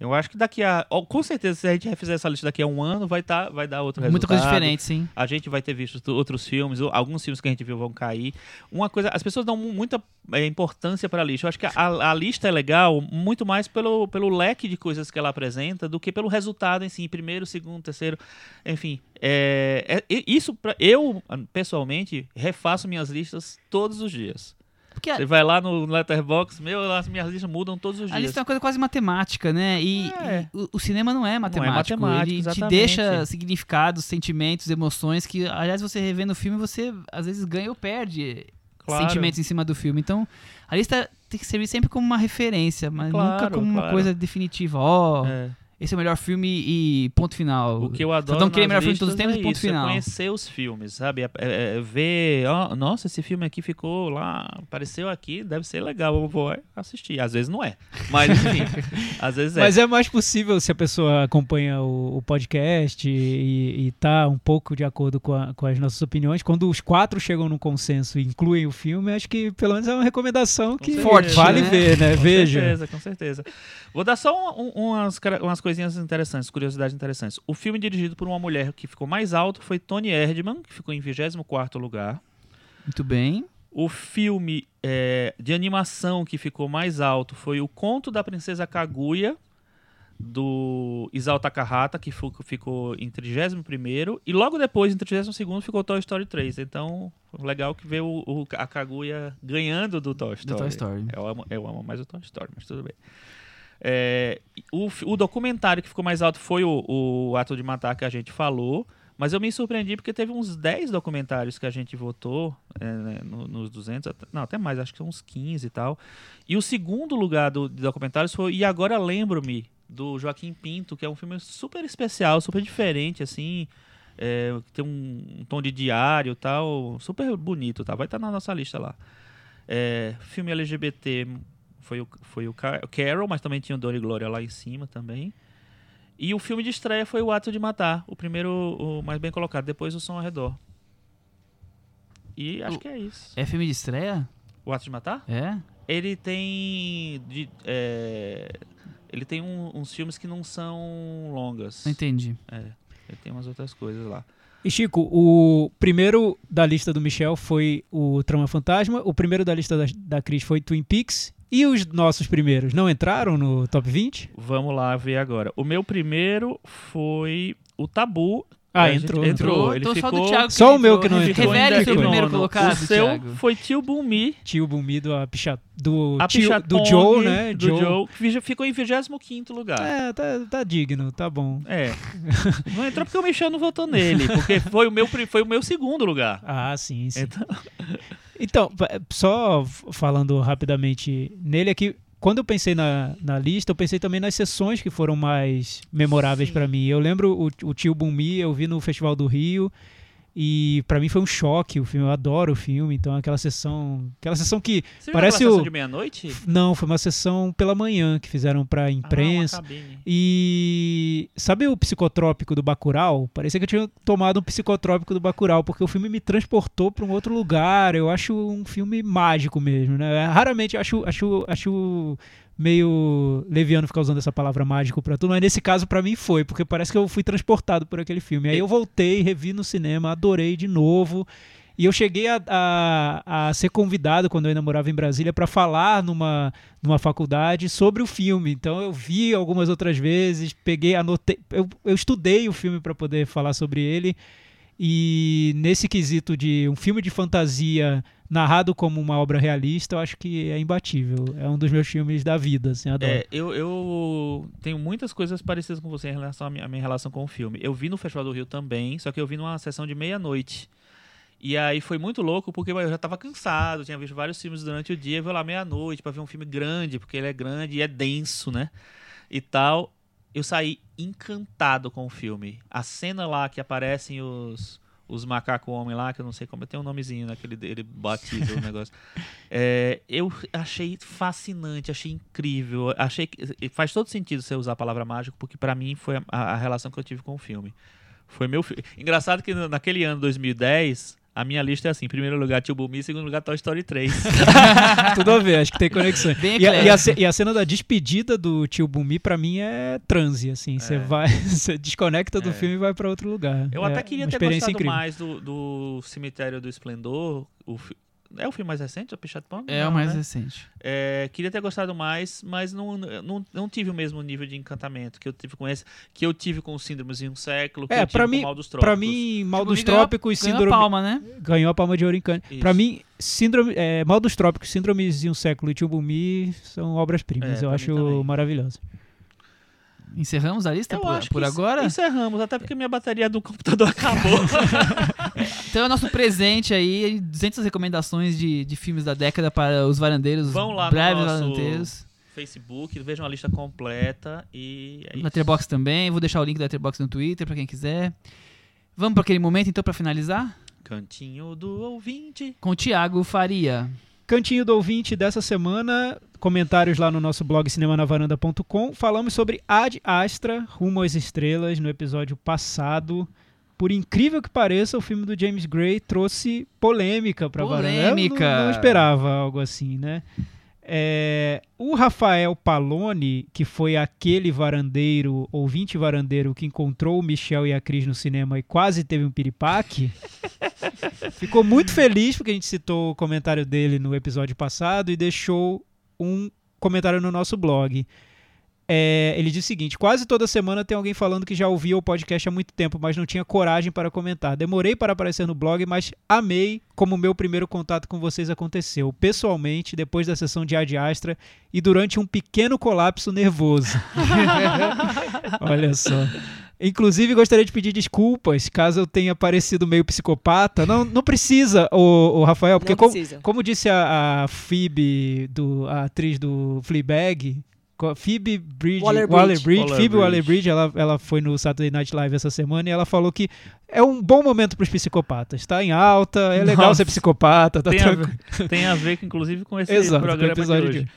Eu acho que daqui a. Com certeza, se a gente refizer essa lista daqui a um ano, vai, tá, vai dar outro Muita coisa resultado. diferente, sim. A gente vai ter visto outros filmes, alguns filmes que a gente viu vão cair. Uma coisa, as pessoas dão mu- muita é, importância para a lista. Eu acho que a, a lista é legal muito mais pelo, pelo leque de coisas que ela apresenta do que pelo resultado em si, primeiro, segundo, terceiro, enfim. É, é- isso pra, eu pessoalmente refaço minhas listas todos os dias. Porque a, Você vai lá no Letterboxd, meu, as minhas listas mudam todos os a dias. lista é uma coisa quase matemática, né? E, É. e o, o cinema não é matemático. matemático, ele te exatamente. deixa significados, sentimentos, emoções que, aliás, você revendo o filme, você às vezes ganha ou perde Claro. sentimentos em cima do filme. Então, a lista tem que servir sempre como uma referência, mas nunca Claro, como uma claro. coisa definitiva. Ó, É. esse é o melhor filme e ponto final. O que eu adoro não queria nas melhor filme de todos os tempos, é ponto isso, final. É conhecer os filmes, sabe? É, é- é ver, ó, nossa, esse filme aqui ficou lá, apareceu aqui, deve ser legal, eu vou assistir. Às vezes não é, mas enfim, às vezes é. Mas é mais possível se a pessoa acompanha o, o podcast e, e tá um pouco de acordo com, a- com as nossas opiniões. Quando os quatro chegam num consenso e incluem o filme, acho que pelo menos é uma recomendação que certeza. Forte, vale né? ver, né? Com Veja. certeza, com certeza. Vou dar só um- um- umas, umas coisinhas interessantes, curiosidades interessantes. O filme dirigido por uma mulher que ficou mais alto foi Tony Erdman, que ficou em 24º lugar. Muito bem. O filme é, de animação que ficou mais alto foi O Conto da Princesa Kaguya, do Isao Takahata, que ficou em 31 e logo depois, em 32 ficou Toy Story 3. Então, foi legal que ver o, o- a Kaguya ganhando do Toy Story. Do Toy Story. Eu amo, eu amo mais o Toy Story, mas tudo bem. É, o, o documentário que ficou mais alto foi o, o Ato de Matar que a gente falou, mas eu me surpreendi porque teve uns 10 documentários que a gente votou é, né, no- nos 200, até- não, até mais, acho que uns 15 e tal. E o segundo lugar do, de documentários foi E Agora Lembro-me, do Joaquim Pinto, que é um filme super especial, super diferente, assim, é, tem um, um tom de diário tal, super bonito, tá? Vai estar na nossa lista lá. É, filme LGBT foi o, foi o Ca- Carol, mas também tinha o Dor e Glória lá em cima também. E o filme de estreia foi O Ato de Matar, o primeiro, o mais bem colocado, depois o Som ao Redor. E acho O- que é isso. É filme de estreia? O Ato de Matar? É? Ele tem. de- é, ele tem um- uns filmes que não são longas. Não entendi. É, ele tem umas outras coisas lá. E Chico, o primeiro da lista do Michel foi o Trama Fantasma, o primeiro da lista da, da Cris foi Twin Peaks, e os nossos primeiros não entraram no top 20? Vamos lá ver agora. O meu primeiro foi o Tabu. Ah, A gente- entrou. entrou. Ele então só do ficou- Thiago Só o meu entrou. que não entrou. Revele Ainda seu ficou primeiro nono. colocado, O seu Thiago. foi Tio Bumi. Tio Bumi do, Picha, do, A tio, do Joe, né? Do Joe. que vi- ficou em 25 lugar. É, tá, tá digno, tá bom. É. Não entrou porque o Michel não votou nele. Porque foi o meu, foi o meu segundo lugar. Ah, sim, sim. Então, Então, só falando rapidamente nele aqui, quando eu pensei na, na lista, eu pensei também nas sessões que foram mais memoráveis pra mim. Eu lembro o, o Tio Bumi, eu vi no Festival do Rio. E pra mim foi um choque o filme, eu adoro o filme, então aquela sessão, aquela sessão que você Parece viu o- sessão de meia-noite? não, foi uma sessão pela manhã que fizeram pra imprensa. Ah, uma cabine. E sabe o psicotrópico do Bacurau? Parecia que eu tinha tomado um psicotrópico do Bacurau, porque o filme me transportou para um outro lugar. Eu acho um filme mágico mesmo, né? Raramente acho acho acho meio leviano ficar usando essa palavra mágico pra tudo, mas nesse caso pra mim foi, porque parece que eu fui transportado por aquele filme. Aí eu voltei, revi no cinema, adorei de novo. E eu cheguei a, a, a ser convidado quando eu ainda morava em Brasília para falar numa, numa faculdade sobre o filme. Então eu vi algumas outras vezes, peguei, anotei, eu, eu estudei o filme para poder falar sobre ele. E nesse quesito de um filme de fantasia narrado como uma obra realista, eu acho que é imbatível. É um dos meus filmes da vida, assim, adoro. É, eu, eu tenho muitas coisas parecidas com você em relação à minha, à minha relação com o filme. Eu vi no Festival do Rio também, só que eu vi numa sessão de meia-noite. E aí foi muito louco, porque eu já tava cansado, tinha visto vários filmes durante o dia, eu vou lá meia-noite pra ver um filme grande, porque ele é grande e é denso, né? E tal. Eu saí encantado com o filme. A cena lá que aparecem os, os macacos homem lá, que eu não sei como, tem um nomezinho naquele dele, batiza o negócio. É, eu achei fascinante, achei incrível, achei que faz todo sentido você usar a palavra mágico, porque pra mim foi a, a relação que eu tive com o filme. Foi meu fi- Engraçado que naquele ano 2010, a minha lista é assim: em primeiro lugar, Tio Bumi, em segundo lugar, Toy Story 3. Tudo a ver, acho que tem conexão. Bem E a, e, a, e a cena da despedida do tio Bumi, pra mim, é transe, assim. Você É. vai, você desconecta do É. filme e vai pra outro lugar. Eu É até queria ter gostado incrível. mais do, do Cemitério do Esplendor. O é o filme mais recente, o Pichat Pong? É Não, o mais né? recente. É, queria ter gostado mais, mas não, não, não tive o mesmo nível de encantamento que eu tive com esse, que eu tive com os Síndromes em um século, que É, eu tive pra com mim- o Mal dos Trópicos. Pra mim, Mal Tipo, dos ganhou- Trópicos, Ganhou a síndrome. palma, né? Ganhou a palma de ouro em Cannes. Pra mim, síndrome, é, Mal dos Trópicos, Síndromes de um Século e Tio Bumi são obras-primas. É, eu acho maravilhoso. Encerramos a lista Eu por, por agora? Encerramos, até porque minha bateria do computador acabou. Então é o nosso presente aí, 200 recomendações de, de filmes da década para os varandeiros, Vão lá no breves nosso- varandeiros. Facebook, vejam a lista completa e é. Letterboxd também, vou deixar o link da Letterboxd no Twitter para quem quiser. Vamos para aquele momento então para finalizar? Cantinho do ouvinte. Com o Thiago Faria. Cantinho do ouvinte dessa semana, comentários lá no nosso blog cinemanavaranda.com. Falamos sobre Ad Astra, Rumo às Estrelas, no episódio passado. Por incrível que pareça, o filme do James Gray trouxe polêmica pra varanda. Eu Polêmica! não, não esperava algo assim, né? É, o Rafael Palone, que foi aquele varandeiro, ouvinte varandeiro, que encontrou o Michel e a Cris no cinema e quase teve um piripaque, ficou muito feliz porque a gente citou o comentário dele no episódio passado e deixou um comentário no nosso blog. É, ele diz o seguinte: quase toda semana tem alguém falando que já ouvia o podcast há muito tempo, mas não tinha coragem para comentar. Demorei para aparecer no blog, mas amei como o meu primeiro contato com vocês aconteceu, pessoalmente, depois da sessão de Ad Astra e durante um pequeno colapso nervoso. Olha só. Inclusive, gostaria de pedir desculpas caso eu tenha parecido meio psicopata. Não, não precisa, o, o Rafael, porque como, como disse a, a Phoebe, do, a atriz do Fleabag, Phoebe Bridge, Waller-Bridge. Waller-Bridge, Phoebe Waller-Bridge. Waller-Bridge, ela, ela foi no Saturday Night Live essa semana e ela falou que é um bom momento para os psicopatas. Tá em alta, é legal Nossa. ser psicopata, tá tem, a ver, tem a ver, inclusive, com esse Exato, com o programa episódio de de hoje.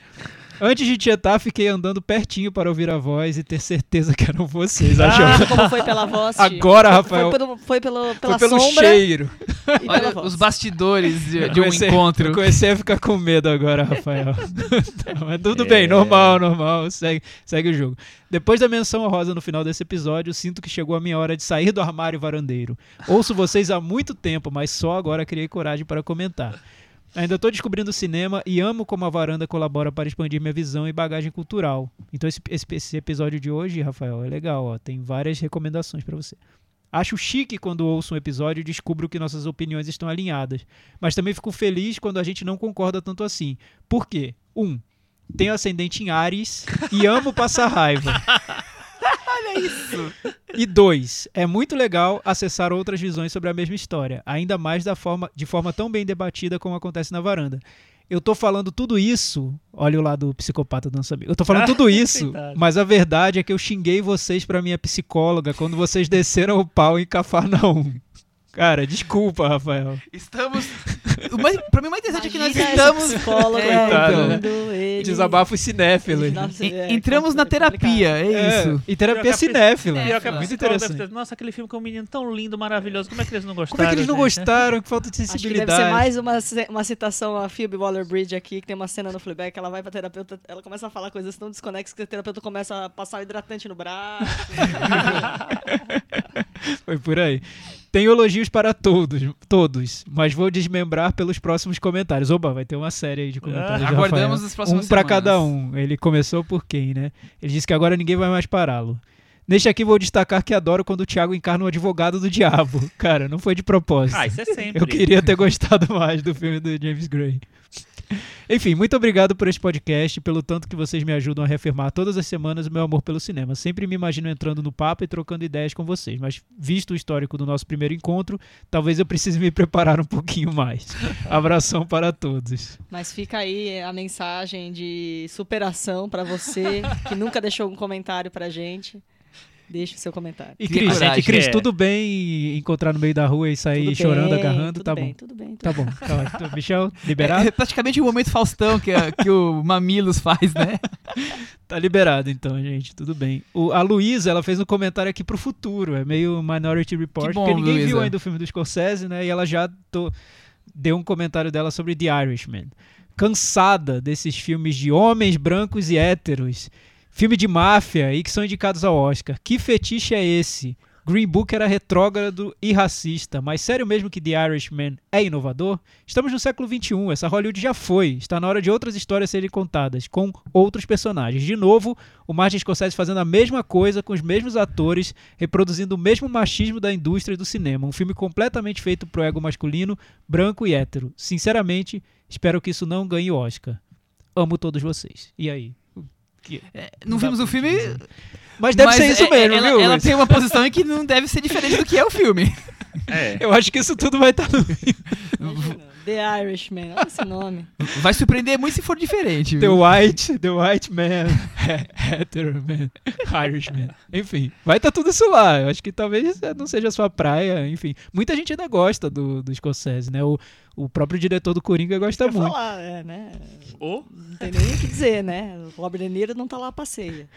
Antes de tietar, fiquei andando pertinho para ouvir a voz e ter certeza que eram vocês. Acho Ah, como foi pela voz? Agora, Rafael. Foi, pelo, foi pelo, pela Foi pelo sombra cheiro. e pela Olha voz. os bastidores de, de um Comecei- encontro. Eu comecei a ficar com medo agora, Rafael. Tá, mas tudo É. bem, normal, normal. Segue, segue o jogo. Depois da menção rosa no final desse episódio, sinto que chegou a minha hora de sair do armário varandeiro. Ouço vocês há muito tempo, mas só agora criei coragem para comentar. Ainda estou descobrindo o cinema e amo como a varanda colabora para expandir minha visão e bagagem cultural. Então esse, esse- esse episódio de hoje, Rafael, é legal. Ó, tem várias recomendações para você. Acho chique quando ouço um episódio e descubro que nossas opiniões estão alinhadas. Mas também fico feliz quando a gente não concorda tanto assim. Por quê? Um, tenho ascendente em Ares e amo passar raiva. Olha isso. E dois, é muito legal acessar outras visões sobre a mesma história, ainda mais da forma, de forma tão bem debatida como acontece na varanda. Eu tô falando tudo isso, olha o lado psicopata do nosso amigo. Eu tô falando tudo isso, mas a verdade é que eu xinguei vocês pra minha psicóloga quando vocês desceram o pau em Cafarnaum. Cara, desculpa, Rafael. Estamos. O mais, pra mim, o mais interessante é que nós estamos. psicólogo É, então. ele. Desabafo cinéfilo. En- é, entramos na é terapia, é, É, isso. e terapia cinéfila. É, muito interessante. ter- Nossa, aquele filme com um menino tão lindo, maravilhoso. Como é que eles não gostaram? Como é que eles não gostaram? Que falta de Acho que sensibilidade. deve ser mais uma, uma citação a Phoebe Waller-Bridge aqui, que tem uma cena no Fleabag, que ela vai pra terapeuta, ela começa a falar coisas tão desconexas que a terapeuta começa a passar o hidratante no braço. Foi por aí. Tenho elogios para todos, todos, mas vou desmembrar pelos próximos comentários. Oba, vai ter uma série aí de comentários. Ah, aguardamos Rafael. as próximas Um para cada um. Ele começou por quem, né? Ele disse que agora ninguém vai mais pará-lo. Neste aqui vou destacar que adoro quando o Thiago encarna o advogado do diabo. Cara, não foi de propósito. Ah, isso é sempre. Eu queria ter gostado mais do filme do James Gray. Enfim, muito obrigado por este podcast pelo tanto que vocês me ajudam a reafirmar todas as semanas o meu amor pelo cinema. Sempre me imagino entrando no papo e trocando ideias com vocês, mas visto o histórico do nosso primeiro encontro, talvez eu precise me preparar um pouquinho mais. Abração para todos. Mas fica aí a mensagem de superação pra você, que nunca deixou um comentário pra gente. Deixe o seu comentário. E Cris, coragem. e Cris, É. tudo bem encontrar no meio da rua e sair Tudo chorando, bem, agarrando? tudo Tá bem, bom. Tudo bem, tudo Tá bom, tá ótimo. Michel, liberado? É praticamente o momento Faustão que, a- que o Mamilos faz, né? Tá liberado então, gente. Tudo bem. O- a Luísa, ela fez um comentário aqui pro futuro. É meio Minority Report, Que bom, porque ninguém viu Luísa. ainda o filme do Scorsese, né? E ela já to- deu um comentário dela sobre The Irishman. Cansada desses filmes de homens brancos e héteros. Filme de máfia e que são indicados ao Oscar. Que fetiche é esse? Green Book era retrógrado e racista, mas sério mesmo que The Irishman é inovador? Estamos no século XXI, essa Hollywood já foi. Está na hora de outras histórias serem contadas, com outros personagens. De novo, o Martin Scorsese fazendo a mesma coisa, com os mesmos atores, reproduzindo o mesmo machismo da indústria do cinema. Um filme completamente feito pro ego masculino, branco e hétero. Sinceramente, espero que isso não ganhe Oscar. Amo todos vocês. E aí? Que- Não dá vimos o filme. Mas deve mas ser isso é- mesmo, ela, viu? Ela tem uma posição em que não deve ser diferente do que é o filme. É. Eu acho que isso tudo vai estar no The Irishman, olha esse nome. Vai surpreender muito se for diferente. The viu? White, The White Man, Hetero Man, Irishman. Enfim, vai estar tudo isso lá. Eu acho que talvez não seja a sua praia. Enfim, muita gente ainda gosta do, do Scorsese, né? O, o próprio diretor do Coringa gosta muito. falar, é, né? Ou Não tem nem o que dizer, né? O Robert De Niro não tá lá a passeia.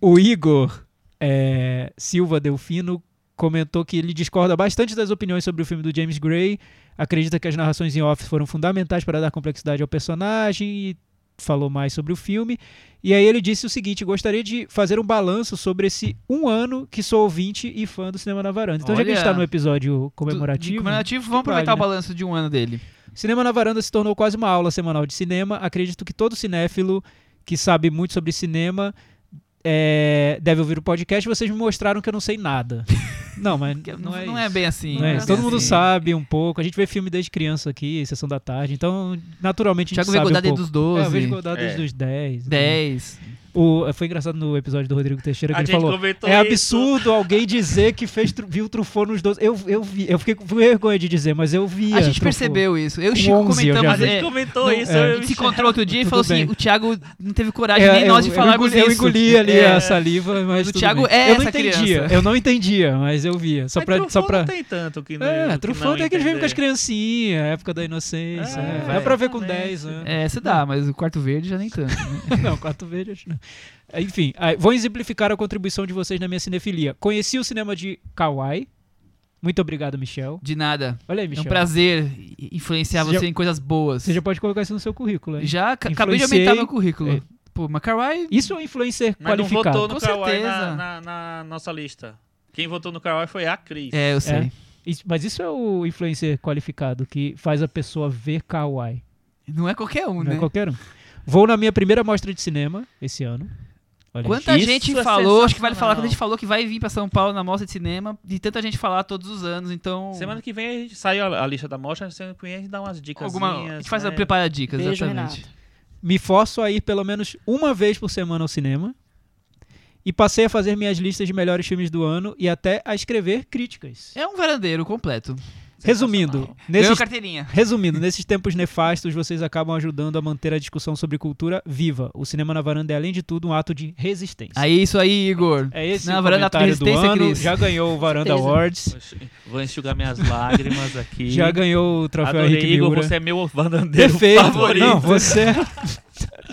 O Igor eh, Silva Delfino comentou que ele discorda bastante das opiniões sobre o filme do James Gray, acredita que as narrações em off foram fundamentais para dar complexidade ao personagem e falou mais sobre o filme. E aí ele disse o seguinte: gostaria de fazer um balanço sobre esse um ano que sou ouvinte e fã do Cinema na Varanda. Então, já que a gente Olha, está no episódio Do- comemorativo. de comemorativo, vamos aproveitar vale, o né? balanço de um ano dele. Cinema na Varanda se tornou quase uma aula semanal de cinema. Acredito que todo cinéfilo que sabe muito sobre cinema é, deve ouvir o podcast. Vocês me mostraram que eu não sei nada. Não, mas Que não, é não isso. é bem assim. Não é não isso. é Todo bem mundo assim. sabe um pouco. A gente vê filme desde criança aqui, sessão da tarde. Então, naturalmente, a gente Thiago sabe um desde pouco. os 12. É, eu vejo Godard desde É. os 10. 10. O, foi engraçado no episódio do Rodrigo Teixeira que A ele gente falou. comentou É isso. absurdo alguém dizer que fez, viu Truffaut nos 12. Eu, eu vi, eu fiquei com vergonha de dizer, mas eu vi. A gente percebeu isso. Eu e o Chico 11 eu já comentamos. A gente é, comentou não, isso. é. a eu gente se encontrou outro dia e falou assim: bem. o Thiago não teve coragem É, nem eu, nós de eu falarmos engoli, eu isso. engoli ali É. a saliva, mas O tudo Thiago bem. é eu não essa entendia, criança. eu não entendia, mas eu via. Só Mas pra, só Truffaut pra... não tem tanto que não, É, que Truffaut tem aquele filme com as criancinhas, época da inocência. É, é. Dá pra ver com Exatamente. 10 anos. É, você dá, mas o quarto verde já nem tanto. né? Não, quarto verde acho que não. Enfim, vou exemplificar a contribuição de vocês na minha cinefilia. Conheci o cinema de Kawaii. Muito obrigado, Michel. De nada. Olha aí, É Michel. um prazer influenciar Você você já- em coisas boas. Você já pode colocar isso no seu currículo, hein? Já ca- acabei de Influenciei- aumentar meu currículo. É. Pô, mas Kawaii Isso é um influencer Mas não qualificado. votou no Com Kawaii na, certeza. na- na nossa lista. Quem votou no Kawaii foi a Cris. É, eu sei. Isso- mas isso é o influencer qualificado que faz a pessoa ver Kawaii. Não é qualquer um, Não né? é qualquer um. Vou na minha primeira mostra de cinema esse ano. Olha. Quanta Isso gente é falou, acho que vale falar quando a gente falou que vai vir pra São Paulo na mostra de cinema, de tanta gente falar todos os anos, então. Semana que vem a gente sai a, a lista da mostra, semana que vem a gente dá umas dicas. alguma. A gente faz a né? prepara dicas, Beijo, exatamente. Renato. Me forço a ir pelo menos uma vez por semana ao cinema. E passei a fazer minhas listas de melhores filmes do ano e até a escrever críticas. É um varandeiro completo. Resumindo, Ganhou nesses, carteirinha. resumindo, nesses tempos nefastos, vocês acabam ajudando a manter a discussão sobre cultura viva. O cinema na varanda é, além de tudo, um ato de resistência. Aí, isso aí, Igor. É esse Na o varanda comentário do resistência, ano. Cris. Já ganhou o Varanda Certeza. Awards. Vou enxugar minhas lágrimas aqui. Já ganhou o troféu Adorei, Henrique Igor, Miura. você é meu vandandeiro Perfeito. favorito. Não, você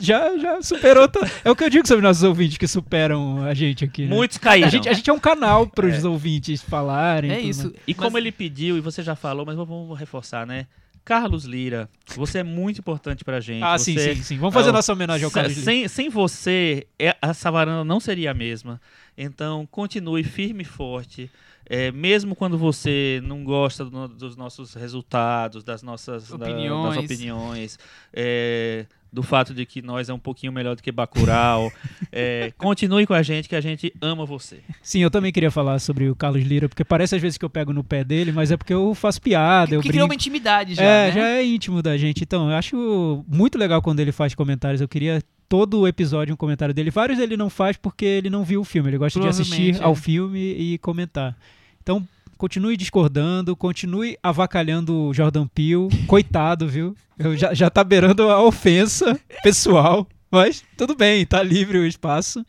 já, já superou. to- É o que eu digo sobre nossos ouvintes que superam a gente aqui. Né? Muitos caíram. A gente, a gente é um canal para os ouvintes falarem. É isso. mais. E como Mas- ele pediu, e você já falou, mas vamos reforçar, né? Carlos Lira, você é muito importante pra gente. Ah, sim, Você- sim, sim. Vamos fazer Ah, nossa homenagem ao Carlos Lira. sem, sem você, é- essa varanda não seria a mesma. Então, continue firme e forte. É, mesmo quando você não gosta do- dos nossos resultados, das nossas da- Opiniões. das opiniões, é, do fato de que nós é um pouquinho melhor do que Bacurau, é, continue com a gente, que a gente ama você. Sim, eu também queria falar sobre o Carlos Lira, porque parece às vezes que eu pego no pé dele, mas é porque eu faço piada, eu Porque criou brinco. uma intimidade já. é, né? já é íntimo da gente. Então, eu acho muito legal quando ele faz comentários. Eu queria todo o episódio um comentário dele. Vários ele não faz porque ele não viu o filme. Ele gosta de assistir Provavelmente, ao é. filme e comentar. Então, continue discordando, continue avacalhando o Jordan Peele. Coitado, viu? Eu já, já tá beirando a ofensa pessoal. Mas tudo bem, tá livre o espaço.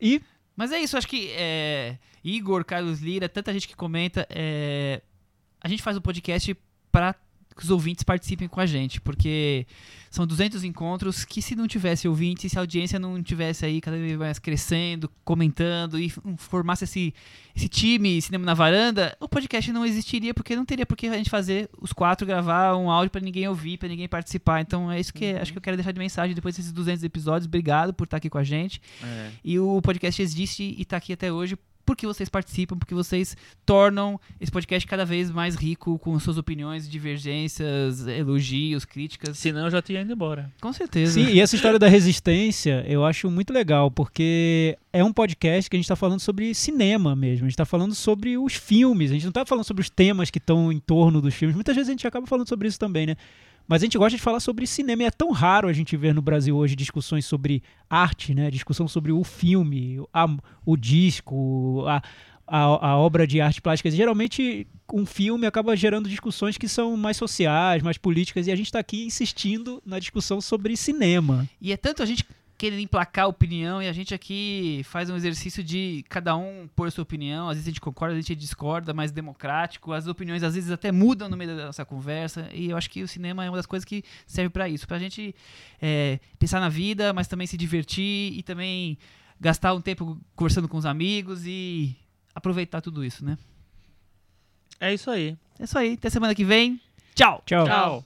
E Mas é isso, acho que é, Igor, Carlos Lira, tanta gente que comenta. é, a gente faz o podcast para que os ouvintes participem com a gente, porque são 200 encontros que se não tivesse ouvintes, se a audiência não tivesse aí cada vez mais crescendo, comentando e formasse esse, esse time Cinema na Varanda, o podcast não existiria, porque não teria por que a gente fazer os quatro gravar um áudio para ninguém ouvir, para ninguém participar. Então é isso que acho que eu quero deixar de mensagem depois desses 200 episódios. Obrigado por estar aqui com a gente. É. E o podcast existe e tá aqui até hoje porque vocês participam, porque vocês tornam esse podcast cada vez mais rico com suas opiniões, divergências, elogios, críticas. Senão eu já tinha ido embora. Com certeza. Sim, e essa história da resistência eu acho muito legal, porque é um podcast que a gente está falando sobre cinema mesmo, a gente está falando sobre os filmes, a gente não está falando sobre os temas que estão em torno dos filmes. Muitas vezes a gente acaba falando sobre isso também, né? Mas a gente gosta de falar sobre cinema e é tão raro a gente ver no Brasil hoje discussões sobre arte, né? Discussão sobre o filme, a- o disco, a, a, a obra de arte plástica. Geralmente um filme acaba gerando discussões que são mais sociais, mais políticas, e a gente está aqui insistindo na discussão sobre cinema. E é tanto a gente querendo emplacar a opinião e a gente aqui faz um exercício de cada um pôr sua opinião. Às vezes a gente concorda, às vezes a gente discorda, mais democrático. As opiniões às vezes até mudam no meio da nossa conversa. E eu acho que o cinema é uma das coisas que serve para isso, pra gente é, pensar na vida, mas também se divertir e também gastar um tempo conversando com os amigos e aproveitar tudo isso, né? É isso aí. É isso aí. Até semana que vem. Tchau. Tchau. Tchau.